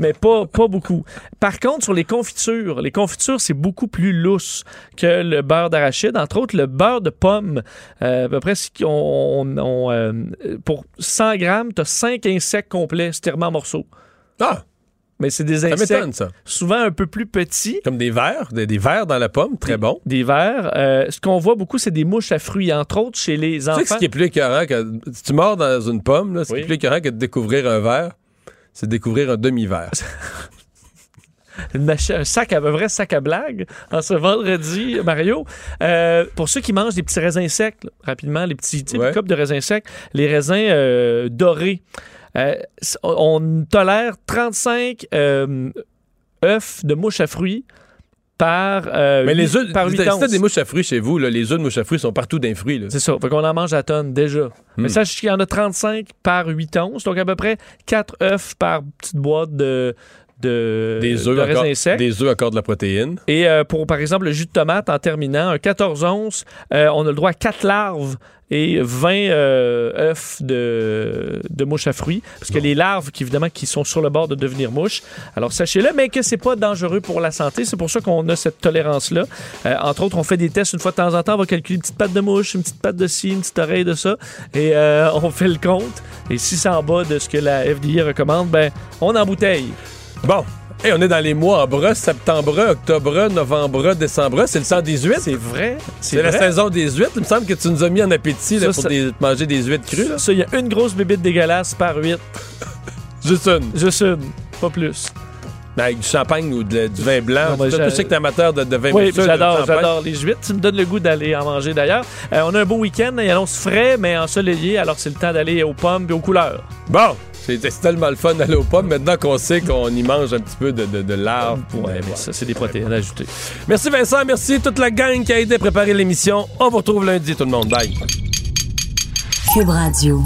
Mais pas, pas beaucoup. Par contre, sur les confitures, les confitures, c'est beaucoup plus lousse que le beurre d'arachide. Entre autres, le beurre de pomme, euh, à peu près, si on, on- on, euh, pour 100 grammes, tu as 5 insectes complets stirés en morceaux. Ah! Mais c'est des Ça insectes m'étonne, ça. souvent un peu plus petits. Comme des vers, des, des vers dans la pomme, très bon. Des vers. Euh, ce qu'on voit beaucoup, c'est des mouches à fruits, entre autres chez les Tu sais enfants. que ce qui est plus écœurant, que, si tu mords dans une pomme, là, ce qui est plus écœurant que de découvrir un verre, c'est de découvrir un demi-verre. Un sac à un vrai sac à blague en ce vendredi, Mario. Euh, pour ceux qui mangent des petits raisins secs, là, rapidement, les petits Ouais. les copes de raisins secs, les raisins euh, dorés. Euh, on tolère 35 euh, œufs de mouches à fruits par, euh, Mais les œufs, par si 8 t'as onces. des mouches à fruits chez vous, là, les œufs de mouches à fruits sont partout dans les fruits. là. C'est ça. Fait qu'on en mange à tonne déjà. Mais Hmm. sache qu'il y en a 35 par 8 onces. Donc à peu près 4 œufs par petite boîte de, de, Des de œufs des encore de la protéine. Et euh, pour, par exemple, le jus de tomate, en terminant, un 14 onces, euh, on a le droit à 4 larves et 20 euh, œufs de, de mouches à fruits. Parce que les larves, qui, évidemment, qui sont sur le bord de devenir mouches. Alors, sachez-le, mais que c'est pas dangereux pour la santé. C'est pour ça qu'on a cette tolérance-là. Euh, entre autres, on fait des tests une fois de temps en temps. On va calculer une petite patte de mouche, une petite patte de ci, une petite oreille de ça. Et euh, on fait le compte. Et si c'est en bas de ce que la FDA recommande, ben, on embouteille. Bon. Hey, on est dans les mois en bras, septembre, octobre, novembre, décembre. C'est le 118. C'est vrai. C'est la saison des huîtres. Il me semble que tu nous as mis en appétit là, Ça, pour ça- des- manger des huîtres crues. là. Ça, il y a une grosse bébite dégueulasse par 8. Juste une. Juste une, pas plus. Mais Avec du champagne ou de- du vin blanc. Non, je sais que t'es amateur de, de vin Oui, j'adore, j'adore les huîtres. Tu me donnes le goût d'aller en manger d'ailleurs. Euh, on a un beau week-end, il annonce frais, mais ensoleillé, alors c'est le temps d'aller aux pommes et aux couleurs. Bon, c'est tellement le fun d'aller aux pommes. Maintenant qu'on sait qu'on y mange un petit peu de, de, de larves. Ouais, mais ça, c'est des protéines ajoutées. Merci Vincent, merci toute la gang qui a aidé à préparer l'émission. On vous retrouve lundi tout le monde. Bye. Cube Radio.